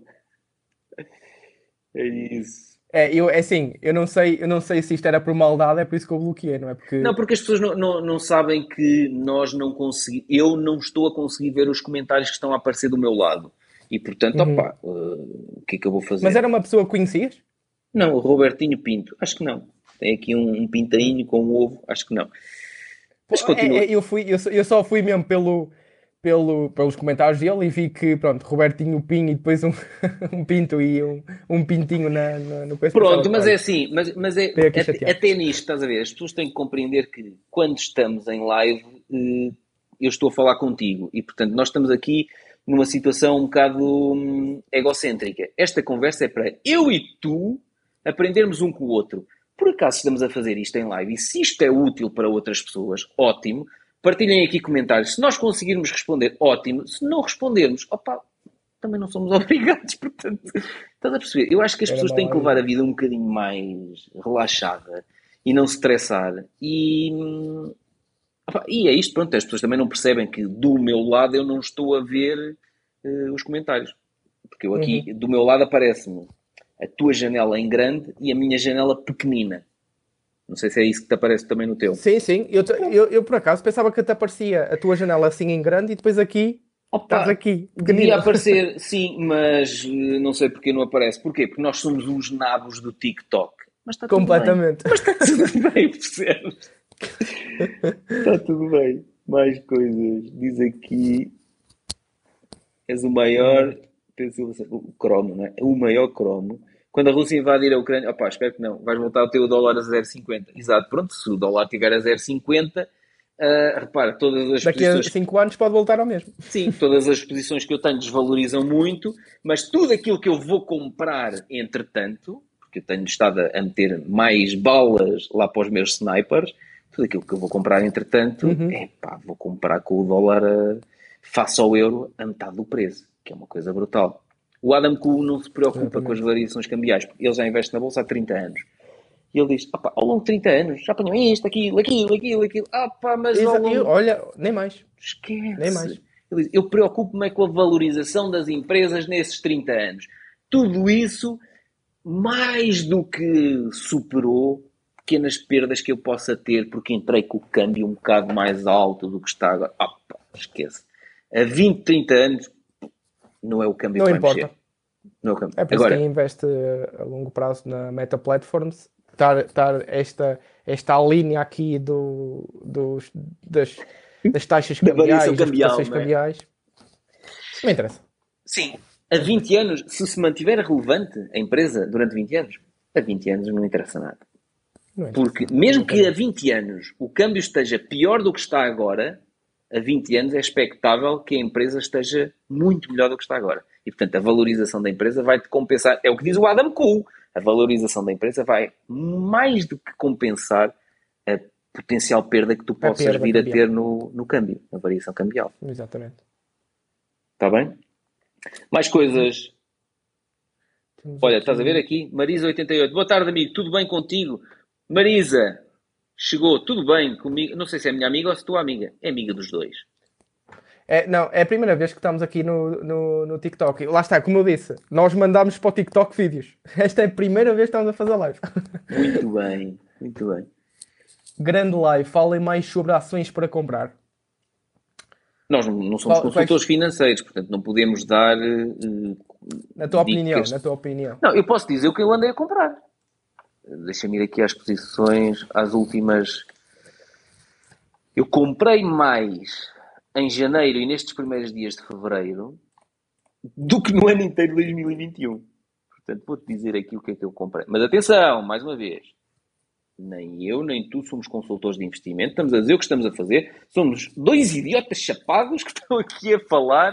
É isso. É, eu, é assim, eu não, sei, eu não sei se isto era por maldade, é por isso que eu bloqueei, não é? Porque... Não, porque as pessoas não, não, não sabem que nós não conseguimos. Eu não estou a conseguir ver os comentários que estão a aparecer do meu lado. E portanto, uhum. opa, uh, o que é que eu vou fazer? Mas era uma pessoa que conhecias? Não, o Robertinho Pinto, acho que não. Tem aqui um, um pintainho com um ovo, acho que não. Mas continua. É, é, eu, fui, eu, eu só fui mesmo pelo, pelo, pelos comentários dele e vi que, pronto, Robertinho Pinho e depois um, um pinto e um, um pintinho na, na, no coisa. Pronto, mas é assim, mas, mas é, até, até nisto, estás a ver, as pessoas têm que compreender que quando estamos em live, eh, eu estou a falar contigo e, portanto, nós estamos aqui numa situação um bocado hum, egocêntrica. Esta conversa é para eu e tu aprendermos um com o outro. Por acaso estamos a fazer isto em live e se isto é útil para outras pessoas, ótimo. Partilhem aqui comentários. Se nós conseguirmos responder, ótimo. Se não respondermos, opa, também não somos obrigados. Portanto, estás a perceber? Eu acho que as pessoas têm que levar a vida um bocadinho mais relaxada e não se estressar. E, opa, e é isto, pronto. As pessoas também não percebem que do meu lado eu não estou a ver uh, os comentários. Porque eu aqui, uhum. do meu lado, aparece-me a tua janela em grande e a minha janela pequenina. Não sei se é isso que te aparece também no teu. Sim, sim. Eu, eu, eu por acaso pensava que te aparecia a tua janela assim em grande e depois aqui Opa, estás aqui. Podia aparecer, sim, mas eh, não sei porque não aparece. Porquê? Porque nós somos os nabos do TikTok. Mas está Completamente. Tudo bem. Mas está tudo bem, percebes? está tudo bem. Mais coisas. Diz aqui. És o maior. O cromo, não é? O maior cromo quando a Rússia invadir a Ucrânia, opá, espero que não, vais voltar a ter o dólar a 0,50. Exato, pronto, se o dólar estiver a 0,50, uh, ah, repara, todas as Daqui posições... a 5 anos pode voltar ao mesmo. Sim, todas as posições que eu tenho desvalorizam muito, mas tudo aquilo que eu vou comprar, entretanto, porque eu tenho estado a meter mais balas lá para os meus snipers, tudo aquilo que eu vou comprar, entretanto, uhum. é pá, vou comprar com o dólar a, face ao euro a metade do preço, que é uma coisa brutal. O Adam Kuhn não se preocupa com as variações cambiais, porque ele já investe na bolsa há 30 anos. E ele diz: ao longo de 30 anos já apanhou isto, aquilo, aquilo, aquilo, aquilo. Pá, mas Exa longo... Olha, nem mais. Esquece. Nem mais. Ele diz, eu preocupo-me com a valorização das empresas nesses 30 anos. Tudo isso, mais do que superou pequenas perdas que eu possa ter porque entrei com o câmbio um bocado mais alto do que está agora. Pá, esquece. A 20, 30 anos, não é o câmbio não que vai importa. mexer. Não é o câmbio. É por Agora, quem investe a longo prazo na Meta Platforms, estar, estar esta, esta linha aqui do, dos, das, das taxas cambiais, das cambial, é? cambiais, não me interessa. Sim, a 20 anos, se se mantiver relevante a empresa durante 20 anos, a 20 anos não interessa nada. Não Porque mesmo que a 20 anos o câmbio esteja pior do que está agora, a 20 anos é expectável que a empresa esteja muito melhor do que está agora. E, portanto, a valorização da empresa vai-te compensar. É o que diz o Adam Cole. A valorização da empresa vai mais do que compensar a potencial perda que tu possas vir cambial. a ter no, no câmbio, na variação cambial. Exatamente. Está bem? Mais coisas. Olha, estás a ver aqui? Marisa88. Boa tarde, amigo. Tudo bem contigo? Marisa, chegou tudo bem comigo. Não sei se é minha amiga ou se tua amiga. É amiga dos dois. É, não, é a primeira vez que estamos aqui no, no, no, TikTok. Lá está, como eu disse, nós mandámos para o TikTok vídeos. Esta é a primeira vez que estamos a fazer live. Muito bem, muito bem. Grande live, falem mais sobre ações para comprar. Nós não somos consultores financeiros, portanto não podemos dar. Uh, na tua dicas. opinião, na tua opinião. Não, eu posso dizer o que eu andei a comprar. Deixa-me ir aqui às posições, às últimas. Eu comprei mais em janeiro e nestes primeiros dias de fevereiro do que no ano inteiro de 2021. Portanto, vou-te dizer aqui o que é que eu comprei. Mas atenção, mais uma vez, nem eu nem tu somos consultores de investimento, estamos a dizer o que estamos a fazer. Somos dois idiotas chapados que estão aqui a falar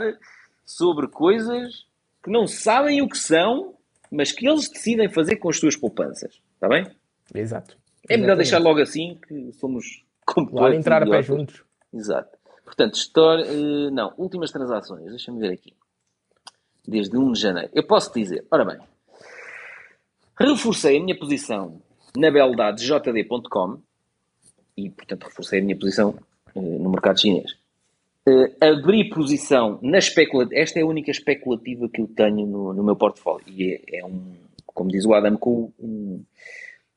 sobre coisas que não sabem o que são, mas que eles decidem fazer com as suas poupanças. Está bem? Exato. É melhor deixar logo assim que somos completos. Claro, entrar idiotas. a pé juntos. Exato. Portanto, história. Uh, não, últimas transações. Deixa-me ver aqui. Desde 1 de janeiro. Eu posso dizer, ora bem, reforcei a minha posição na beldade jd.com e, portanto, reforcei a minha posição uh, no mercado chinês. Uh, abri posição na especulativa. Esta é a única especulativa que eu tenho no, no meu portfólio. E é, é um como diz o Adam, com um,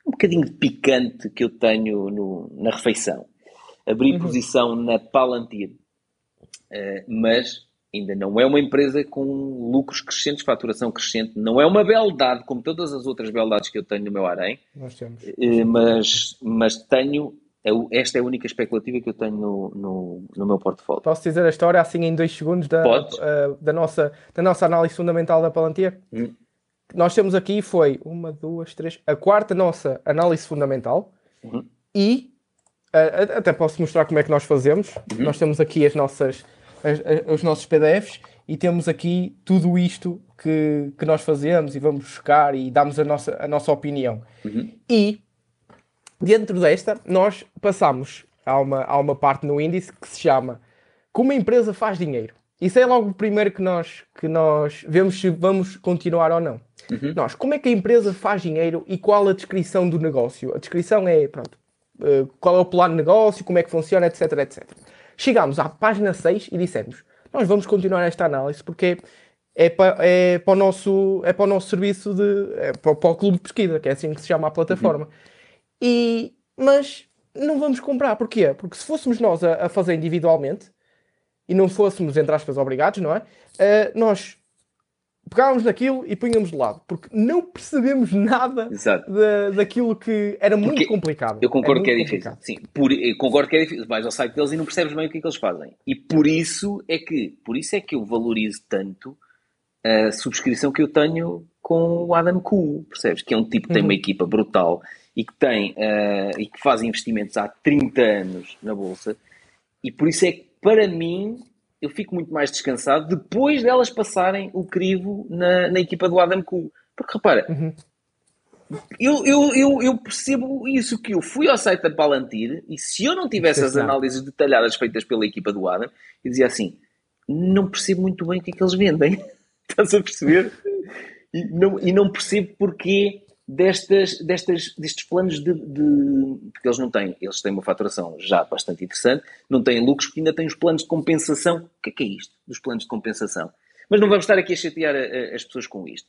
um bocadinho de picante que eu tenho no, na refeição. Abri uhum. posição na Palantir, uh, mas ainda não é uma empresa com lucros crescentes, faturação crescente, não é uma beldade, como todas as outras beldades que eu tenho no meu harém, uh, mas, mas tenho é esta é a única especulativa que eu tenho no, no, no meu portfólio. Posso dizer a história assim em dois segundos da, uh, da, nossa, da nossa análise fundamental da Palantir? Hum. Nós temos aqui foi uma, duas, três, a quarta nossa análise fundamental uhum. e uh, até posso mostrar como é que nós fazemos. Uhum. Nós temos aqui as nossas, as, as, os nossos PDFs e temos aqui tudo isto que, que nós fazemos e vamos buscar e damos a nossa, a nossa opinião. Uhum. E Dentro desta, nós passamos a uma, a uma parte no índice que se chama Como a empresa faz dinheiro. Isso é logo o primeiro que nós, que nós vemos se vamos continuar ou não. Uhum. Nós, como é que a empresa faz dinheiro e qual a descrição do negócio? A descrição é, pronto, uh, qual é o plano de negócio, como é que funciona, etc, etc. Chegámos à página 6 e dissemos, nós vamos continuar esta análise porque é para, é para, o, nosso, é para o nosso serviço de. É para, para o clube de pesquisa, que é assim que se chama a plataforma. Uhum. E, mas não vamos comprar. Porquê? Porque se fôssemos nós a, a fazer individualmente e não fôssemos, entre aspas, obrigados, não é? Uh, nós pegávamos naquilo e punhamos de lado, porque não percebemos nada da, daquilo que era porque muito complicado. Eu concordo que é difícil. Sim, por, eu concordo que é difícil. Vais ao site deles e não percebes bem o que é que eles fazem. E por isso é que, por isso é que eu valorizo tanto a subscrição que eu tenho com o Adam Cool, percebes? Que é um tipo que tem uhum. uma equipa brutal e que tem uh, e que faz investimentos há 30 anos na bolsa e por isso é que para mim eu fico muito mais descansado depois delas passarem o crivo na, na equipa do Adam Cool. Porque repara, uhum. eu, eu, eu, eu, percebo isso que eu fui ao site da Palantir e se eu não tivesse as análises detalhadas feitas pela equipa do Adam, eu dizia assim, não percebo muito bem o que é que eles vendem. Estás a perceber? E não, e não percebo porque destas, destas, destes planos de, de, Porque eles não têm, eles têm uma faturação já bastante interessante, não têm lucros porque ainda têm os planos de compensação. O que é, que é isto, dos planos de compensação? Mas não vamos estar aqui a chatear a, a, as pessoas com isto.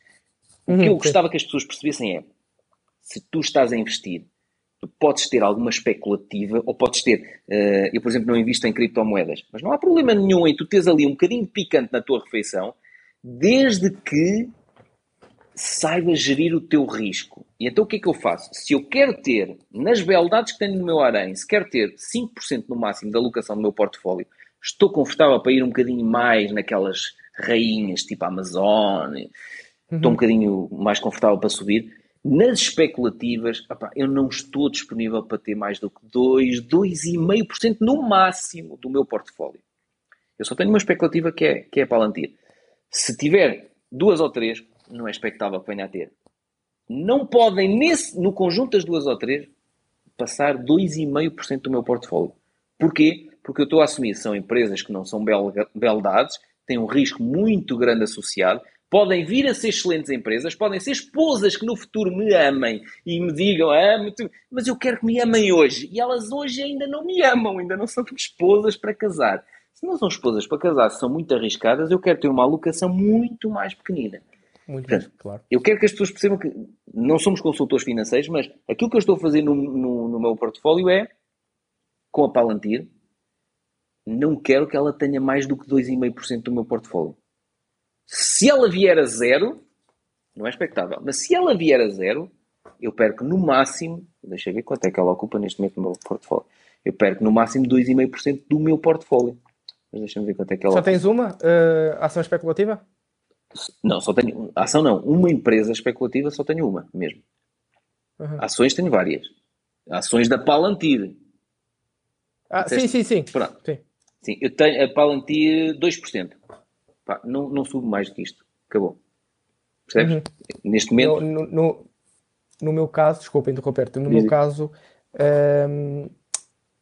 O que eu uhum, gostava que as pessoas percebessem é, se tu estás a investir, tu podes ter alguma especulativa, ou podes ter, uh, eu por exemplo não invisto em criptomoedas, mas não há problema nenhum em tu teres ali um bocadinho de picante na tua refeição, desde que saiba gerir o teu risco. E então o que é que eu faço? Se eu quero ter, nas beldades que tenho no meu arém, se quero ter 5% no máximo da alocação do meu portfólio, estou confortável para ir um bocadinho mais naquelas rainhas, tipo Amazon, uhum. estou um bocadinho mais confortável para subir. Nas especulativas, opa, eu não estou disponível para ter mais do que 2, 2,5% no máximo do meu portfólio. Eu só tenho uma especulativa que é, que é a Palantir. Se tiver duas ou três, não é expectável que venha a ter. Não podem, nesse, no conjunto das duas ou três, passar 2,5% do meu portfólio. Porquê? Porque eu estou a assumir são empresas que não são beldades, têm um risco muito grande associado, podem vir a ser excelentes empresas, podem ser esposas que no futuro me amem e me digam, amo-te, mas eu quero que me amem hoje. E elas hoje ainda não me amam, ainda não são esposas para casar. Se não são esposas para casar, se são muito arriscadas, eu quero ter uma alocação muito mais pequenina. Muito Portanto, claro. Eu quero que as pessoas percebam que não somos consultores financeiros, mas aquilo que eu estou a fazer no, no, no meu portfólio é, com a Palantir, não quero que ela tenha mais do que 2,5% do meu portfólio. Se ela vier a zero, não é expectável, mas se ela vier a zero, eu perco no máximo, deixa eu ver quanto é que ela ocupa neste momento no meu portfólio. Eu perco no máximo 2,5% do meu portfólio. Mas deixa-me ver quanto é que ela Só ocupa. tens uma uh, ação especulativa? Não, só tenho. Ação não. Uma empresa especulativa só tenho uma mesmo. Uhum. Ações tenho várias. Ações da Palantir. Ah, sim, sim, sim. Pronto. Sim. sim. eu tenho a Palantir 2%. Pá, não, não subo mais do que isto. Acabou. Percebes? Uhum. Neste momento. No, no, no, meu caso, desculpa interromper-te, no meu caso. Um,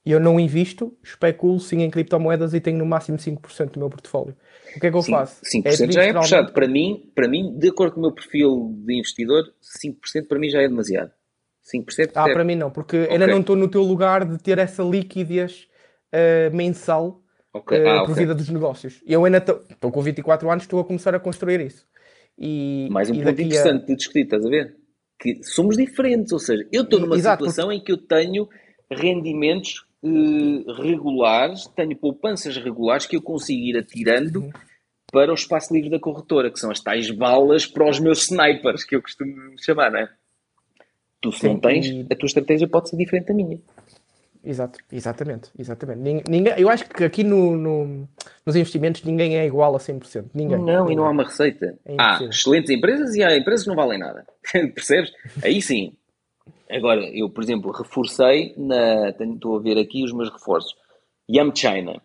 eu não invisto, especulo sim em criptomoedas e tenho no máximo 5% do meu portfólio. O que é que eu sim, faço? 5% é já é puxado. Para mim, para mim, de acordo com o meu perfil de investidor, 5% para mim já é demasiado. 5% Ah, para mim não, porque okay. ainda não estou no teu lugar de ter essa liquidez uh, mensal okay. uh, ah, por okay. vida dos negócios. Eu ainda estou com 24 anos, estou a começar a construir isso. E, Mais um ponto interessante a... de discutir, estás a ver? que somos diferentes, ou seja, eu estou numa Exato, situação em que eu tenho rendimentos eh, regulares, tenho poupanças regulares que eu consigo ir atirando Uhum. para o espaço livre da corretora, que são as tais balas para os meus snipers, que eu costumo chamar, não é? Tu, se Sim, não tens, e- a tua estratégia pode ser diferente da minha. Exato, exatamente, exatamente. Nin- Ninguém, eu acho que aqui no, no- nos investimentos ninguém é igual a 100%. Ninguém. Não, e não há Ninguém. uma receita. É há excelentes empresas e há empresas que não valem nada. Percebes? Aí sim. Agora, eu, por exemplo, reforcei, na, tenho- estou a ver aqui os meus reforços. Yum China,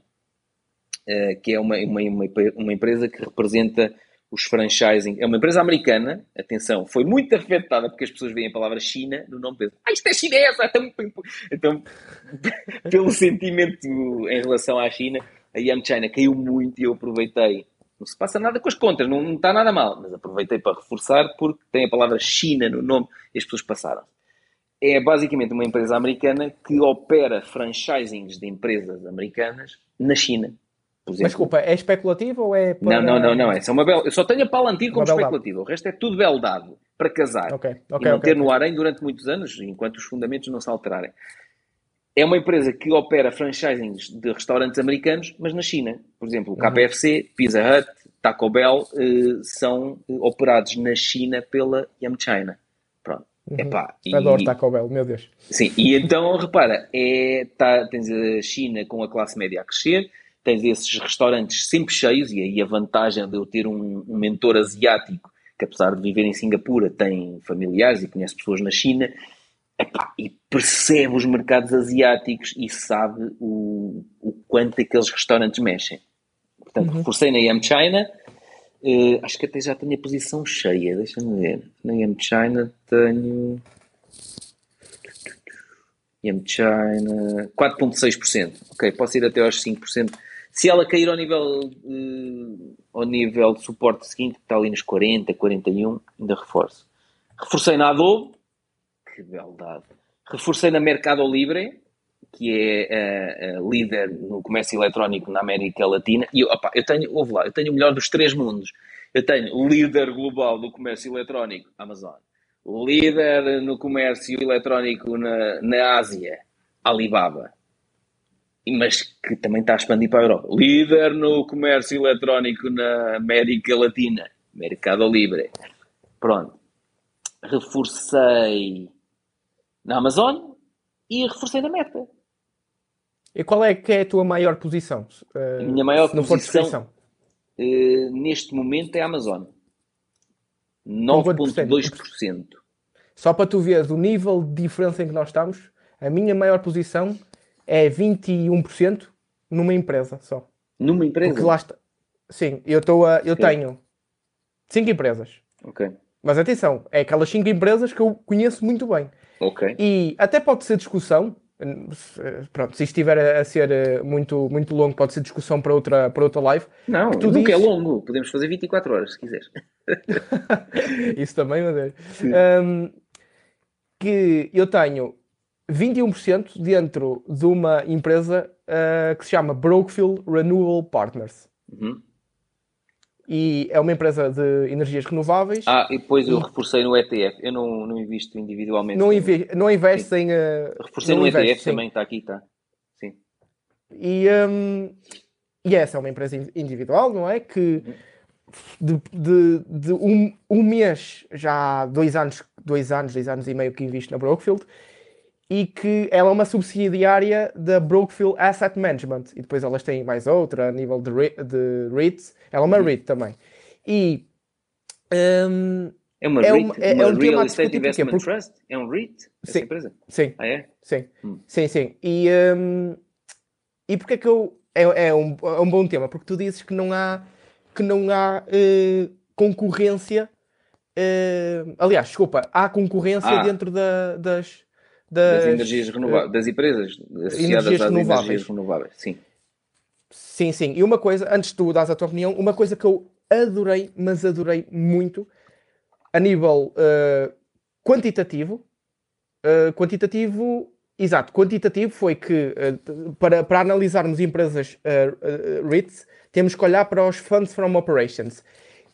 eh, que é uma, uma, uma, uma empresa que representa os franchising. É uma empresa americana, atenção, foi muito afetada porque as pessoas veem a palavra China no nome pensam, ah, isto é chinesa! Então, então pelo sentimento em relação à China, a Yum China caiu muito e eu aproveitei. Não se passa nada com as contas, não, não está nada mal, mas aproveitei para reforçar porque tem a palavra China no nome e as pessoas passaram. É basicamente uma empresa americana que opera franchisings de empresas americanas na China. Mas desculpa, é especulativo ou é para... não, não, não, não. Essa é uma bela... Eu só tenho a Palantir como especulativa. O resto é tudo beldado para casar Ok, e ok, manter ok. no arém durante muitos anos, enquanto os fundamentos não se alterarem. É uma empresa que opera franchisings de restaurantes americanos, mas na China. Por exemplo, o Uhum. KFC, Pizza Hut, Taco Bell eh, são eh, operados na China pela Yum China. Epá, e- Uhum. Adoro Taco Bell, meu Deus. Sim, e então, repara, é, tá, tens a China com a classe média a crescer, tens esses restaurantes sempre cheios, e aí a vantagem de eu ter um, um mentor asiático, que apesar de viver em Singapura, tem familiares e conhece pessoas na China, epá, e percebe os mercados asiáticos e sabe o, o quanto aqueles restaurantes mexem. Portanto, reforcei na Yum China, eh, acho que até já tenho a posição cheia, deixa-me ver. Na Yum China tenho... Yum China, 4,6%. Ok, posso ir até aos 5%. Se ela cair ao nível, eh, ao nível de suporte seguinte, que está ali nos 40, 41, ainda reforço. Reforcei na Adobe, que beldade. Reforcei na Mercado Libre, que é a líder no comércio eletrónico na América Latina. E opá, eu tenho, ouve lá, eu tenho o melhor dos três mundos. Eu tenho líder global do comércio eletrónico, Amazon. Líder no comércio eletrónico na, na Ásia, Alibaba. Mas que também está a expandir para a Europa. Líder no comércio eletrónico na América Latina, Mercado Libre. Pronto. Reforcei na Amazon e reforcei na Meta. E qual é que é a tua maior posição? Eh, A minha maior posição-. Eh, neste momento é a Amazon. quanto por cento? 9,2%. Só para tu veres o nível de diferença em que nós estamos, a minha maior posição é 21% numa empresa só. Numa Porque empresa? lá está. Sim, eu, estou a, eu Sim. tenho 5 empresas. Ok. Mas atenção, é aquelas 5 empresas que eu conheço muito bem. Ok. E até pode ser discussão. Pronto, se isto estiver a ser eh, muito, muito longo, pode ser discussão para outra, para outra live. Não, tu nunca é longo. Podemos fazer 24 horas, se quiseres. Isso também, mas é. Um, que eu tenho 21% dentro de uma empresa uh, que se chama Brookfield Renewable Partners. Uhum. E é uma empresa de energias renováveis. Ah, e depois eu reforcei no ETF. Eu não, não invisto individualmente. não, inve não investe em. uh, Reforcei no investe, ETF sim. também, está aqui, está. Sim. E, um, e essa é uma empresa in- individual, não é? Que de, de, de um, um mês, já há dois anos, dois anos, dois anos e meio que invisto na Brookfield, e que ela é uma subsidiária da Brookfield Asset Management. E depois elas têm mais outra a nível de, de REITs. Ela é uma REIT também. E um, É uma É REIT? um- é- uma é um Real Estate? Investment Porque- Trust? É um REIT? Essa Sim. empresa? sim, Ah, é? sim. Hum. Sim, sim. E, hum, e porque é que eu. É, é um, é um bom tema, porque tu dizes que não há, que não há eh, concorrência. eh, aliás, desculpa, há concorrência Ah. dentro da- das, Das das, energias renováveis, das empresas associadas energias às renováveis. energias renováveis. Sim. Sim, sim. E uma coisa, antes de tu dares a tua opinião, uma coisa que eu adorei, mas adorei muito, a nível eh, quantitativo, eh, quantitativo, exato, quantitativo foi que eh, para, para analisarmos empresas eh, eh, REITs, temos que olhar para os Funds from Operations.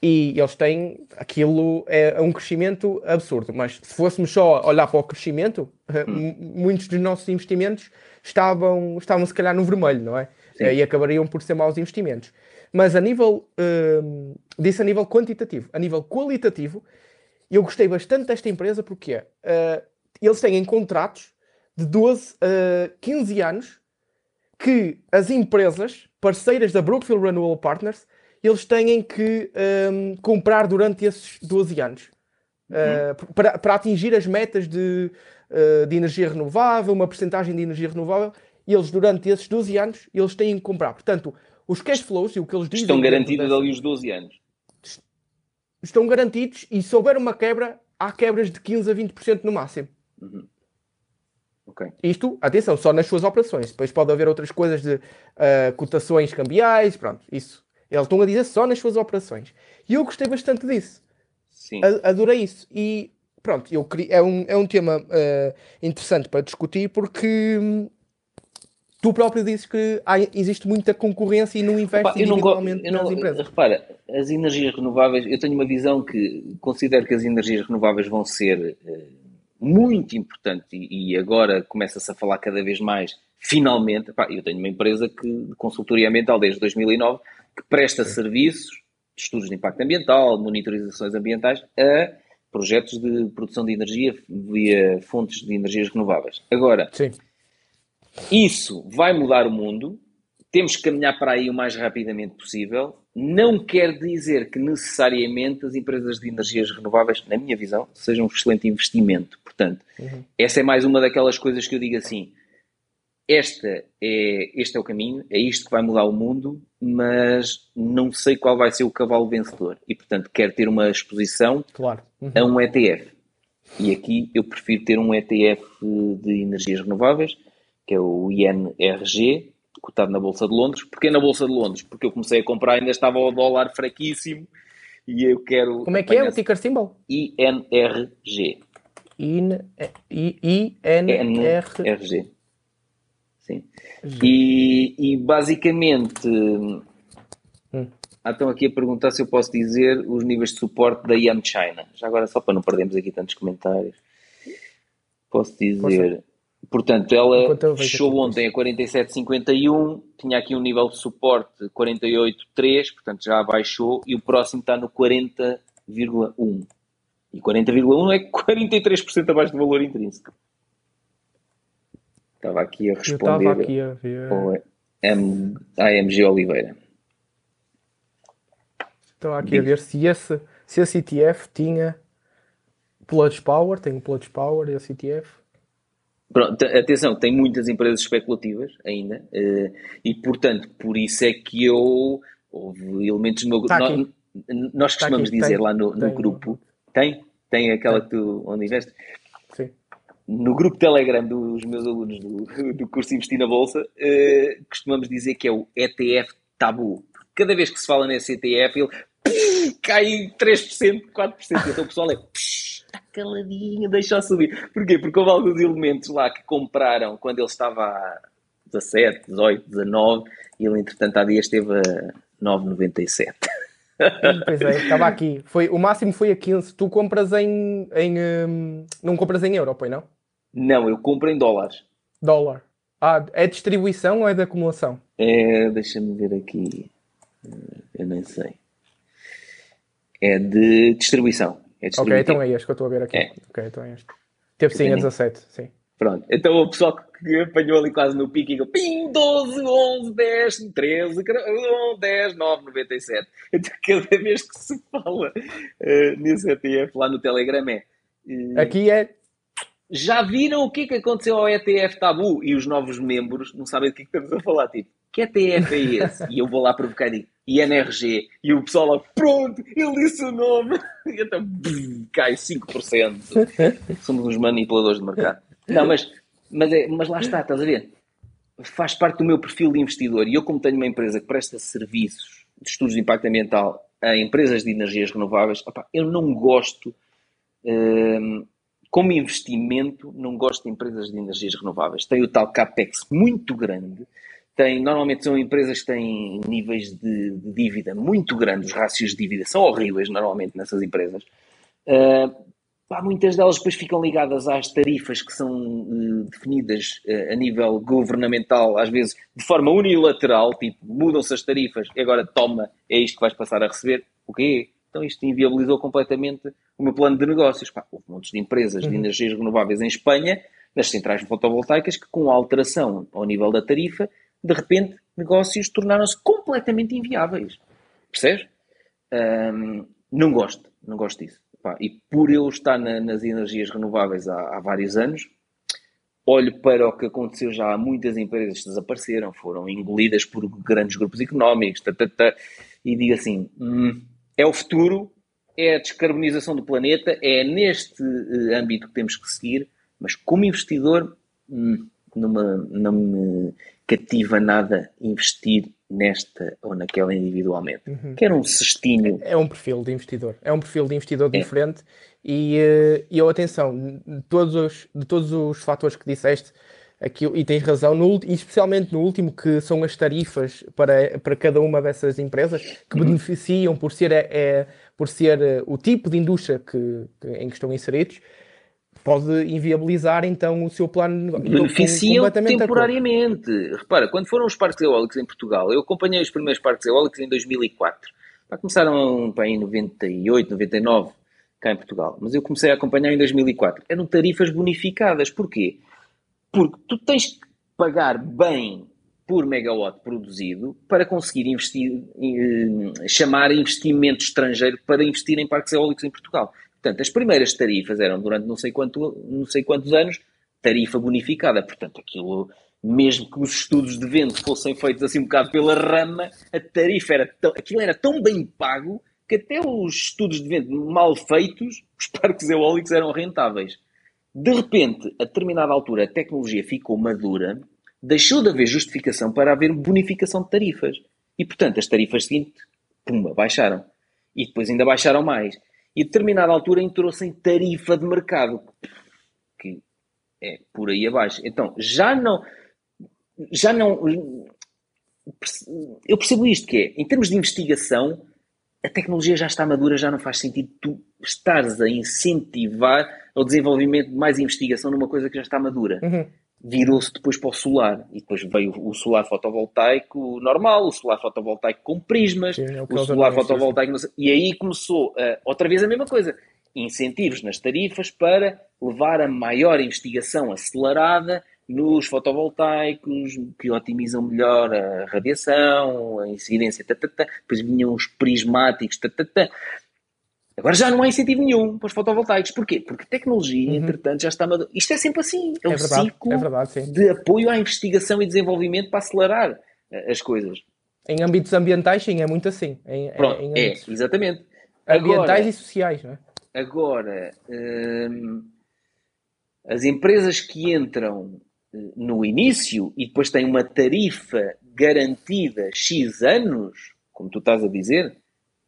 E eles têm aquilo é um crescimento absurdo. Mas se fôssemos só olhar para o crescimento, hum. muitos dos nossos investimentos estavam, estavam se calhar no vermelho, não é? Sim. E acabariam por ser maus investimentos. Mas a nível, uh, disse a nível quantitativo, a nível qualitativo, eu gostei bastante desta empresa porque uh, eles têm contratos de 12 a uh, 15 anos que as empresas parceiras da Brookfield Renewable Partners eles têm que um, comprar durante esses 12 anos uh, para, para, atingir as metas de, uh, de energia renovável, uma porcentagem de energia renovável, e eles durante esses 12 anos eles têm que comprar. Portanto, os cash flows e o que eles dizem... Estão garantidos dessa, ali os 12 anos. Estão garantidos e se houver uma quebra, há quebras de 15 a 20% no máximo. Uhum. Okay. Isto, atenção, só nas suas operações. Depois pode haver outras coisas de uh, cotações cambiais, pronto, isso eles estão a dizer só nas suas operações. E eu gostei bastante disso. Sim. Adorei isso. E pronto, eu queria, é, um, é um tema uh, interessante para discutir porque hum, tu próprio dizes que há, existe muita concorrência e não investe Opa, individualmente eu não, nas empresas. Repara, as energias renováveis, eu tenho uma visão que considero que as energias renováveis vão ser uh, muito importantes e, e agora começa-se a falar cada vez mais, finalmente, eu tenho uma empresa que, de consultoria ambiental desde 2009 que presta serviços de estudos de impacto ambiental, monitorizações ambientais, a projetos de produção de energia via fontes de energias renováveis. Agora, Sim. isso vai mudar o mundo, temos que caminhar para aí o mais rapidamente possível. Não quer dizer que necessariamente as empresas de energias renováveis, na minha visão, sejam um excelente investimento. Portanto, uhum. essa é mais uma daquelas coisas que eu digo assim: esta é, este é o caminho, é isto que vai mudar o mundo, mas não sei qual vai ser o cavalo vencedor. E, portanto, quero ter uma exposição claro. uhum. a um ETF. E aqui eu prefiro ter um ETF de energias renováveis, que é o INRG, cotado na Bolsa de Londres. Porquê na Bolsa de Londres? Porque eu comecei a comprar, ainda estava o dólar fraquíssimo e eu quero. Como é que é o ticker symbol? INRG. INRG. Sim. E, e basicamente. Hum. estão aqui a perguntar se eu posso dizer os níveis de suporte da Yam China. Já agora, só para não perdermos aqui tantos comentários, posso dizer. Portanto, ela fechou ontem a 47,51, tinha aqui um nível de suporte 48,3, portanto já baixou, e o próximo está no 40,1. E 40,1 é 43% abaixo do valor intrínseco. Estava aqui a responder Eu aqui a ver. M, AMG Oliveira. Estava aqui Digo. a ver se esse, se esse ETF tinha Pledge Power, tem o Pledge Power esse ETF. Pronto, atenção, tem muitas empresas especulativas ainda eh, e, portanto, por isso é que eu. Houve elementos no meu grupo. Tá nós, nós costumamos tá dizer tem, lá no, no tem, grupo. Tem? Tem aquela que tu onde investe? No grupo Telegram dos meus alunos do, do curso Investir na Bolsa, uh, costumamos dizer que é o ETF tabu. Cada vez que se fala nesse ETF, ele cai 3%, 4%. Então o pessoal é está caladinho, deixa subir. Porquê? Porque houve alguns elementos lá que compraram quando ele estava a 17, 18, 19 e ele, entretanto, há dias esteve a 9,97. Pois é, estava aqui. Foi, o máximo foi a 15. Tu compras em. em um, não compras em euro, pois não? Não, eu compro em dólares. Dólar. Ah, é distribuição ou é de acumulação? É, deixa-me ver aqui. Eu nem sei. É de distribuição. É ok, então é este que eu estou a ver aqui. É. Ok, então é este. Teve sim a 17, sim. Pronto, então o pessoal que apanhou ali quase no pico e pim, 12, 11, 10, 13, 10, 9, 97. Então cada vez que se fala uh, nesse ETF lá no Telegram é. Uh, aqui é já viram o que, é que aconteceu ao ETF Tabu? E os novos membros não sabem do que, é que estamos a falar. Tipo, que ETF é esse? E eu vou lá provocar e INRG. E o pessoal lá, pronto, ele disse o nome. E então, cai 5%. Somos uns manipuladores de mercado. Não, mas, mas, é, mas lá está, estás a ver? Faz parte do meu perfil de investidor. E eu, como tenho uma empresa que presta serviços de estudos de impacto ambiental a empresas de energias renováveis, opa, eu não gosto... Hum, como investimento, não gosto de empresas de energias renováveis. Tem o tal CAPEX muito grande, têm, normalmente são empresas que têm níveis de, de dívida muito grandes, os rácios de dívida são horríveis normalmente nessas empresas. Uh, muitas delas depois ficam ligadas às tarifas que são uh, definidas uh, a nível governamental, às vezes de forma unilateral, tipo, mudam-se as tarifas e agora toma, é isto que vais passar a receber. O quê? Então isto inviabilizou completamente o meu plano de negócios. Pá, houve montes de empresas uhum. de energias renováveis em Espanha, nas centrais fotovoltaicas, que com a alteração ao nível da tarifa, de repente, negócios tornaram-se completamente inviáveis. Percebes? Um, não gosto, não gosto disso. Pá, e por eu estar na, nas energias renováveis há, há, vários anos, olho para o que aconteceu já há muitas empresas que desapareceram, foram engolidas por grandes grupos económicos, tá, tá, tá, e digo assim: hum, é o futuro, é a descarbonização do planeta, é neste uh, âmbito que temos que seguir, mas como investidor, numa, não me cativa nada investir nesta ou naquela individualmente. Uhum. Quero um cestinho. É um perfil de investidor. É um perfil de investidor é. diferente. E, eh, e eu, atenção, de todos os, de todos os fatores que disseste, e tens razão, no, e especialmente no último, que são as tarifas para, para cada uma dessas empresas, que uhum. beneficiam por ser, é, é, por ser eh, o tipo de indústria que, que, em que estão inseridos, pode inviabilizar então o seu plano de negócio. Beneficiam temporariamente. Repara, quando foram os parques eólicos em Portugal, eu acompanhei os primeiros parques eólicos em 2004. Pá, começaram pá, em 98, 99, cá em Portugal. Mas eu comecei a acompanhar em 2004. Eram tarifas bonificadas. Porquê? Porque tu tens que pagar bem por megawatt produzido para conseguir investir, eh, chamar investimento estrangeiro para investir em parques eólicos em Portugal. Portanto, as primeiras tarifas eram durante não sei, quanto, não sei quantos anos tarifa bonificada. Portanto, aquilo, mesmo que os estudos de vento fossem feitos assim um bocado pela rama, a tarifa era tão, aquilo era tão bem pago que até os estudos de vento mal feitos, os parques eólicos eram rentáveis. De repente, a determinada altura, a tecnologia ficou madura, deixou de haver justificação para haver bonificação de tarifas. E, portanto, as tarifas seguintes, pumba, baixaram. E depois ainda baixaram mais e a determinada altura entrou-se em tarifa de mercado, que é por aí abaixo. Então, já não. Já não. Eu percebo isto que é, em termos de investigação, a tecnologia já está madura, já não faz sentido tu estares a incentivar o desenvolvimento de mais investigação numa coisa que já está madura. Uhum virou-se depois para o solar. E depois veio o solar fotovoltaico normal, o solar fotovoltaico com prismas, Sim, é o, o solar fotovoltaico. E aí começou outra vez a mesma coisa. Incentivos nas tarifas para levar a maior investigação acelerada nos fotovoltaicos, que otimizam melhor a radiação, a incidência, tá, tá, tá. depois vinham os prismáticos. Agora já não há incentivo nenhum para os fotovoltaicos. Porquê? Porque a tecnologia, uhum. entretanto, já está. Isto é sempre assim. É, é um verdade, ciclo é verdade, de apoio à investigação e desenvolvimento para acelerar eh, as coisas. Em âmbitos ambientais, sim, é muito assim. Em, Pronto, em é, exatamente. Ambientais agora, e sociais, não é? Agora, hum, as empresas que entram no início e depois têm uma tarifa garantida X anos, como tu estás a dizer,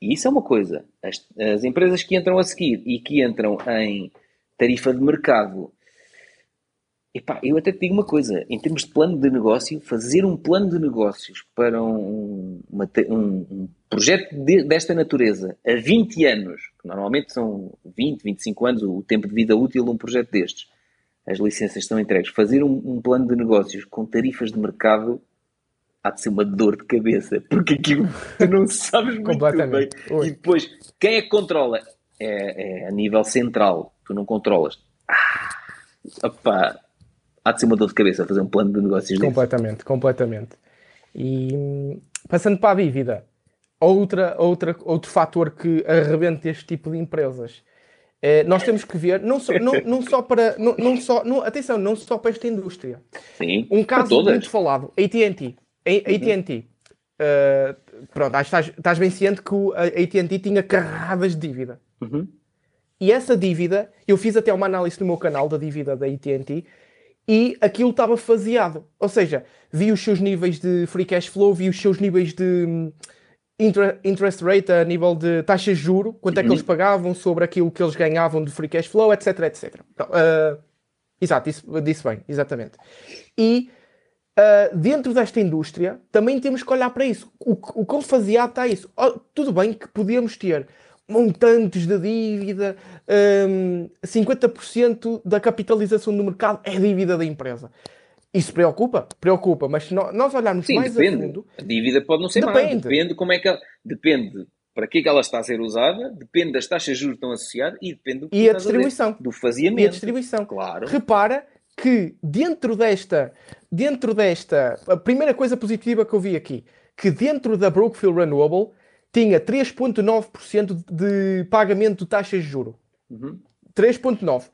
e isso é uma coisa. As, as, empresas que entram a seguir e que entram em tarifa de mercado. Epá, eu até te digo uma coisa, em termos de plano de negócio, fazer um plano de negócios para um, uma, um, um projeto de, desta natureza a 20 anos, que normalmente são 20, 25 anos o tempo de vida útil de um projeto destes, as licenças estão entregues, fazer um, um plano de negócios com tarifas de mercado há de ser uma dor de cabeça, porque aquilo tu não sabes muito bem. E depois, quem é que controla? É, é, a nível central, tu não controlas. Ah, opa, há de ser uma dor de cabeça fazer um plano de negócios Completamente, desse. completamente. E passando para a dívida, outra, outra, outro fator que arrebenta este tipo de empresas. É, nós temos que ver, não só, não, não só para, não, não só, não, atenção, não só para esta indústria. Sim, um caso muito falado, AT&T. AT&T. Uh, pronto, estás, estás bem ciente que a AT&T tinha carradas de dívida. Uhum. E essa dívida, eu fiz até uma análise no meu canal da dívida da AT&T e aquilo estava faseado. Ou seja, vi os seus níveis de free cash flow, vi os seus níveis de interest rate a nível de taxa de juro, quanto é que uhum. eles pagavam sobre aquilo que eles ganhavam de free cash flow, etc, etc. Uh, exato, disse, disse bem, exatamente. E uh, dentro desta indústria, também temos que olhar para isso. O, o quão faseado está isso? Oh, tudo bem que podíamos ter montantes de dívida, um, 50% da capitalização do mercado é dívida da empresa. Isso preocupa? Preocupa, mas se nós olharmos Sim, mais depende. a fundo... A dívida pode não ser depende. mais, depende como é que ela... Depende para que é que ela está a ser usada, depende das taxas de juros que estão associadas e depende do que e a distribuição. do faziamento. E a distribuição. Claro. Repara que dentro desta, dentro desta, a primeira coisa positiva que eu vi aqui, que dentro da Brookfield Renewable tinha 3.9% de pagamento de taxas de juro. Uhum. 3.9.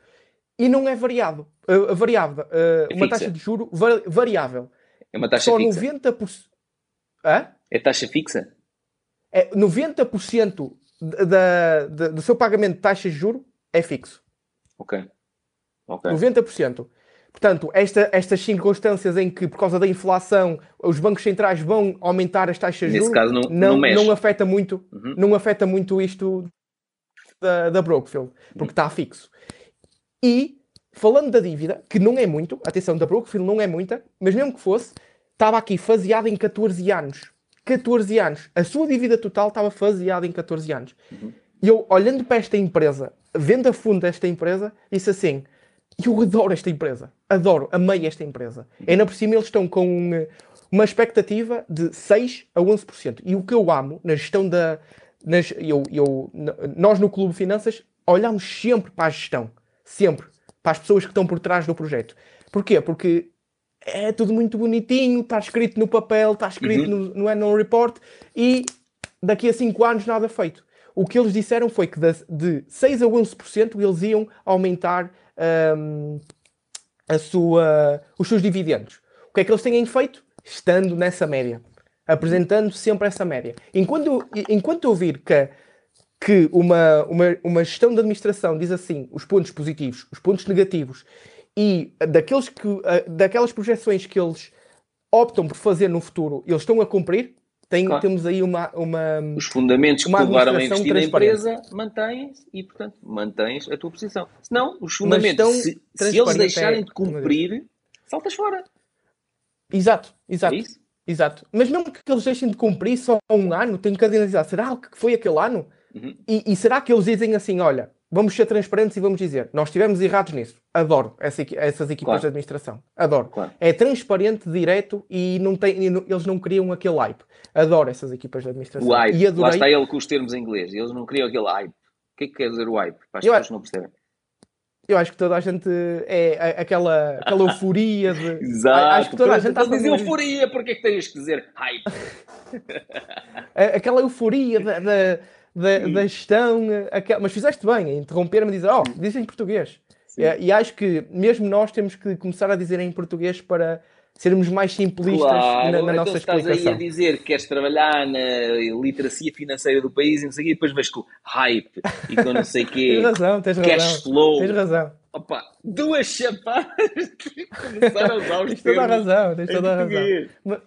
E não é variado, uh, variável, uh, é uma taxa de juro variável. É uma taxa Só fixa? 90%. Hã? É taxa fixa? É 90% da, da, do seu pagamento de taxas de juro é fixo. Ok. okay. 90%. Portanto, esta, estas circunstâncias em que, por causa da inflação, os bancos centrais vão aumentar as taxas de juros, caso não, não, não, não afeta muito, uhum. não afeta muito isto da, da Brookfield, porque uhum. está fixo. E, falando da dívida, que não é muito, atenção, da Brookfield não é muita, mas mesmo que fosse, estava aqui faseada em 14 anos. 14 anos. A sua dívida total estava faseada em 14 anos. Uhum. E eu, olhando para esta empresa, vendo a fundo esta empresa, disse assim eu adoro esta empresa. Adoro, amei esta empresa. Ainda por cima eles estão com uma expectativa de 6 a 11%. E o que eu amo na gestão da. Nas, eu, eu, nós no Clube Finanças olhamos sempre para a gestão. Sempre. Para as pessoas que estão por trás do projeto. Porquê? Porque é tudo muito bonitinho, está escrito no papel, está escrito uhum. no, no annual report e daqui a 5 anos nada feito. O que eles disseram foi que de, de 6 a 11% eles iam aumentar um, a sua, os seus dividendos. O que é que eles têm feito? Estando nessa média. Apresentando sempre essa média. Enquanto, enquanto eu vir que, que uma, uma, uma gestão de administração diz assim os pontos positivos, os pontos negativos e daqueles que, daquelas projeções que eles optam por fazer no futuro, eles estão a cumprir, tem, claro. temos aí uma, uma. Os fundamentos que te levaram a investir na empresa mantêm-se e, portanto, mantens a tua posição. Se não, os fundamentos, se, se, eles deixarem de cumprir, saltas fora. Exato, exato. É exato. Mas mesmo que eles deixem de cumprir só um ano, tenho que analisar. Será que foi aquele ano? Uhum. E, e será que eles dizem assim: olha, vamos ser transparentes e vamos dizer, nós estivemos errados nisso. Adoro essa, essas equipas claro. de administração. Adoro. Claro. É transparente, direto e não tem, eles não criam aquele hype. Adoro essas equipas de administração. O hype. E adorei... Lá está ele com os termos em inglês. Eles não criam aquele hype. O que é que quer dizer o hype? Para as eu pessoas acho... não percebem. Eu acho que toda a gente é aquela, aquela euforia de. Exato. Acho que toda a gente está a dizer euforia, porque é que tens que dizer hype? aquela euforia da, da, da, gestão. Aquela... Mas fizeste bem, interromper-me e dizer, oh, diz em português. E, e, acho que mesmo nós temos que começar a dizer em português para sermos mais simplistas claro, na, na então nossa estás explicação. aí a dizer que queres trabalhar na literacia financeira do país e não sei o quê, depois vais com hype e com não sei o quê. tens razão, tens cash razão. flow. Tens razão. Opa, duas chapadas que começaram a usar os Tens toda a razão, tens toda a razão. Mas,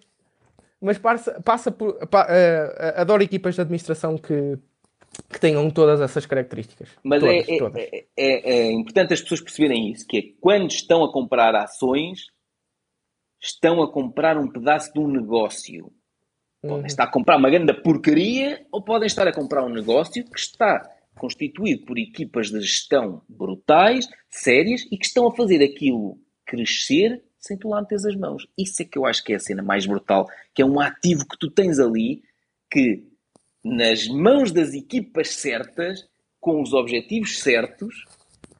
mas passa, passa por... Uh, adoro equipas de administração que que tenham todas essas características. Mas todas, é, todas. É, é, é, importante as pessoas perceberem isso, que é quando estão a comprar ações, estão a comprar um pedaço de um negócio. Podem uhum. estar a comprar uma grande porcaria ou podem estar a comprar um negócio que está constituído por equipas de gestão brutais, sérias e que estão a fazer aquilo crescer sem tu lá meteres as mãos. Isso é que eu acho que é a cena mais brutal, que é um ativo que tu tens ali que nas mãos das equipas certas, com os objetivos certos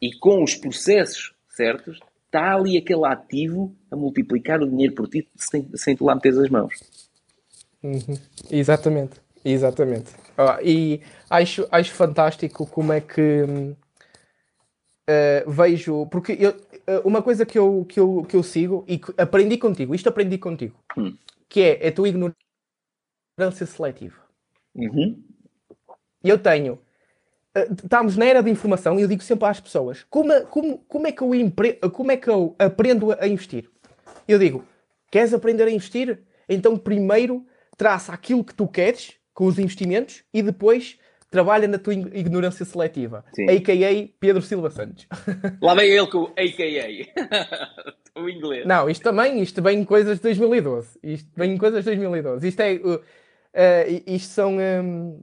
e com os processos certos, está ali aquele ativo a multiplicar o dinheiro por ti sem, sem tu lá meteres as mãos. Uhum. Exatamente, exatamente. Ah, e acho, acho fantástico como é que uh, vejo, porque eu, eh, uma coisa que eu, que, eu, que eu sigo e aprendi contigo, isto aprendi contigo, hum. que é a tua ignorância seletiva. Uhum. Eu tenho. Eh, estamos na era de informação e eu digo sempre às pessoas: como, como, como, é que eu empre... como é que eu aprendo a investir? Eu digo: queres aprender a investir? Então primeiro traça aquilo que tu queres com os investimentos e depois trabalha na tua ignorância seletiva. Sim. A.K.A. Pedro Silva Santos. Lá vem ele com o AKA. o inglês. Não, isto também, isto vem em coisas de 2012. Isto vem em coisas de 2012. Isto é... Uh, isto são... Um,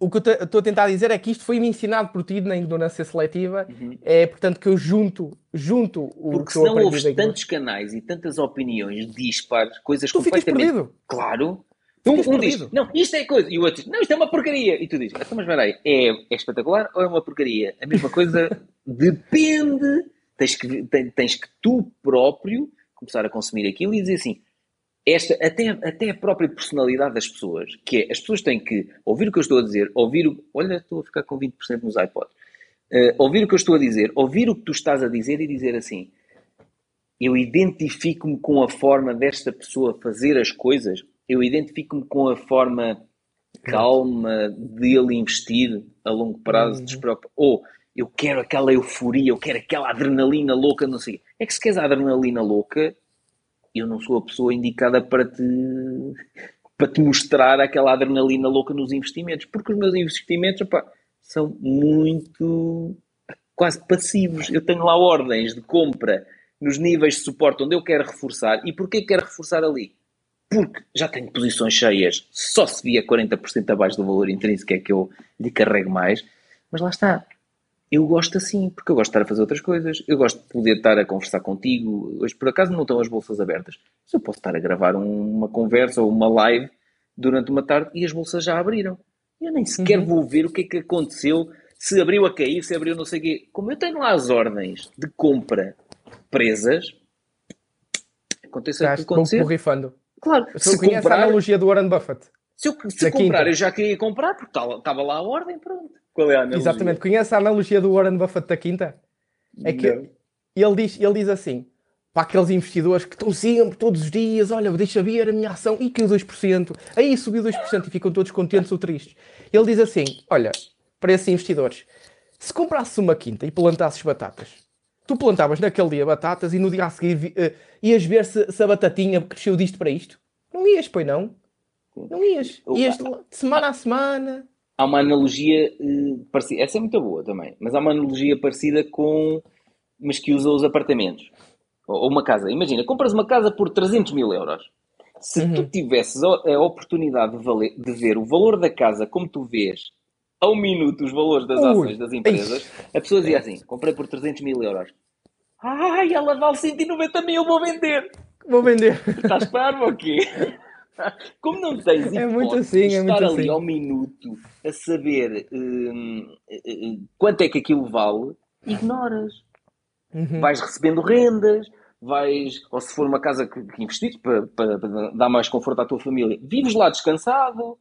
o que eu estou a tentar dizer é que isto foi-me ensinado por ti na ignorância seletiva. Uhum. É, portanto, que eu junto, junto o Porque que senão ouves tantos canais e tantas opiniões dispares, coisas Tu ficas completamente... perdido. Claro. Um, Ficas um diz, não, isto é coisa. E o outro diz, não, isto é uma porcaria. E tu dizes, então, mas peraí, é, é espetacular ou é uma porcaria? A mesma coisa depende. Tens que, ten- tens que tu próprio começar a consumir aquilo e dizer assim, esta, até, até a própria personalidade das pessoas, que é, as pessoas têm que ouvir o que eu estou a dizer, ouvir o... Olha, estou a ficar com 20% nos iPods. Eh, ouvir o que eu estou a dizer, ouvir o que tu estás a dizer e dizer assim, eu identifico-me com a forma desta pessoa fazer as coisas, eu identifico-me com a forma calma dele investir a longo prazo, Uhum. ou eu quero aquela euforia, eu quero aquela adrenalina louca, não sei. É que se queres a adrenalina louca, eu não sou a pessoa indicada para te, para te mostrar aquela adrenalina louca nos investimentos, porque os meus investimentos opá, são muito quase passivos. Eu tenho lá ordens de compra nos níveis de suporte onde eu quero reforçar. E porquê que quero reforçar ali? Porque já tenho posições cheias, só se via 40% abaixo do valor intrínseco é que eu lhe carrego mais. Mas lá está. Eu gosto assim, porque eu gosto de estar a fazer outras coisas. Eu gosto de poder estar a conversar contigo. Hoje, por acaso, não estão as bolsas abertas. Mas eu posso estar a gravar um- uma conversa ou uma live durante uma tarde e as bolsas já abriram. Eu nem sequer Uhum. vou ver o que é que aconteceu, se abriu a cair, se abriu não sei o quê. Como eu tenho lá as ordens de compra presas, aconteça o que borrifando. Claro, Se se conhece a comprar, analogia do Warren Buffett. se, eu, se comprar eu já queria comprar, porque estava lá a ordem, pronto. Qual é a analogia? Exatamente. Conhece a analogia do Warren Buffett da quinta? É que Não. ele diz, ele diz assim, para aqueles investidores que estão sempre, todos os dias, olha, deixa ver a minha ação, e caiu 2%, aí subiu 2% e ficam todos contentes ou tristes. Ele diz assim, olha, para esses investidores, se comprasses uma quinta e plantasses batatas, tu plantavas naquele dia batatas e no dia a seguir eh, ias ver se, se a batatinha cresceu disto para isto? Não ias, pois não? Não ias. Ias de semana a semana. Há uma analogia eh, parecida, essa é muito boa também, mas há uma analogia parecida com, mas que usa os apartamentos. Ou ou uma casa. Imagina, compras uma casa por 300 mil euros. Se Uhum. tu tivesses a oportunidade de, valer- de ver o valor da casa como tu vês ao minuto os valores das Ui. ações das empresas, a pessoa dizia assim, comprei por 300 mil euros. Ai, ela vale 190 mil, vou vender. Vou vender. Estás parvo ou quê? Como não tens É muito assim, de é estar ali assim. ao minuto a saber hum, eh, quanto é que aquilo vale, ignoras. Uhum. Vais recebendo rendas, vais, ou se for uma casa que, que investiste para, para- para dar mais conforto à tua família, vives lá descansado,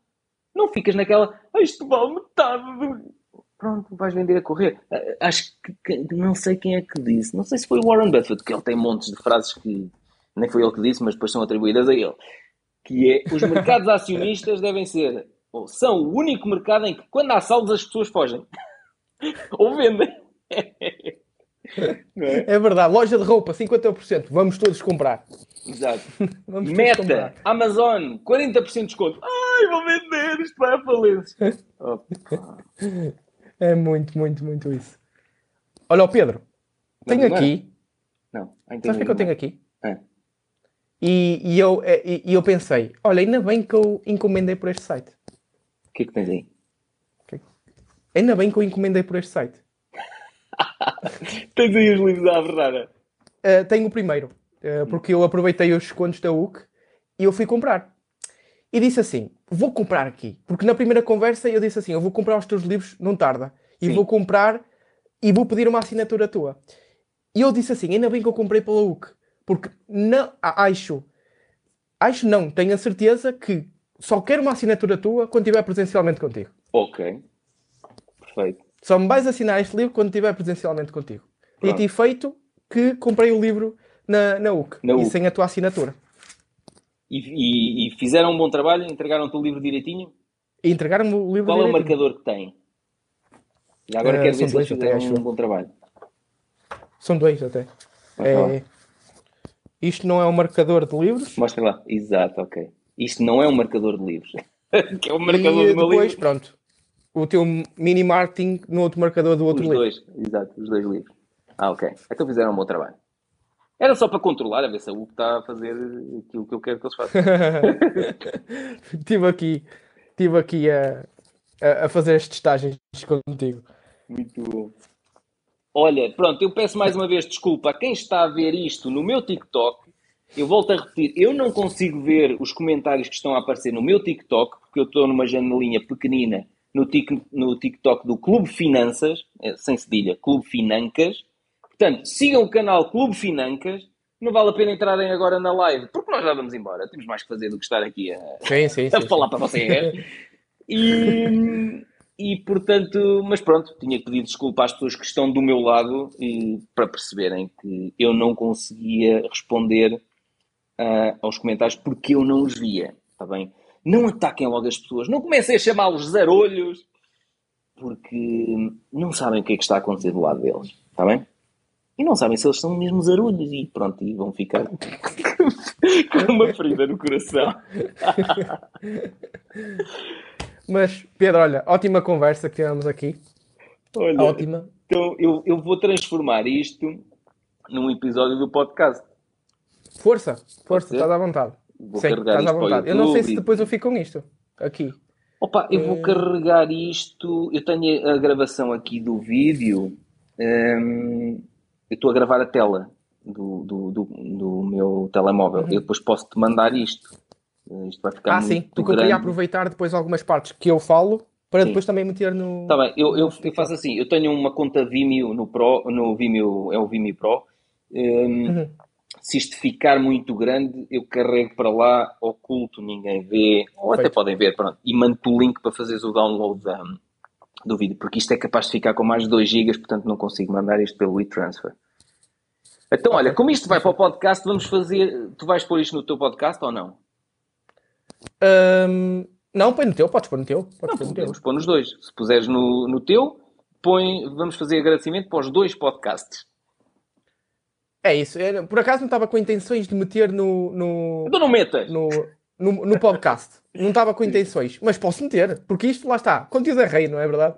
não ficas naquela, "Ah, isto vale metade do... Pronto, vais vender a correr. Ah, Acho que, que- não sei quem é que disse, não sei se foi o Warren Buffett, que ele tem montes de frases que nem foi ele que disse, mas depois são atribuídas a ele. Que é, os mercados acionistas devem ser, ou são o único mercado em que quando há saldos as pessoas fogem. ou vendem. Não é? É verdade, loja de roupa, 50%. Vamos todos comprar. Exato. Vamos Meta, comprar. Amazon, 40% de desconto. Ai, vou vender, isto vai a falência. É muito, muito, muito isso. Olha, ó Pedro, tenho Não, não aqui. Não, Sabes o que é que eu tenho aqui? É. E, e eu, é, e, e eu pensei, olha, ainda bem que eu encomendei por este site. O que é que tens aí? Ainda bem que eu encomendei por este site. Tens aí os livros da Ferrara. Uh, tenho o primeiro, uh, porque eu aproveitei os descontos da UC e eu fui comprar. E disse assim: vou comprar aqui. Porque na primeira conversa eu disse assim: eu vou comprar os teus livros, não tarda. E Sim. vou comprar e vou pedir uma assinatura tua. E eu disse assim: ainda bem que eu comprei pela UC. Porque não, acho, acho não, tenho a certeza que só quero uma assinatura tua quando estiver presencialmente contigo. Ok. Perfeito. Só me vais assinar este livro quando estiver presencialmente contigo. Pronto. E te feito que comprei o livro na, na UC. Na e UC. sem a tua assinatura. E, e- e fizeram um bom trabalho? Entregaram-te o livro direitinho? E entregaram-me o livro Qual é o direitinho. marcador que tem? Já agora Eh, quero ver se eles fizeram acho. um bom trabalho. São dois até. Lá. É... Isto não é um marcador de livros. Mostra lá. Exato, ok. Isto não é um marcador de livros. que é o marcador e do meu depois, livro. pronto. o teu mini marketing no outro marcador do outro os livro. dois, exato, os dois livros. Ah, ok. Então fizeram um bom trabalho. Era só para controlar, a ver se a Hugo está a fazer aquilo que eu quero que eles façam. Estive aqui, tive aqui a, a, a fazer as testagens contigo. Muito bom. Olha, pronto, eu peço mais uma vez desculpa a quem está a ver isto no meu TikTok. Eu volto a repetir, eu não consigo ver os comentários que estão a aparecer no meu TikTok, porque eu estou numa janelinha pequenina no, tic, no TikTok do Clube Finanças, é, sem cedilha, Clube Financas. Portanto, sigam o canal Clube Financas. Não vale a pena entrarem agora na live, porque nós já vamos embora. Temos mais que fazer do que estar aqui a, Sim, sim, a sim. falar para vocês. E, e portanto, mas pronto, tinha que pedir desculpa às pessoas que estão do meu lado e para perceberem que eu não conseguia responder ah, aos comentários porque eu não os via, está bem? Não ataquem logo as pessoas, não comecem a chamá-los zarolhos porque não sabem o que é que está a acontecer do lado deles, está bem? E não sabem se eles são mesmo zarulhos e pronto, e vão ficar com uma ferida no coração. Mas, Pedro, olha, ótima conversa que tivemos aqui. Olha, Ótima. Então eu, eu vou transformar isto num episódio do podcast. Força, força, estás à vontade. Vou Sim, carregar estás à isto o vontade. Eu não sei se depois eu fico com isto. Aqui. Opa, eu vou carregar isto. Eu tenho a gravação aqui do vídeo. Hum, eu estou a gravar a tela do, do, do, do meu telemóvel. Eu depois posso te mandar isto. Isto vai ficar. Ah, muito sim. Porque eu queria grande. aproveitar depois algumas partes que eu falo para Sim. depois também meter no. Tá bem, eu, eu, eu faço assim, eu tenho uma conta Vimeo no Pro, no Vimeo, é o Vimeo Pro. Hum, Uhum. Se isto ficar muito grande, eu carrego para lá, oculto, ninguém vê, ou até podem ver, pronto, e mando-te o link para fazeres o download da- do vídeo, porque isto é capaz de ficar com mais de 2 GB, portanto não consigo mandar isto pelo WeTransfer. Então, olha, como isto vai para o podcast, vamos fazer. Tu vais pôr isto no teu podcast ou não? Ahm, não, põe no teu, podes pôr no teu. Podes Não, pôr no teu. nos dois. Se puseres no, no teu, põe, vamos fazer agradecimento para os dois podcasts. É isso. Eu, por acaso não estava com intenções de meter no, no, Então não metas! no, no, no podcast. Não estava com intenções, mas posso meter, porque isto lá está. Conteúdo é rei, não é verdade?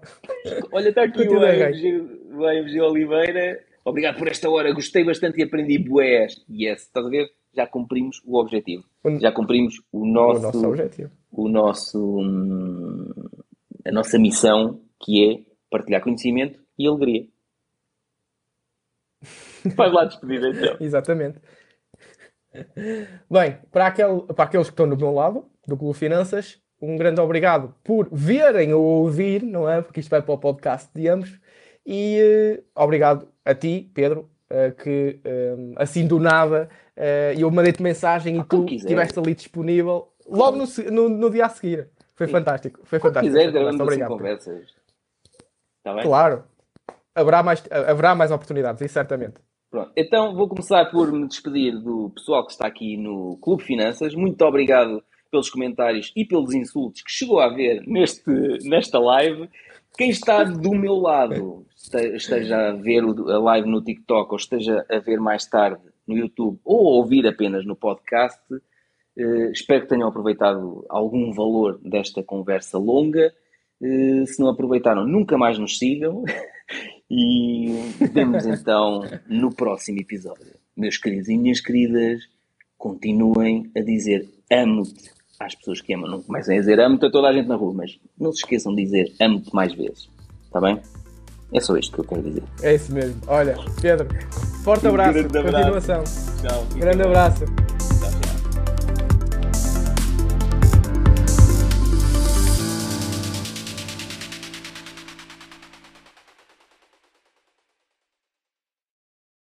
Olha, está aqui o é AMG Oliveira. Obrigado por esta hora, gostei bastante e aprendi bués. Yes, estás a ver? Já cumprimos o objetivo. O- Já cumprimos o O nosso, nosso objetivo. o nosso, hum, a nossa missão, que é partilhar conhecimento e alegria. Vais lá despedir então. Exatamente. Bem, para, aquele, para aqueles que estão do meu lado, do Clube Finanças, um grande obrigado por verem ou ouvir, não é? Porque isto vai para o podcast de ambos. E eh, obrigado a ti, Pedro, eh, que eh, assim do nada eh, eu mandei-te mensagem e tu quiser. estiveste ali disponível logo no, no, no dia a seguir. Foi fantástico. Foi fantástico. esta gravamos assim conversa. Obrigado. conversas. Bem? Claro. Haverá mais, haverá mais oportunidades, isso certamente. Pronto, então vou começar por me despedir do pessoal que está aqui no Clube Finanças. Muito obrigado pelos comentários e pelos insultos que chegou a haver neste, nesta live. Quem está do meu lado, esteja a ver a live no TikTok ou esteja a ver mais tarde no YouTube ou a ouvir apenas no podcast, eh, espero que tenham aproveitado algum valor desta conversa longa. Eh, se não aproveitaram, nunca mais nos sigam. E vemos então no próximo episódio. Meus queridos e minhas queridas, continuem a dizer amo-te às pessoas que amam. Não comecem a dizer amo-te a toda a gente na rua, mas não se esqueçam de dizer amo-te mais vezes. Está bem? É só isto que eu quero dizer. É isso mesmo. Olha, Pedro, forte Um abraço. grande abraço. Continuação. Tchau. Grande abraço.